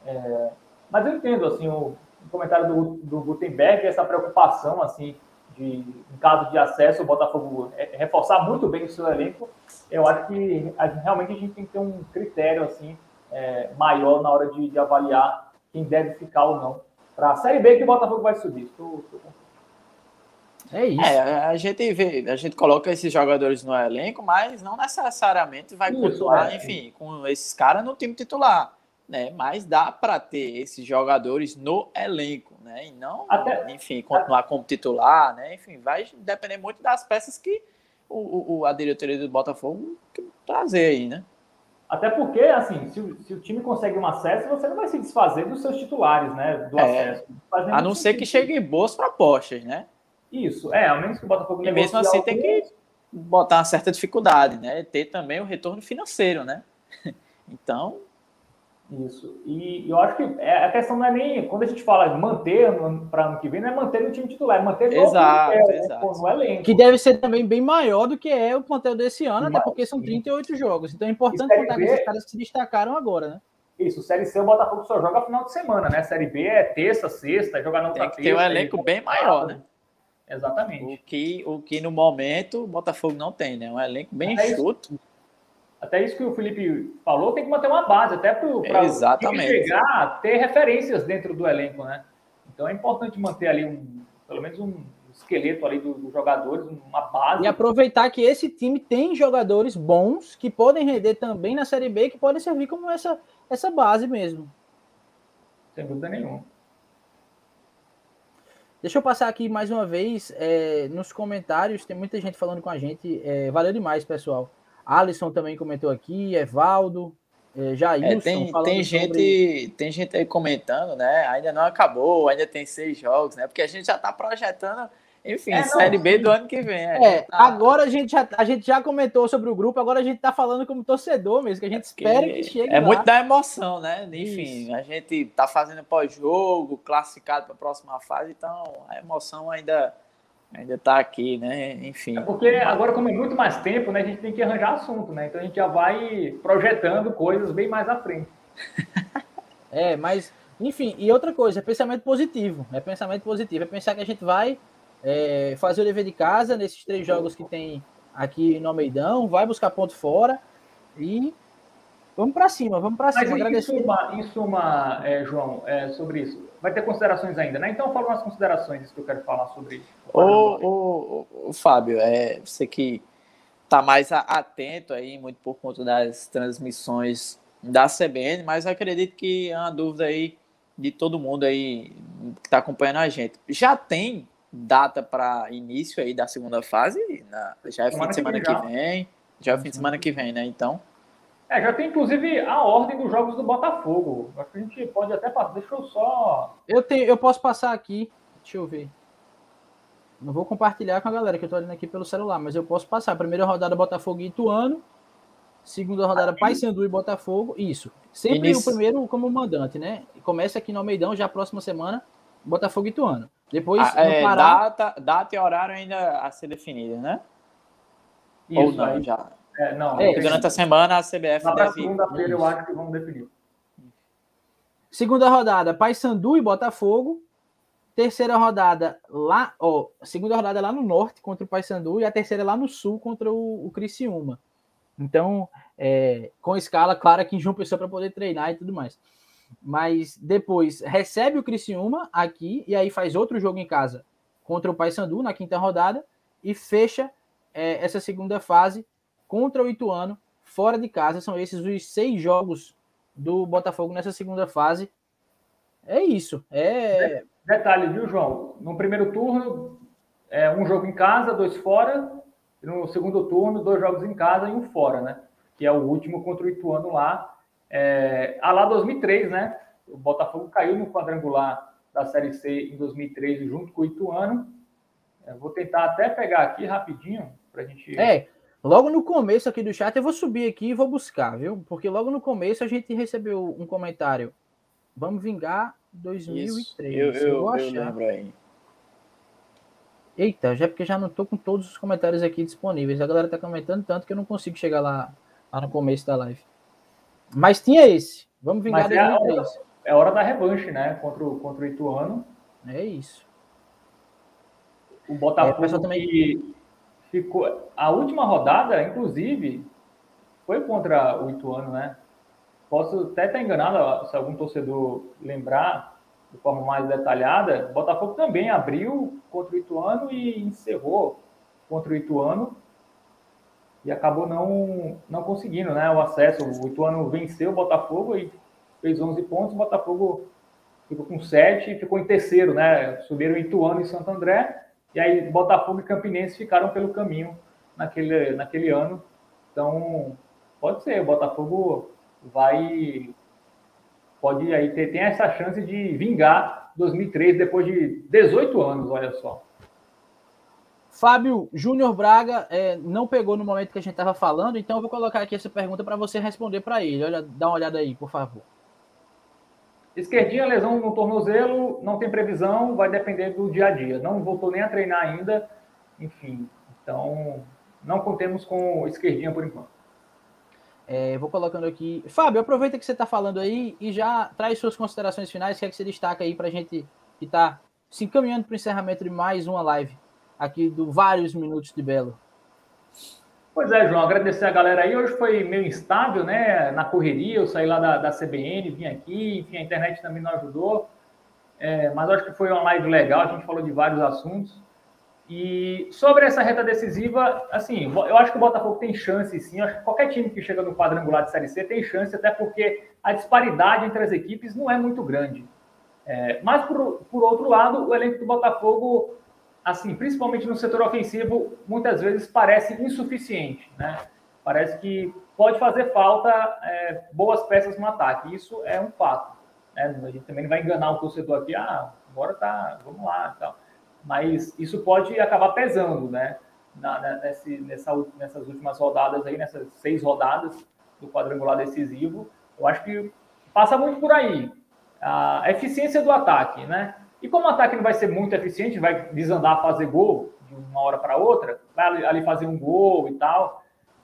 É, mas eu entendo, assim, o, o comentário do, do Gutenberg, essa preocupação, assim, de, em caso de acesso, o Botafogo reforçar muito bem o seu elenco, eu acho que a, realmente a gente tem que ter um critério assim é, maior na hora de, de, avaliar quem deve ficar ou não. Para a Série B que o Botafogo vai subir. Tô, tô... É isso. É, a gente vê, a gente coloca esses jogadores no elenco, mas não necessariamente vai continuar, é. enfim, com esses caras no time titular né? Mas dá para ter esses jogadores no elenco, né? E não, Até, enfim, continuar como titular, né? Enfim, vai depender muito das peças que o, o a diretoria do Botafogo trazer aí, né? Até porque, assim, se o, se o, time consegue um acesso, você não vai se desfazer dos seus titulares, né? Do é, acesso. A não ser que cheguem boas propostas, né? Isso, é, ao menos que o Botafogo E mesmo assim tem que botar uma certa dificuldade, né? Ter também o retorno financeiro, né? Então, isso. E eu acho que é, a questão não é nem. Quando a gente fala manter para ano que vem, não é manter no time titular, é manter exato, no, exato. no elenco. Que deve ser também bem maior do que é o plantel desse ano, Mas, até porque são 38 jogos. Então é importante contar com esses caras que se destacaram agora, né? Isso, Série C o Botafogo só joga final de semana, né? Série B é terça, sexta, é jogar na outra Tem que ter um elenco bem maior, né? Exatamente. O que, o que no momento o Botafogo não tem, né? Um elenco bem é enxuto. Isso até isso que o Felipe falou, tem que manter uma base, até para chegar a ter referências dentro do elenco, né? Então é importante manter ali um, pelo menos um esqueleto ali dos, dos jogadores, uma base. E aproveitar que esse time tem jogadores bons que podem render também na Série B, que podem servir como essa, essa base mesmo. Sem dúvida nenhuma. Deixa eu passar aqui mais uma vez é, nos comentários. Tem muita gente falando com a gente. É, valeu demais, pessoal. Alisson também comentou aqui, Evaldo, é, Jailson. É, tem, tem, gente, sobre... tem gente aí comentando, né? Ainda não acabou, ainda tem seis jogos, né? Porque a gente já está projetando, enfim, é, Série B do ano que vem. É, tá... agora a gente, já, a gente já comentou sobre o grupo, agora a gente está falando como torcedor mesmo, que a gente espera que chegue. É lá. muito da emoção, né? Enfim, Isso. a gente está fazendo pós-jogo, classificado para a próxima fase, então a emoção ainda ainda está aqui, né? Enfim. É porque agora, como é muito mais tempo, né, a gente tem que arranjar assunto, né? Então a gente já vai projetando coisas bem mais à frente. é, mas, enfim, e outra coisa, é pensamento positivo. É pensamento positivo. É pensar que a gente vai é, fazer o dever de casa nesses três jogos que tem aqui no Almeidão, vai buscar ponto fora e Vamos para cima, vamos para cima. Mas em suma, em suma é, João, é, sobre isso, vai ter considerações ainda, né? Então fala umas considerações que eu quero falar sobre isso. Ô, ô, ô, Fábio, é, você que está mais atento aí, muito por conta das transmissões da CBN, mas acredito que é uma dúvida aí de todo mundo aí que está acompanhando a gente. Já tem data para início aí da segunda fase? Na, já é fim de semana que, que vem. Já é fim de semana que vem, né? Então. É, já tem inclusive a ordem dos jogos do Botafogo. Acho que a gente pode até passar. Deixa eu só. Eu, tenho, eu posso passar aqui. Deixa eu ver. Não vou compartilhar com a galera que eu tô olhando aqui pelo celular, mas eu posso passar. Primeira rodada Botafogo e Ituano. Segunda rodada Paysandu e Botafogo. Isso. Sempre o primeiro como mandante, né? Começa aqui no Almeidão, já próxima semana, Botafogo e Ituano. Depois, ah, é, Pará... data, data e horário ainda a ser definida, né? Isso, Ou não, aí, já. É, não, é, durante a semana a CBF Na deve... segunda-feira eu acho que vamos definir. Segunda rodada, Paysandu e Botafogo. Terceira rodada lá, ó, segunda rodada lá no norte contra o Paysandu e a terceira lá no sul contra o, o Criciúma. Então, é, com escala clara que em João Pessoa para poder treinar e tudo mais. Mas depois recebe o Criciúma aqui e aí faz outro jogo em casa contra o Paysandu na quinta rodada e fecha é, essa segunda fase contra o Ituano fora de casa. São esses os seis jogos do Botafogo nessa segunda fase. É isso. É... Detalhe, viu, João? No primeiro turno, é um jogo em casa, dois fora. No segundo turno, dois jogos em casa e um fora, né? Que é o último contra o Ituano lá. É, a lá 2003, né? O Botafogo caiu no quadrangular da Série C em 2003 junto com o Ituano. É, vou tentar até pegar aqui rapidinho para a gente. É, logo no começo aqui do chat eu vou subir aqui e vou buscar, viu? Porque logo no começo a gente recebeu um comentário. Vamos vingar 2003. Isso, eu, eu, eu, eu lembro aí. Eita, já porque já não tô com todos os comentários aqui disponíveis. A galera tá comentando tanto que eu não consigo chegar lá, lá no começo da live. Mas tinha esse. Vamos vingar Mas é 2003. Hora, é hora da revanche, né? Contra o, contra o Ituano. É isso. O Botafogo é, também... ficou. A última rodada, inclusive, foi contra o Ituano, né? Posso até estar enganado se algum torcedor lembrar de forma mais detalhada. Botafogo também abriu contra o Ituano e encerrou contra o Ituano e acabou não, não conseguindo né, o acesso. O Ituano venceu o Botafogo e fez 11 pontos. O Botafogo ficou com 7 e ficou em terceiro. Né? Subiram Ituano e Santo André. E aí Botafogo e Campinense ficaram pelo caminho naquele, naquele ano. Então, pode ser. O Botafogo vai. Pode aí ter tem essa chance de vingar 2003 depois de 18 anos, olha só. Fábio Júnior Braga é, não pegou no momento que a gente estava falando, então eu vou colocar aqui essa pergunta para você responder para ele. Olha, dá uma olhada aí, por favor. Esquerdinha, lesão no tornozelo, não tem previsão, vai depender do dia a dia. Não voltou nem a treinar ainda, enfim. Então, não contemos com esquerdinha por enquanto. É, vou colocando aqui. Fábio, aproveita que você está falando aí e já traz suas considerações finais. Quer que você destaca aí para a gente que está se encaminhando para o encerramento de mais uma live aqui do Vários Minutos de Belo. Pois é, João, agradecer a galera aí. Hoje foi meio instável, né? Na correria, eu saí lá da, da CBN, vim aqui, enfim, a internet também não ajudou. É, mas acho que foi uma live legal, a gente falou de vários assuntos. E sobre essa reta decisiva, assim, eu acho que o Botafogo tem chance, sim. Eu acho que qualquer time que chega no quadrangular de Série C tem chance, até porque a disparidade entre as equipes não é muito grande. É, mas, por, por outro lado, o elenco do Botafogo assim, principalmente no setor ofensivo, muitas vezes parece insuficiente, né? Parece que pode fazer falta é, boas peças no ataque. Isso é um fato. Né? A gente também não vai enganar o torcedor aqui, ah, agora tá, vamos lá, tal. Mas isso pode acabar pesando, né? Na, nesse, nessa, nessas últimas rodadas aí, nessas seis rodadas do quadrangular decisivo, eu acho que passa muito por aí. A eficiência do ataque, né? E como o ataque não vai ser muito eficiente, vai desandar fazer gol de uma hora para outra, vai ali fazer um gol e tal.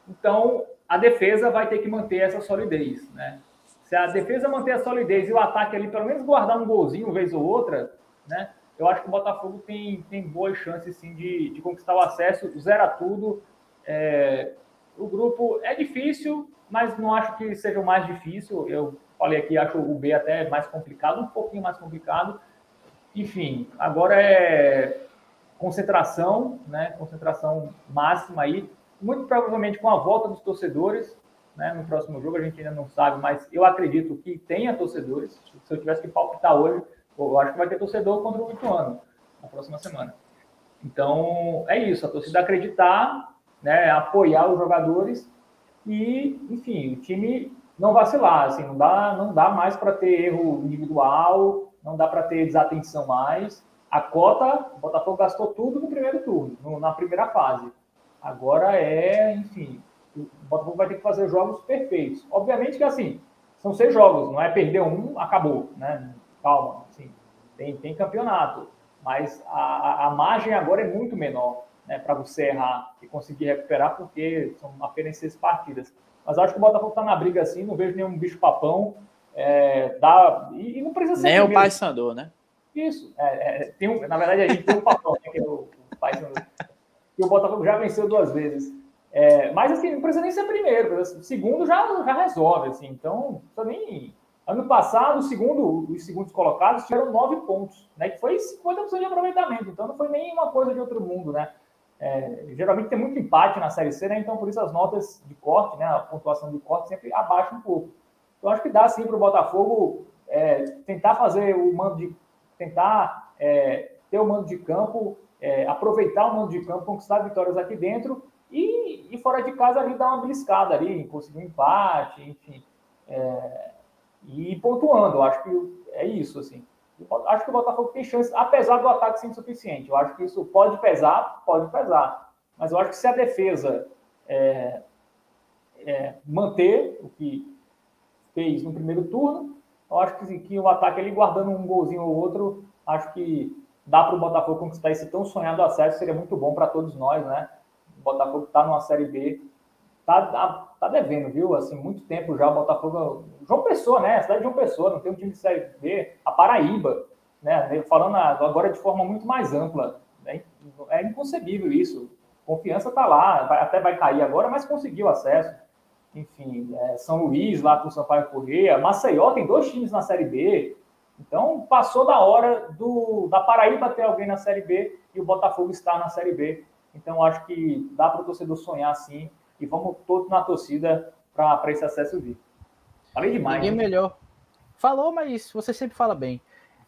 Então, a defesa vai ter que manter essa solidez, né? Se a defesa manter a solidez e o ataque ali, pelo menos guardar um golzinho uma vez ou outra, né? Eu acho que o Botafogo tem, tem boas chances, sim, de, de conquistar o acesso, zera tudo. É, o grupo é difícil, mas não acho que seja o mais difícil. Eu falei aqui, acho o B até mais complicado, um pouquinho mais complicado. Enfim, agora é concentração, né? Concentração máxima aí, muito provavelmente com a volta dos torcedores, né, no próximo jogo, a gente ainda não sabe, mas eu acredito que tenha torcedores. Se eu tivesse que palpitar hoje, eu acho que vai ter torcedor contra o Ituano na próxima semana. Então, é isso, a torcida acreditar, né, apoiar os jogadores e, enfim, o time não vacilar, assim, não dá, não dá mais para ter erro individual, não dá para ter desatenção mais. A cota, o Botafogo gastou tudo no primeiro turno, no, na primeira fase. Agora é, enfim, o Botafogo vai ter que fazer jogos perfeitos. Obviamente que assim, são seis jogos, não é perder um, acabou, né? Calma, assim, tem, tem campeonato, mas a, a margem agora é muito menor, né, para você errar e conseguir recuperar, porque são apenas seis partidas. Mas acho que o Botafogo está na briga assim, não vejo nenhum bicho papão. É, dá, e, e, não precisa ser. Nem o Pai Sandor, né? Isso. É, é, tem um, na verdade, a gente tem um papão, né, que é o, o Pai Sandor. E o Botafogo já venceu duas vezes. É, mas assim, não precisa nem ser primeiro, segundo já, já resolve, assim. Então, nem. Ano passado, o segundo, os segundos colocados tiveram nove pontos, né? Que foi 50% de aproveitamento. Então não foi nem uma coisa de outro mundo, né? É, geralmente tem muito empate na Série C, né? Então por isso as notas de corte, né? A pontuação de corte sempre abaixa um pouco. Então acho que dá sim para o Botafogo é, tentar fazer o mando de. tentar é, ter o mando de campo, é, aproveitar o mando de campo, conquistar vitórias aqui dentro e, e fora de casa ali dar uma beliscada ali, conseguir um empate, enfim. É, e pontuando, acho que é isso, assim. Acho que o Botafogo tem chance, apesar do ataque ser insuficiente. Eu acho que isso pode pesar, pode pesar. Mas eu acho que se a defesa é, é, manter o que fez no primeiro turno, eu acho que, que o ataque ali guardando um golzinho ou outro, acho que dá para o Botafogo conquistar esse tão sonhado acesso, seria muito bom para todos nós, né? O Botafogo está numa Série B, tá, tá, tá, devendo, viu? Assim, muito tempo já o Botafogo. João Pessoa, né? A cidade de João Pessoa, não tem um time de Série B. A Paraíba, né? Falando agora de forma muito mais ampla. É, é inconcebível isso. Confiança tá lá, vai, até vai cair agora, mas conseguiu acesso. Enfim, é, São Luís lá com o Sampaio Correia. Maceió tem dois times na Série B. Então, passou da hora do, da Paraíba ter alguém na Série B e o Botafogo está na Série B. Então, acho que dá para o torcedor sonhar sim e vamos todos na torcida para esse acesso vir. Falei demais. Ninguém né? melhor. Falou, mas você sempre fala bem.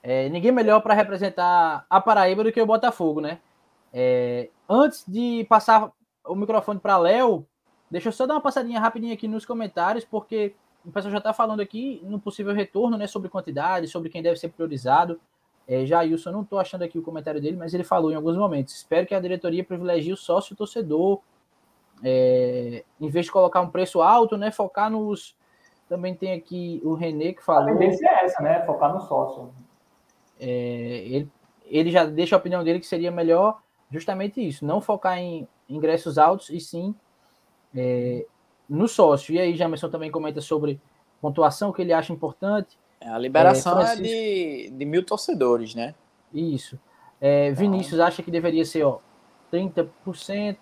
É, ninguém melhor para representar a Paraíba do que o Botafogo, né? É, antes de passar o microfone para Léo, deixa eu só dar uma passadinha rapidinha aqui nos comentários, porque o pessoal já está falando aqui no possível retorno, né? Sobre quantidade, sobre quem deve ser priorizado. É, Jailson, não estou achando aqui o comentário dele, mas ele falou em alguns momentos. Espero que a diretoria privilegie o sócio torcedor é, em vez de colocar um preço alto, né, focar nos. Também tem aqui o Renê que falou. A tendência é essa, né? Focar no sócio. É, ele, ele já deixa a opinião dele que seria melhor justamente isso, não focar em ingressos altos e sim é, no sócio. E aí, Jamerson também comenta sobre pontuação que ele acha importante. É, a liberação é, é de, de mil torcedores, né? Isso. É, Vinícius então... acha que deveria ser ó, 30%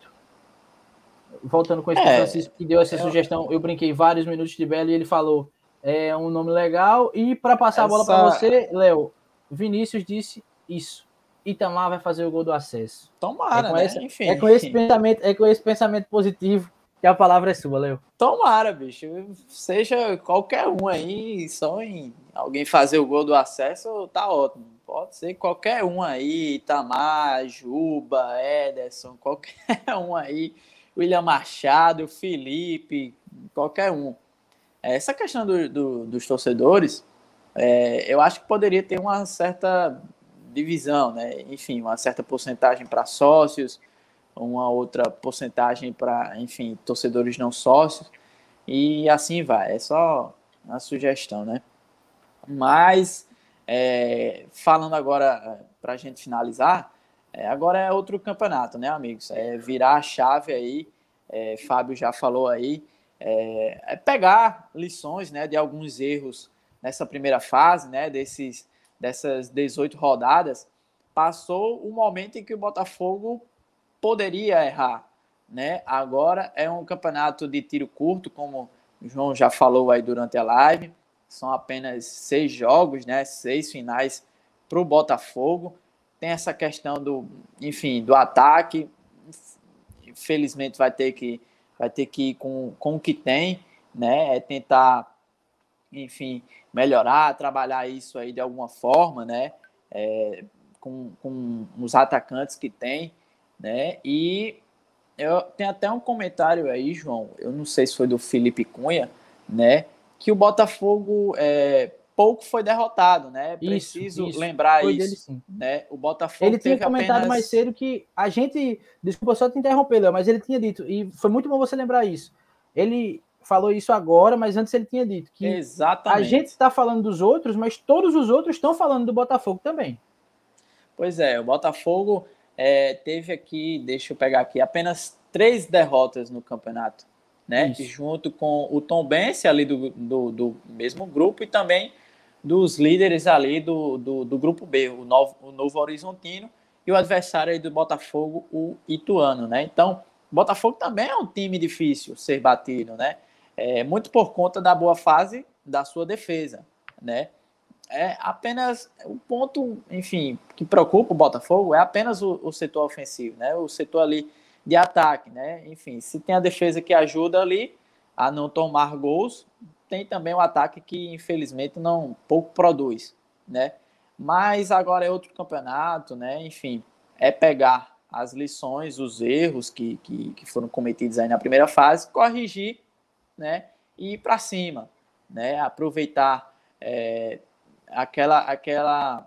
voltando com esse é, Francisco que deu essa é, sugestão, eu brinquei vários minutos de Belo e ele falou é um nome legal. E para passar essa... a bola para você, Léo, Vinícius disse isso. Itamar vai fazer o gol do acesso. Tomara, é né? Esse, enfim, é com esse pensamento, é com esse pensamento positivo que a palavra é sua, Léo. Tomara, bicho. Seja qualquer um aí, só em alguém fazer o gol do acesso, tá ótimo. Pode ser qualquer um aí, Itamar, Juba, Ederson, qualquer um aí William Machado, Felipe, qualquer um. Essa questão do, do, dos torcedores, é, eu acho que poderia ter uma certa divisão, né? Enfim, uma certa porcentagem para sócios, uma outra porcentagem para, enfim, torcedores não sócios, e assim vai. É só uma sugestão, né? Mas, é, falando agora, para a gente finalizar, é, agora é outro campeonato, né, amigos? É virar a chave aí, é, Fábio já falou aí, é, é, pegar lições né, de alguns erros nessa primeira fase, né, desses, dessas 18 rodadas. Passou o momento em que o Botafogo poderia errar. Né? Agora é um campeonato de tiro curto, como o João já falou aí durante a live. São apenas seis jogos, né? seis finais para o Botafogo tem essa questão do, enfim, do ataque. Infelizmente vai ter que vai ter que ir com, com o que tem. né? É tentar, enfim, melhorar, trabalhar isso aí de alguma forma, né? É, com, com os atacantes que tem, né? E eu tenho até um comentário aí, João. Eu não sei se foi do Felipe Cunha, né? Que o Botafogo é, pouco foi derrotado, né? Preciso isso, isso. lembrar foi isso. Dele, né? O Botafogo ele tinha comentado apenas... mais cedo que a gente, desculpa só te interromper, Léo, mas ele tinha dito e foi muito bom você lembrar isso. Ele falou isso agora, mas antes ele tinha dito que Exatamente. a gente está falando dos outros, mas todos os outros estão falando do Botafogo também. Pois é, o Botafogo é, teve aqui, deixa eu pegar aqui, apenas três derrotas no campeonato, né? Isso. Junto com o Tom Bense ali do, do, do, mesmo grupo e também dos líderes ali do, do, do grupo B, o novo, o novo Horizontino e o adversário aí do Botafogo, o Ituano, né? Então, Botafogo também é um time difícil ser batido, né? É, muito por conta da boa fase da sua defesa, né? É apenas o ponto, enfim, que preocupa o Botafogo é apenas o, o, setor ofensivo, né? O setor ali de ataque, né? Enfim, se tem a defesa que ajuda ali a não tomar gols, tem também o ataque que infelizmente não pouco produz, né? Mas agora é outro campeonato, né? Enfim, é pegar as lições, os erros que, que, que foram cometidos aí na primeira fase, corrigir, né? E ir para cima, né? Aproveitar é, aquela, aquela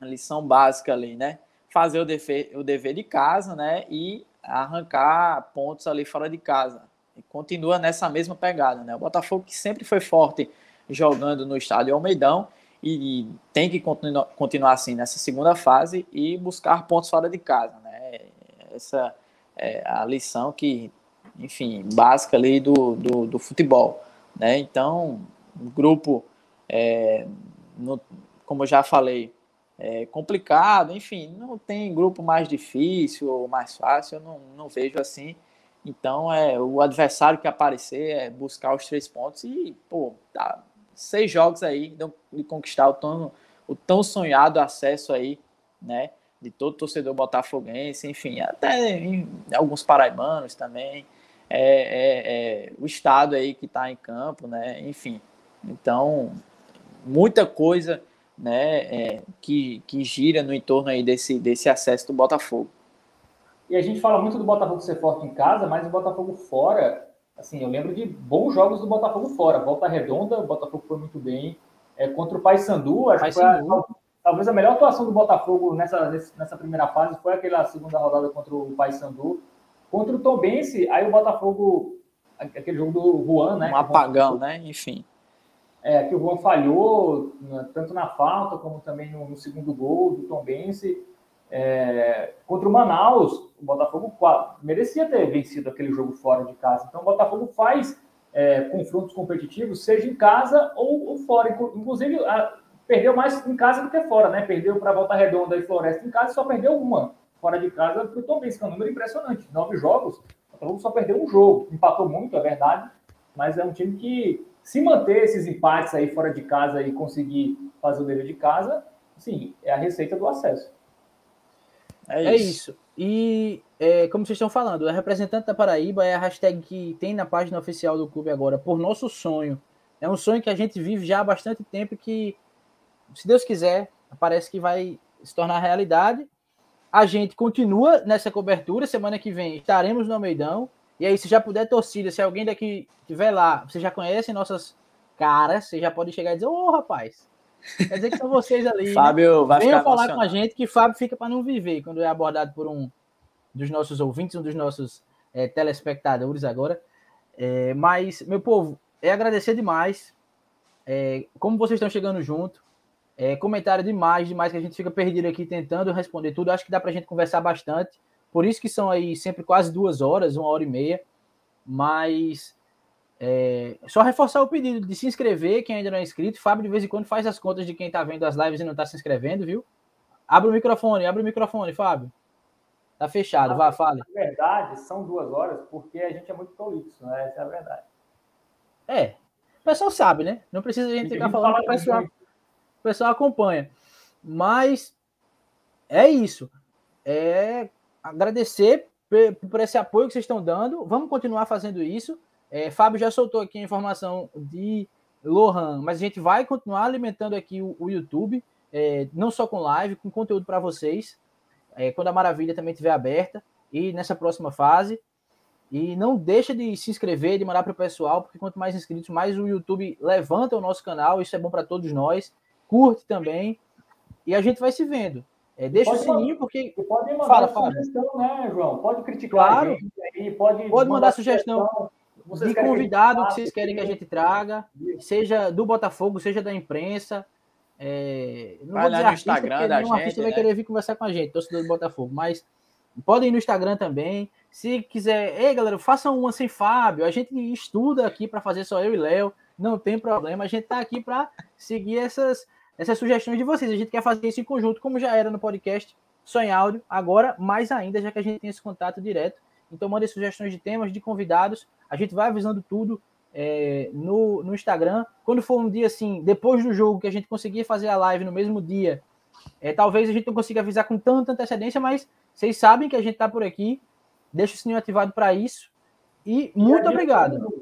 lição básica ali, né? Fazer o dever, o dever de casa, né? E arrancar pontos ali fora de casa. E continua nessa mesma pegada, né? O Botafogo que sempre foi forte jogando no estádio Almeidão e, e tem que continu, continuar assim nessa segunda fase e buscar pontos fora de casa, né? Essa é a lição que, enfim, básica ali do, do, do futebol, né? Então, o grupo é, no, como eu já falei, é complicado, enfim, não tem grupo mais difícil ou mais fácil, eu não, não vejo assim. Então, é o adversário que aparecer é buscar os três pontos e, pô, tá seis jogos aí de conquistar o tão, o tão sonhado acesso aí, né, de todo torcedor botafoguense, enfim, até em alguns paraibanos também, é, é, é o estado aí que está em campo, né, enfim. Então, muita coisa né, é, que, que gira no entorno aí desse, desse acesso do Botafogo. E a gente fala muito do Botafogo ser forte em casa, mas o Botafogo fora, assim, eu lembro de bons jogos do Botafogo fora. Volta Redonda, o Botafogo foi muito bem. É, contra o Paysandu, acho Paysandu. que foi a, talvez a melhor atuação do Botafogo nessa, nessa primeira fase foi aquela segunda rodada contra o Paysandu. Contra o Tombense, aí o Botafogo, aquele jogo do Juan, né? Um apagão, né? Enfim é, que o Juan falhou, né, tanto na falta como também no, no segundo gol do Tom Bense. É, contra o Manaus, o Botafogo merecia ter vencido aquele jogo fora de casa. Então, o Botafogo faz é, confrontos competitivos, seja em casa ou, ou fora. Inclusive, a, perdeu mais em casa do que fora, né? Perdeu para Volta Redonda e Floresta em casa só perdeu uma fora de casa para o Tom Bense, que é um número impressionante. Nove jogos, o Botafogo só perdeu um jogo. Empatou muito, é verdade, mas é um time que se manter esses empates aí fora de casa e conseguir fazer o dever de casa, sim, é a receita do acesso. É, é isso. E é, como vocês estão falando, a representante da Paraíba é a hashtag que tem na página oficial do clube agora, por nosso sonho. É um sonho que a gente vive já há bastante tempo que, se Deus quiser, parece que vai se tornar realidade. A gente continua nessa cobertura. Semana que vem estaremos no Almeidão. E aí, se já puder torcida, se alguém daqui estiver lá, você já conhece nossas caras, você já pode chegar e dizer, ô oh, rapaz, quer dizer que são vocês ali. Né? Fábio né? vai Venham falar com a gente que Fábio fica para não viver quando é abordado por um dos nossos ouvintes, um dos nossos é, telespectadores agora. É, mas, meu povo, é agradecer demais. É, como vocês estão chegando junto. É, comentário demais, demais que a gente fica perdido aqui tentando responder tudo. Acho que dá para a gente conversar bastante. Por isso que são aí sempre quase duas horas, uma hora e meia. Mas é, só reforçar o pedido de se inscrever, quem ainda não é inscrito. Fábio, de vez em quando, faz as contas de quem está vendo as lives e não está se inscrevendo, viu? Abre o microfone, abre o microfone, Fábio. Tá fechado, vá, fale. Na verdade, são duas horas, porque a gente é muito prolixo, né? Essa é a verdade. É. O pessoal sabe, né? Não precisa a gente ficar falando, o pessoal, o pessoal acompanha. Mas é isso. É agradecer por esse apoio que vocês estão dando. Vamos continuar fazendo isso. É, Fábio já soltou aqui a informação de Lohan, mas a gente vai continuar alimentando aqui o, o YouTube, é, não só com live, com conteúdo para vocês, é, quando a Maravilha também estiver aberta e nessa próxima fase. E não deixa de se inscrever, de mandar para o pessoal, porque quanto mais inscritos, mais o YouTube levanta o nosso canal. Isso é bom para todos nós. Curte também. E a gente vai se vendo. É, deixa pode o sininho, porque. Pode mandar fala, sugestão, fala. né, João? Pode criticar claro. aí, pode, pode mandar, mandar sugestão, sugestão de convidado que, que vocês querem que a gente traga, seja do Botafogo, seja da imprensa. É, não vai vou dizer no artista, Instagram da gente. artista né? vai querer vir conversar com a gente, torcedor do Botafogo, mas podem ir no Instagram também. Se quiser, ei galera, façam uma sem Fábio. A gente estuda aqui para fazer só eu e Léo, não tem problema. A gente está aqui para seguir essas essas sugestões de vocês. A gente quer fazer isso em conjunto, como já era no podcast só em áudio, agora mais ainda, já que a gente tem esse contato direto. Então, mandem sugestões de temas, de convidados. A gente vai avisando tudo é, no, no Instagram. Quando for um dia assim, depois do jogo, que a gente conseguir fazer a live no mesmo dia, é, talvez a gente não consiga avisar com tanta antecedência, mas vocês sabem que a gente está por aqui. Deixa o sininho ativado para isso. E, e muito obrigado.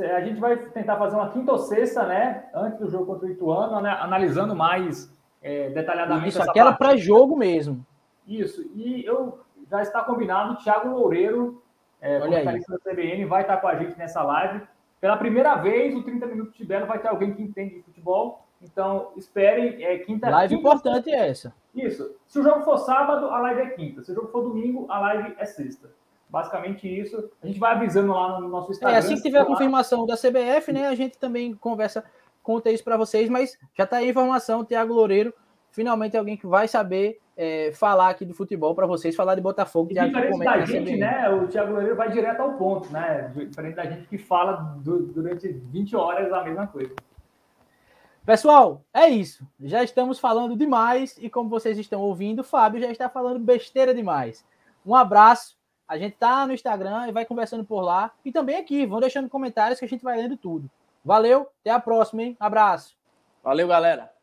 A gente vai tentar fazer uma quinta ou sexta, né? Antes do jogo contra o Ituano, né, analisando mais é, detalhadamente. Isso, aquela pré-jogo mesmo. Isso. E eu já está combinado, o Thiago Loureiro, é, comentarista da CBN, vai estar com a gente nessa live. Pela primeira vez, o 30 Minutos de Belo vai ter alguém que entende de futebol. Então, esperem. É, quinta, live quinta, importante é essa. Isso. Se o jogo for sábado, a live é quinta. Se o jogo for domingo, a live é sexta. Basicamente isso. A gente vai avisando lá no nosso Instagram. É, assim que tiver a confirmação da CBF, né, a gente também conversa, conta isso para vocês, mas já está aí a informação, Thiago Loureiro, finalmente é alguém que vai saber é, falar aqui de futebol para vocês, falar de Botafogo. E diferente da gente, né, o Thiago Loureiro vai direto ao ponto, né, diferente da gente que fala do, durante 20 horas a mesma coisa. Pessoal, é isso. Já estamos falando demais e como vocês estão ouvindo, o Fábio já está falando besteira demais. Um abraço a gente tá no Instagram e vai conversando por lá. E também aqui, vão deixando comentários que a gente vai lendo tudo. Valeu, até a próxima, hein? Abraço. Valeu, galera.